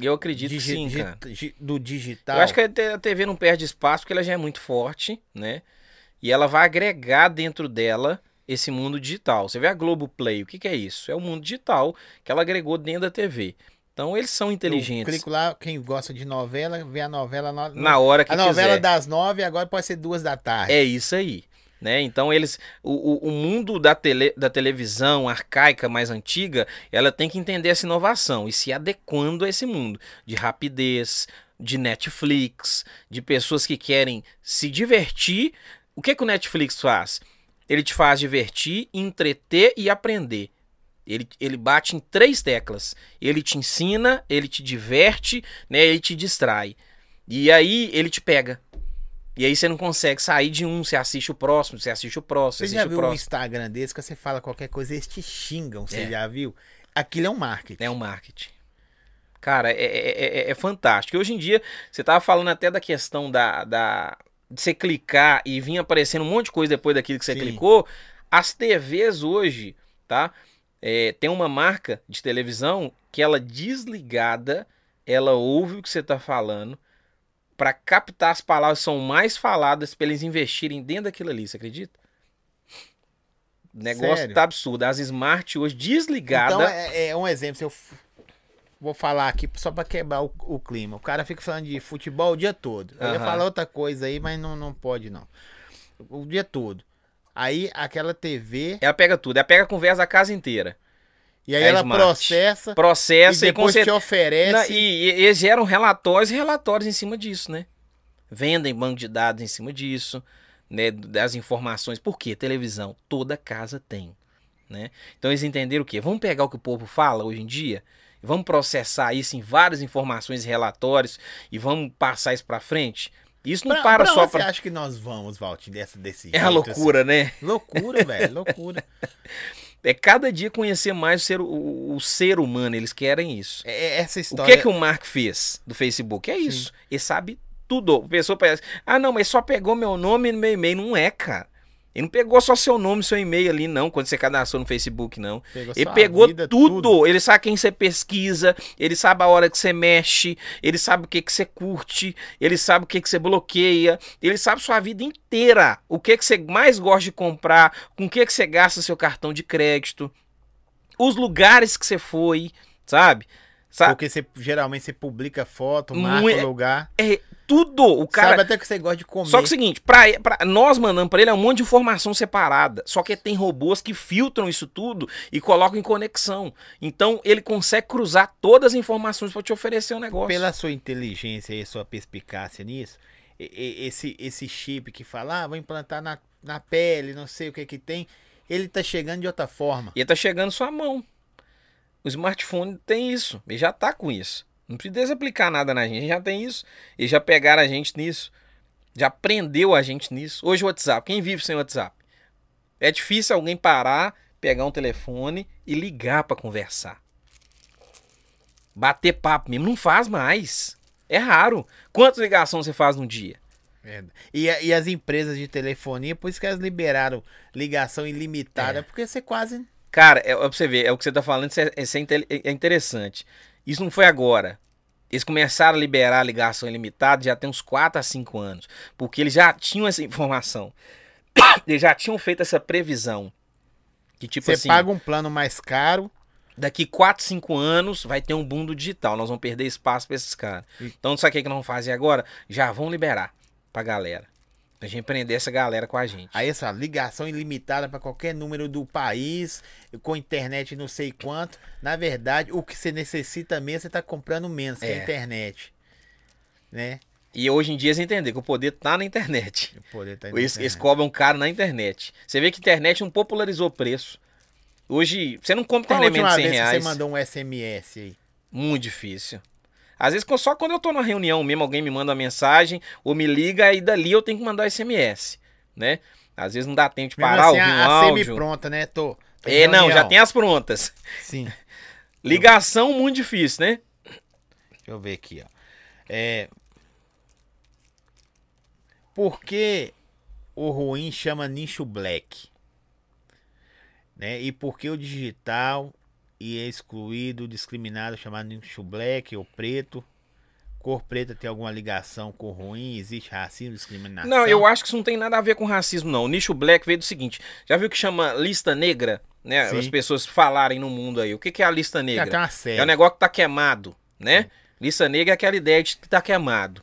Eu acredito que Digi- sim, cara. do digital. Eu acho que a TV não perde espaço porque ela já é muito forte, né? E ela vai agregar dentro dela esse mundo digital. Você vê a Globoplay, o que, que é isso? É o mundo digital que ela agregou dentro da TV. Então eles são Eu inteligentes. clico lá, quem gosta de novela, vê a novela. no- Na hora que a novela quiser. das nove, agora pode ser duas da tarde. É isso aí. Né? Então eles. O, o, mundo da, tele, da televisão arcaica mais antiga, ela tem que entender essa inovação e se adequando a esse mundo de rapidez, de Netflix, de pessoas que querem se divertir. O que, que o Netflix faz? Ele te faz divertir, entreter e aprender. Ele, ele bate em três teclas. Ele te ensina, ele te diverte, né? ele te distrai. E aí ele te pega. E aí você não consegue sair de um, você assiste o próximo, você assiste o próximo, Você já viu um. Instagram desse que você fala qualquer coisa, eles te xingam, você É. já viu? Aquilo é um marketing. É um marketing. Cara, é, é, é- é fantástico. E hoje em dia, você tava falando até da questão da, da, de você clicar e vir aparecendo um monte de coisa depois daquilo que você Sim. clicou. As TVs hoje, tá? É, tem uma marca de televisão que ela desligada, ela ouve o que você tá falando para captar as palavras que são mais faladas para eles investirem dentro daquilo ali, você acredita? O negócio Sério? tá absurdo. As smart hoje desligada. Então é, é um exemplo. Se eu vou falar aqui só pra quebrar o, o clima. O cara fica falando de futebol o dia todo. Eu ia falar outra coisa aí, mas não, não pode não. O dia todo. Aí aquela TV. Ela pega tudo, ela pega a conversa da casa inteira. E aí É ela smart. processa. Processa e e, depois conce- te oferece. Na- e, e eles geram relatórios e relatórios em cima disso, né? Vendem banco de dados em cima disso, né? Das informações. Por quê? Televisão, toda casa tem, né? Então eles entenderam o quê? Vamos pegar o que o povo fala hoje em dia, e vamos processar isso em várias informações e relatórios e vamos passar isso pra frente. Isso não Pra- para pra só pra. você acha que nós vamos, Valtin, dessa, desse É a jeito, loucura, né? assim? Loucura, velho, loucura. É cada dia conhecer mais o ser, o, o ser humano, eles querem isso. É, é essa O história. que que o Mark fez do Facebook? É isso. Ele sabe tudo. A pessoa parece, ah, não, mas só pegou meu nome no meu e-mail. Não é, cara. Ele não pegou só seu nome e seu e-mail ali, não, quando você cadastrou no Facebook, não. Pegou Ele pegou vida, tudo. Ele sabe quem você pesquisa, ele sabe a hora que você mexe, ele sabe o que, que você curte, ele sabe o que, que você bloqueia, ele sabe sua vida inteira. O que, que você mais gosta de comprar, com o que, que você gasta seu cartão de crédito, os lugares que você foi, sabe? Sabe? Porque você, geralmente você publica foto, Mu- marca o lugar. É tudo. O cara. Sabe até que você gosta de comer. Só que é o seguinte, pra, pra- nós mandamos pra ele é um monte de informação separada. Só que tem robôs que filtram isso tudo e colocam em conexão. Então ele consegue cruzar todas as informações pra te oferecer um negócio. Pela sua inteligência e sua perspicácia nisso, esse, esse chip que fala, ah, vou implantar na, na pele, não sei o que que tem, ele tá chegando de outra forma. E ele tá chegando sua mão. O smartphone tem isso. Ele já tá com isso. Não precisa aplicar nada na gente. Já tem isso. Eles já pegaram a gente nisso. Já prendeu a gente nisso. Hoje o WhatsApp. Quem vive sem WhatsApp? É difícil alguém parar, pegar um telefone e ligar pra conversar. Bater papo mesmo. Não faz mais. É raro. Quantas ligações você faz num dia? É. E, a- e as empresas de telefonia, por isso que elas liberaram ligação ilimitada, É. porque você quase. Cara, é, é pra você ver, é o que você tá falando, isso é, isso é inte- é interessante. Isso não foi agora. Eles começaram a liberar a ligação ilimitada já tem uns 4 a 5 anos. Porque eles já tinham essa informação. Eles já tinham feito essa previsão. Que tipo você assim, paga um plano mais caro. daqui 4, 5 anos vai ter um boom do digital. Nós vamos perder espaço pra esses caras. Então, sabe o que, que nós vamos fazer agora? Já vão liberar pra galera. Pra gente prender essa galera com a gente. Aí essa ligação ilimitada para qualquer número do país, com internet não sei quanto. Na verdade, o que você necessita mesmo, você tá comprando menos que a É. internet. Né? E hoje em dia você entender que o poder tá na internet. O poder tá na Eles, eles internet. cobram caro na internet. Você vê que a internet não popularizou o preço. Hoje, você não compra Qual a internet de 100 vez que reais. você mandou um SMS aí? Muito difícil. Às vezes, só quando eu tô numa reunião mesmo, alguém me manda uma mensagem ou me liga e dali eu tenho que mandar SMS, né? Às vezes não dá tempo de parar, assim, ouvir um a, a áudio. semi-pronta, né? Tô. tô É, não, já tem as prontas. Sim. Ligação, muito difícil, né? Deixa eu ver aqui, ó. É... Por que o ruim chama nicho black? Né? E por que o digital e é excluído, discriminado, chamado nicho black ou preto? Cor preta tem alguma ligação com ruim? Existe racismo, discriminação? Não, eu acho que isso não tem nada a ver com racismo, não. O nicho black veio do seguinte: já viu que chama lista negra? Né? Sim. As pessoas falarem no mundo aí. O que que é a lista negra? É série. negócio que tá queimado, né? Lista negra é aquela ideia de que tá queimado.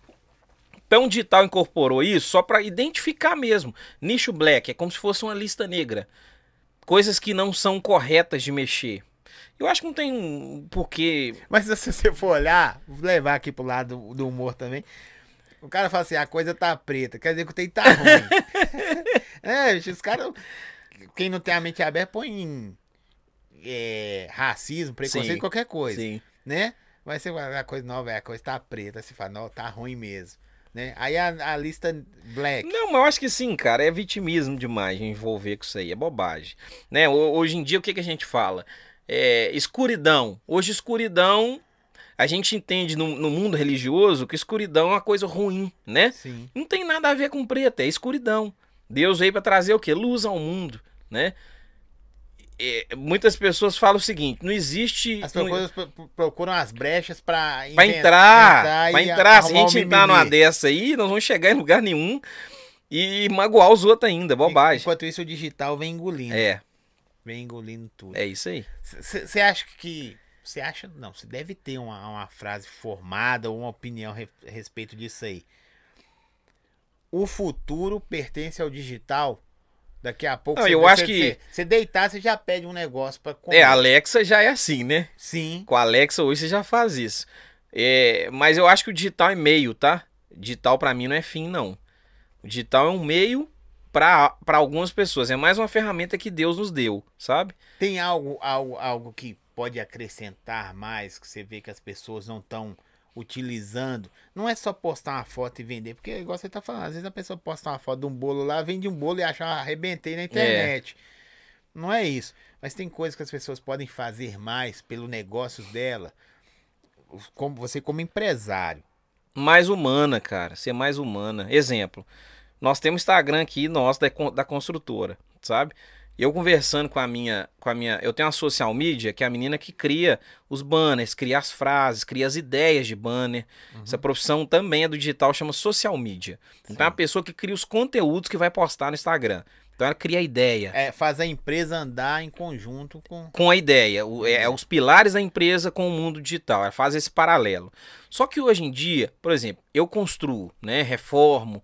Então o digital incorporou isso só para identificar mesmo. Nicho black é como se fosse uma lista negra. Coisas que não são corretas de mexer. Eu acho que não tem um porquê. Mas se você for olhar, vou levar aqui pro lado do, humor também. O cara fala assim, a coisa tá preta, quer dizer que o tem tá ruim. é, bicho, os caras. Quem não tem a mente aberta põe em é, racismo, preconceito, Sim, qualquer coisa. Sim. Né? Mas você fala, a coisa nova é a coisa tá preta, você fala, não, tá ruim mesmo. Né? Aí a, a lista black. Não, mas eu acho que sim, cara. É vitimismo demais envolver com isso aí. É bobagem. Né? Hoje em dia, o que, que a gente fala? É, escuridão. Hoje, escuridão a gente entende no, no, mundo religioso que escuridão é uma coisa ruim, né? Sim. Não tem nada a ver com preto, é escuridão. Deus veio para trazer o quê? Luz ao mundo, né? E, muitas pessoas falam o seguinte: não existe. As pessoas não... procuram as brechas para para entrar, para entrar. Se a gente entrar numa dessa aí, nós vamos chegar em lugar nenhum e magoar os outros ainda, bobagem. Enquanto isso, o digital vem engolindo. É. Vem engolindo tudo. É isso aí. Você acha que você acha? Não, você deve ter uma, uma frase formada ou uma opinião a respeito disso aí. O futuro pertence ao digital. Daqui a pouco. Não, eu acho que. Você deitar, você já pede um negócio para comer. É, a Alexa já é assim, né? Sim. Com a Alexa hoje você já faz isso. É, mas eu acho que o digital é meio, tá? Digital para mim não é fim, não. O digital é um meio para algumas pessoas. É mais uma ferramenta que Deus nos deu, sabe? Tem algo, algo, algo que pode acrescentar mais, que você vê que as pessoas não estão utilizando. Não é só postar uma foto e vender, porque igual você tá falando, às vezes a pessoa posta uma foto de um bolo lá, vende um bolo e acha, ah, arrebentei na internet. É. Não é isso. Mas tem coisas que as pessoas podem fazer mais pelo negócio dela, como você como empresário. Mais humana, cara, ser mais humana. Exemplo, nós temos Instagram aqui, nós da, da construtora, sabe? Eu conversando com a minha, com a minha, eu tenho uma social media que é a menina que cria os banners, cria as frases, cria as ideias de banner. Uhum. Essa profissão também é do digital, chama social media. Sim. Então é a pessoa que cria os conteúdos que vai postar no Instagram. Então ela cria a ideia. É, faz a empresa andar em conjunto com. Com a ideia. O, é, é, os pilares da empresa com o mundo digital. Ela faz esse paralelo. Só que hoje em dia, por exemplo, eu construo, né? Reformo.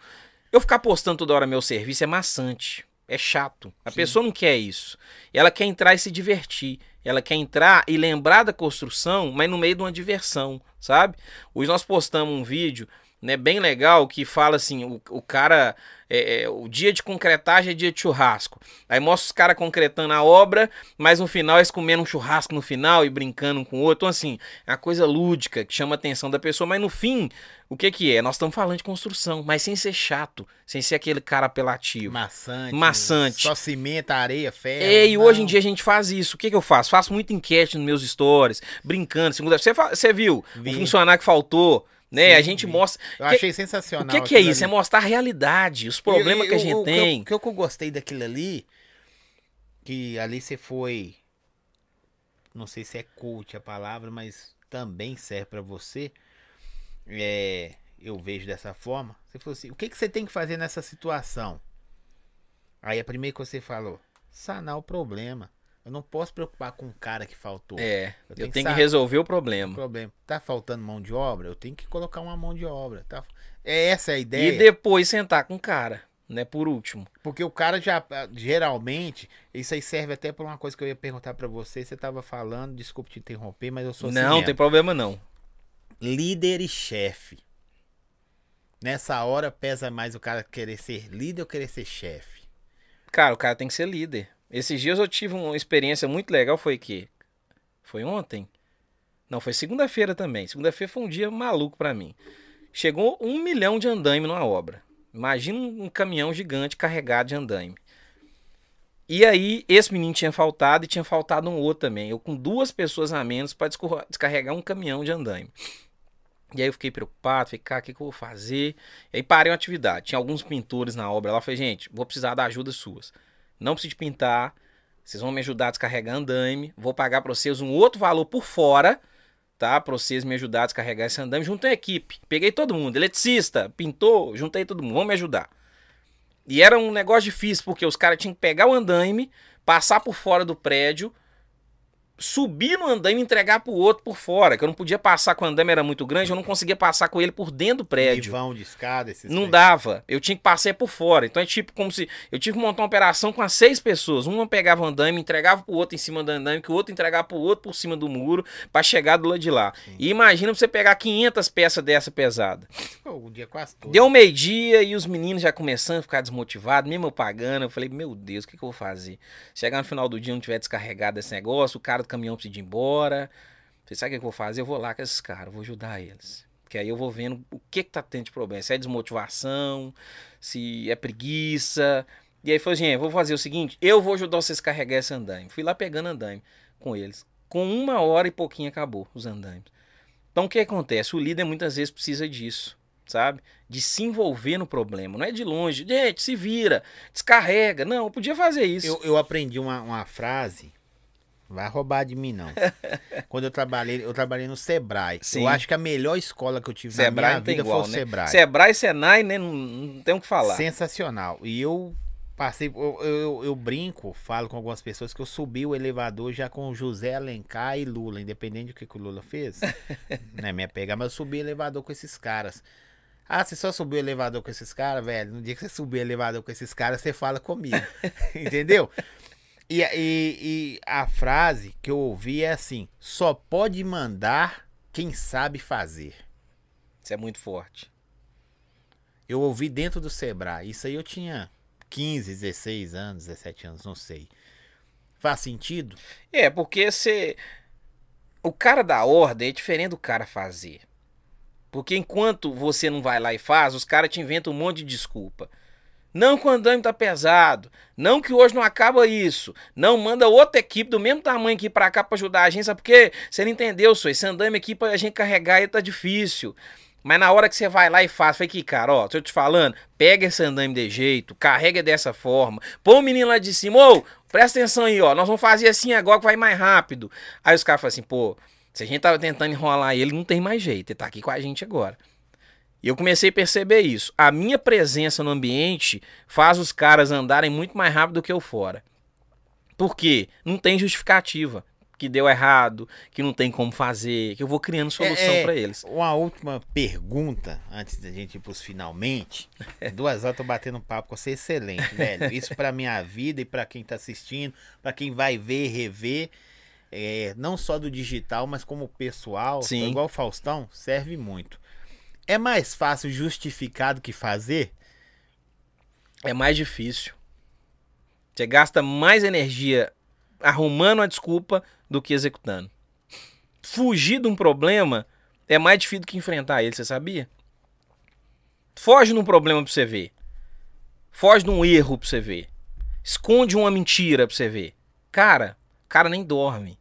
Eu ficar postando toda hora meu serviço é maçante. É chato. A Sim. pessoa não quer isso. Ela quer entrar e se divertir. Ela quer entrar e lembrar da construção, mas no meio de uma diversão, sabe? Hoje nós postamos um vídeo né, bem legal que fala assim: o, o cara é, é, o dia de concretagem é dia de churrasco. Aí mostra os caras concretando a obra, mas no final eles comendo um churrasco no final e brincando com o outro. Então, assim, é uma coisa lúdica que chama a atenção da pessoa, mas no fim, o que que é? Nós estamos falando de construção, mas sem ser chato, sem ser aquele cara apelativo. Maçante. Maçante. Só cimenta, areia, ferro. É, e hoje em dia a gente faz isso. O que que eu faço? Faço muita enquete nos meus stories, brincando. Segunda... Você, você viu Vi. o funcionário que faltou? Né? Sim, a gente mostra. Eu que... achei sensacional. O que, que é isso? Ali. É mostrar a realidade, os problemas que a gente o, tem. O que, eu, o que eu gostei daquilo ali, que ali você foi. Não sei se é coach a palavra, mas também serve para você. É, eu vejo dessa forma. Você falou assim: o que, que você tem que fazer nessa situação? Aí a primeira que você falou: sanar o problema. Eu não posso preocupar com o cara que faltou. É, eu tenho, eu tenho que, que, resolver o problema. O problema. Tá faltando mão de obra? Eu tenho que colocar uma mão de obra. Tá? É essa a ideia. E depois sentar com o cara, né? Por último. Porque o cara já, geralmente, isso aí serve até para uma coisa que eu ia perguntar para você. Você tava falando, desculpe te interromper, mas eu sou assim Não, tem problema não. Líder e chefe. Nessa hora pesa mais o cara querer ser líder ou querer ser chefe? Cara, o cara tem que ser líder. Esses dias eu tive uma experiência muito legal, foi que foi ontem? Não, foi segunda-feira também. Segunda-feira foi um dia maluco para mim. Chegou um milhão de andaime numa obra. Imagina um caminhão gigante carregado de andaime. E aí, esse menino tinha faltado e tinha faltado um outro também. Eu com duas pessoas a menos para descarregar um caminhão de andaime. E aí eu fiquei preocupado, falei, cara, o que, que eu vou fazer? E aí parei uma atividade. Tinha alguns pintores na obra lá. Falei, gente, vou precisar da ajuda suas. Não preciso pintar. Vocês vão me ajudar a descarregar andaime. Vou pagar para vocês um outro valor por fora, tá? Para vocês me ajudar a descarregar esse andaime. Juntei a equipe. Peguei todo mundo. Eletricista, pintor, juntei todo mundo. Vão me ajudar. E era um negócio difícil, porque os caras tinham que pegar o andaime, passar por fora do prédio, subir no andaime e entregar pro outro por fora. Que eu não podia passar com o andaime, era muito grande, eu não conseguia passar com ele por dentro do prédio. Vão de escada, esses Não dava. Eu tinha que passar por fora. Então é tipo como se. Eu tive que montar uma operação com as seis pessoas. Uma pegava o andaime, entregava pro outro em cima do andaime, que o outro entregava pro outro por cima do muro, para chegar do lado de lá. Sim. E imagina você pegar 500 peças dessa pesada. O dia quase todo. Deu meio-dia e os meninos já começando a ficar desmotivados, mesmo eu pagando. Eu falei, meu Deus, o que, que eu vou fazer? Chegar no final do dia não tiver descarregado esse negócio, o cara do caminhão precisa ir embora. Falei, sabe o que eu vou fazer? Eu vou lá com esses caras, vou ajudar eles. Porque aí eu vou vendo o que que tá tendo de problema. Se é desmotivação, se é preguiça. E aí falou assim, "É, vou fazer o seguinte, eu vou ajudar vocês a carregar esse andaime. Fui lá pegando andaime com eles. Com uma hora e pouquinho acabou os andaimes. Então o que acontece? O líder muitas vezes precisa disso, sabe? De se envolver no problema. Não é de longe. Gente, se vira, descarrega. Não, eu podia fazer isso. Eu, eu aprendi uma, uma frase. Vai roubar de mim, não. Quando eu trabalhei, eu trabalhei no Sebrae. Sim. Eu acho que a melhor escola que eu tive Sebrae na minha vida igual, foi o né? Sebrae. Sebrae e Senai, né? Não, não tem o que falar. Sensacional. E eu passei, eu, eu, eu brinco, falo com algumas pessoas que eu subi o elevador já com José Alencar e Lula, independente do que, que o Lula fez. não é minha pega, mas eu subi o elevador com esses caras. Ah, você só subiu o elevador com esses caras, velho? No dia que você subir o elevador com esses caras, você fala comigo. Entendeu? E, e, e a frase que eu ouvi é assim: só pode mandar quem sabe fazer. Isso é muito forte. Eu ouvi dentro do Sebrae. Isso aí eu tinha 15, 16 anos, 17 anos, não sei. Faz sentido? É, porque você. O cara da ordem é diferente do cara fazer. Porque enquanto você não vai lá e faz, os caras te inventam um monte de desculpa. Não que o andame tá pesado. Não que hoje não acaba isso. Não manda outra equipe do mesmo tamanho aqui pra cá pra ajudar a gente. Sabe por quê? Você não entendeu, só esse andame aqui pra gente carregar ele tá difícil. Mas na hora que você vai lá e faz, foi que, cara, ó, tô te falando, pega esse andame de jeito, carrega dessa forma, põe o menino lá de cima, ô, presta atenção aí, ó, nós vamos fazer assim agora que vai mais rápido. Aí os caras falam assim, pô, se a gente tava tentando enrolar ele, não tem mais jeito, ele tá aqui com a gente agora. E eu comecei a perceber isso. A minha presença no ambiente faz os caras andarem muito mais rápido do que eu fora. Por quê? Não tem justificativa. Que deu errado, que não tem como fazer, que eu vou criando solução É, é, pra eles. Uma última pergunta, antes da gente ir pros finalmente. Duas horas tô batendo papo com você excelente, velho. Isso pra minha vida e pra quem tá assistindo, pra quem vai ver e rever. é, não só do digital, mas como pessoal, Sim. igual o Faustão, serve muito. É mais fácil justificar do que fazer? é mais difícil. Você gasta mais energia arrumando a desculpa do que executando. Fugir de um problema é mais difícil do que enfrentar ele, você sabia? Foge de um problema pra você ver. Foge de um erro pra você ver. Esconde uma mentira pra você ver. Cara, cara nem dorme.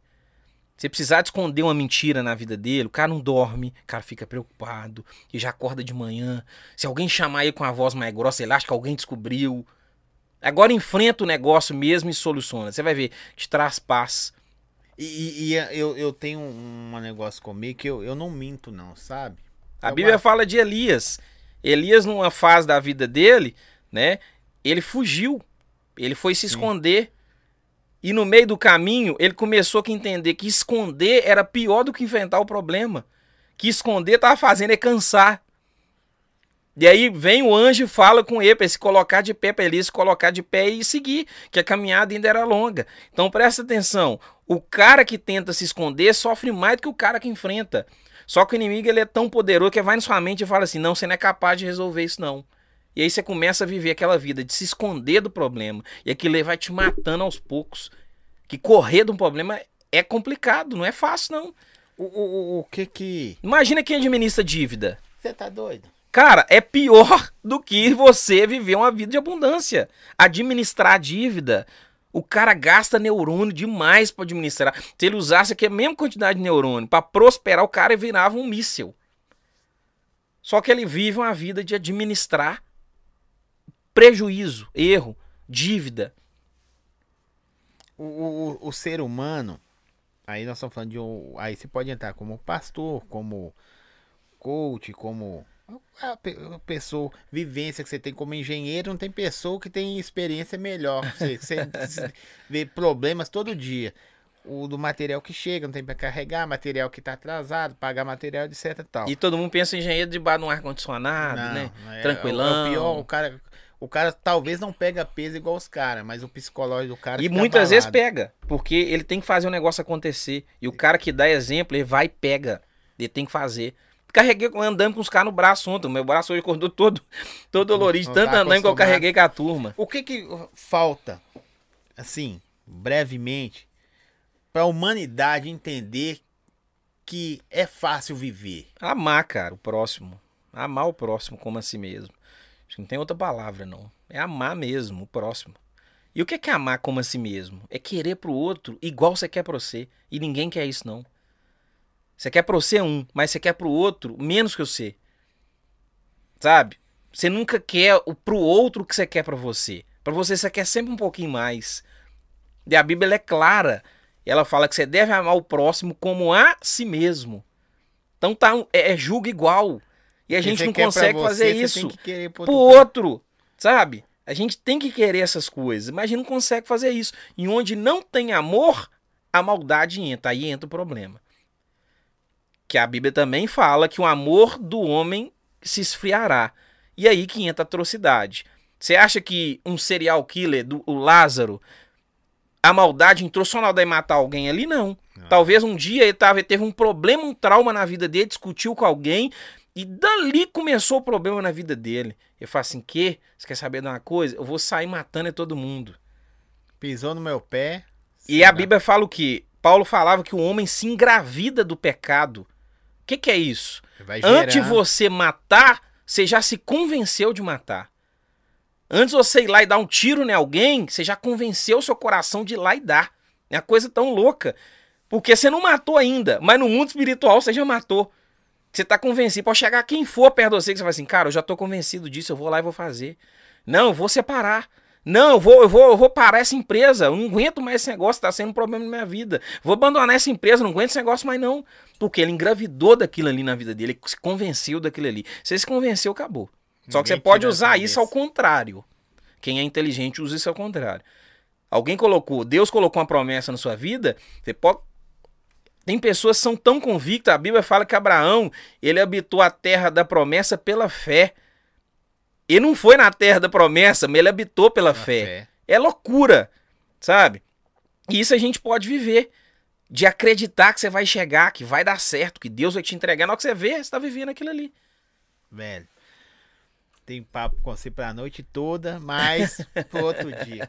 Se precisar de esconder uma mentira na vida dele, o cara não dorme, o cara fica preocupado, e já acorda de manhã. Se alguém chamar ele com a voz mais grossa, ele acha que alguém descobriu. Agora enfrenta o negócio mesmo e soluciona. Você vai ver, te traz paz. E, e- e eu, eu tenho um um negócio comigo que eu, eu não minto, não, sabe? A Eu Bíblia gosto- fala de Elias. Elias, numa fase da vida dele, né? Ele fugiu. Ele foi se esconder. E no meio do caminho, ele começou a entender que esconder era pior do que enfrentar o problema. Que esconder tava fazendo é cansar. E aí vem o anjo e fala com ele para se colocar de pé, para ele se colocar de pé e seguir, que a caminhada ainda era longa. Então presta atenção, o cara que tenta se esconder sofre mais do que o cara que enfrenta. Só que o inimigo ele é tão poderoso que vai na sua mente e fala assim: não, você não é capaz de resolver isso, não. E aí você começa a viver aquela vida de se esconder do problema. E aquilo vai te matando aos poucos. Que correr de um problema é complicado, não é fácil, não. O, o, o- que que. Imagina quem administra dívida. Você tá doido? Cara, é pior do que você viver uma vida de abundância. Administrar a dívida. O cara gasta neurônio demais pra administrar. Se ele usasse aqui a mesma quantidade de neurônio pra prosperar, o cara virava um míssil. Só que ele vive uma vida de administrar prejuízo, erro, dívida. O, o, o- ser humano, aí nós estamos falando de um. Aí você pode entrar como pastor, como coach, como. A pe- a pessoa, vivência que você tem como engenheiro, não tem pessoa que tem experiência melhor. Você, você- vê problemas todo dia. O do material que chega, não tem para carregar, material que tá atrasado, pagar material de certa tal. E todo mundo pensa em engenheiro de um ar-condicionado, né? é- Tranquilão. É, o pior, o cara, o cara talvez não pega peso igual os caras, mas o psicológico do cara E muitas vezes abalado. pega, porque ele tem que fazer o negócio acontecer. E o cara que dá exemplo, ele vai e pega. Ele tem que fazer. Carreguei andando com os caras no braço ontem. Meu braço hoje acordou todo, todo dolorido, de Não tanto tá andando que eu carreguei com a turma. O que que falta, assim, brevemente, para a humanidade entender que é fácil viver? Amar, cara, o próximo. Amar o próximo como a si mesmo. Acho que não tem outra palavra, não. É amar mesmo o próximo. E o que é, amar como a si mesmo? É querer pro outro igual você quer pra você. E ninguém quer isso, não. Você quer pra você um, mas você quer pro outro menos que você. Sabe? Você nunca quer o pro outro que você quer para você. Para você você quer sempre um pouquinho mais. E a Bíblia é clara. Ela fala que você deve amar o próximo como a si mesmo. Então tá é, é julga igual. E a gente não consegue você, fazer isso pro, pro outro, sabe? A gente tem que querer essas coisas, mas a gente não consegue fazer isso. E onde não tem amor, a maldade entra. Aí entra o problema. Que a Bíblia também fala que o amor do homem se esfriará. E aí que entra a atrocidade. Você acha que um serial killer, do, o Lázaro, a maldade entrou só na hora de matar alguém ali? Não. Ah. Talvez um dia ele tava, teve um problema, um trauma na vida dele, discutiu com alguém, e dali começou o problema na vida dele. Eu falo assim: que? Você quer saber de uma coisa? Eu vou sair matando todo mundo. Pisou no meu pé. E a Bíblia fala o que? Paulo falava que o homem se engravida do pecado. O que, que é isso? Antes de você matar, você já se convenceu de matar. Antes de você ir lá e dar um tiro em alguém, você já convenceu o seu coração de ir lá e dar. É uma coisa tão louca. Porque você não matou ainda, mas no mundo espiritual você já matou. Você tá convencido. Pode chegar quem for perto de você que você fala assim, cara, eu já tô convencido disso, eu vou lá e vou fazer. Não, eu vou separar. Não, eu vou, eu vou, eu vou parar essa empresa. Eu não aguento mais esse negócio, tá sendo um problema na minha vida. Vou abandonar essa empresa, não aguento esse negócio mais não. Porque ele engravidou daquilo ali na vida dele, ele se convenceu daquilo ali. Se se convenceu, acabou. Só que você pode usar isso ao contrário. Quem é inteligente usa isso ao contrário. Alguém colocou, Deus colocou uma promessa na sua vida, você pode tem pessoas que são tão convictas, a Bíblia fala que Abraão, ele habitou a terra da promessa pela fé. Ele não foi na terra da promessa, mas ele habitou pela fé. fé. É loucura, sabe? E isso a gente pode viver. De acreditar que você vai chegar, que vai dar certo, que Deus vai te entregar. Na hora que você vê, você está vivendo aquilo ali. Velho, tem papo com você pra noite toda, mas pro outro dia.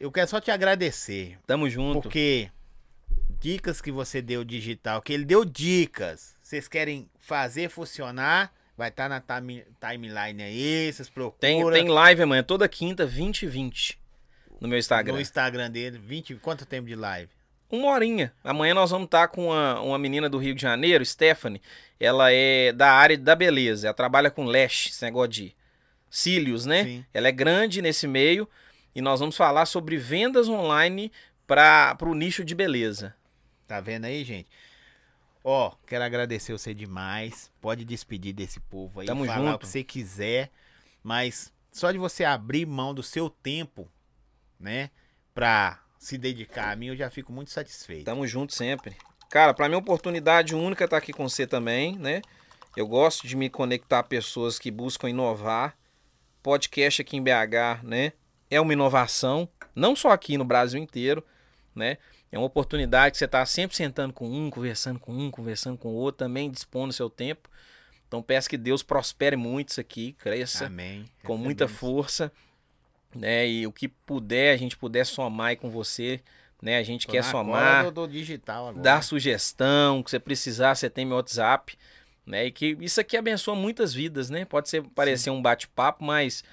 Eu quero só te agradecer. Tamo junto. Porque dicas que você deu digital, que ele deu dicas. Vocês querem fazer funcionar? Vai estar tá na timeline aí, vocês procuram. Tem, tem live amanhã, toda quinta, 20 e 20. No meu Instagram. No Instagram dele, 20. Quanto tempo de live? Uma horinha. Amanhã nós vamos estar tá com uma, uma menina do Rio de Janeiro, Stephanie. Ela é da área da beleza. Ela trabalha com lash, esse negócio de cílios, né? Sim. Ela é grande nesse meio. E nós vamos falar sobre vendas online para o nicho de beleza. Tá vendo aí, gente? Ó, quero agradecer você demais. Pode despedir desse povo aí, Tamo falar junto. o que você quiser, mas só de você abrir mão do seu tempo, né, pra se dedicar a mim, eu já fico muito satisfeito. Tamo junto sempre. Cara, para mim oportunidade única estar tá aqui com você também, né? Eu gosto de me conectar a pessoas que buscam inovar. Podcast aqui em BH, né? É uma inovação, não só aqui no Brasil inteiro, né? É uma oportunidade que você está sempre sentando com um, conversando com um, conversando com o outro, também dispondo o seu tempo. Então peço que Deus prospere muito isso aqui, cresça Amém. com muita força, né? E o que puder, a gente puder somar aí com você, né? A gente Tô quer somar, do, do digital agora. dar sugestão, que você precisar, você tem meu WhatsApp, né? E que isso aqui abençoa muitas vidas, né? Pode ser parecer Sim. um bate-papo, mas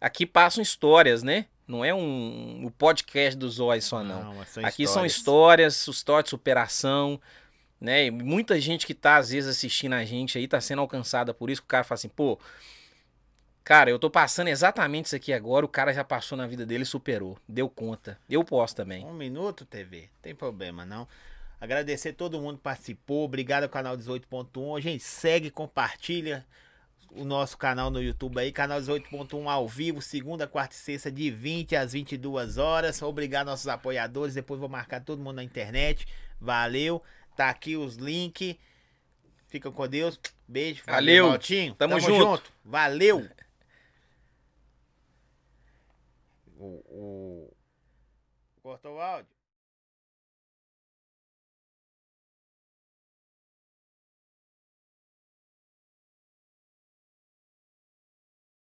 aqui passam histórias, né? Não é um o podcast do Zóis só, não. não Aqui histórias. são histórias, histórias de superação, né? E muita gente que tá, às vezes, assistindo a gente aí, tá sendo alcançada por isso, que o cara fala assim, pô, cara, eu tô passando exatamente isso aqui agora, o cara já passou na vida dele e superou. Deu conta. Eu posso também. Um minuto, TV. Tem problema, não. Agradecer todo mundo que participou. Obrigado ao canal 18.1. Gente, segue, compartilha o nosso canal no YouTube aí, canal 18.1 ao vivo, segunda, quarta e sexta, de 20 às 22 horas. Obrigado nossos apoiadores. Depois vou marcar todo mundo na internet. Valeu. Tá aqui os links. Fica com Deus. Beijo. Valeu. Valeu Tamo, Tamo junto. junto. Valeu. O, o... Cortou o áudio?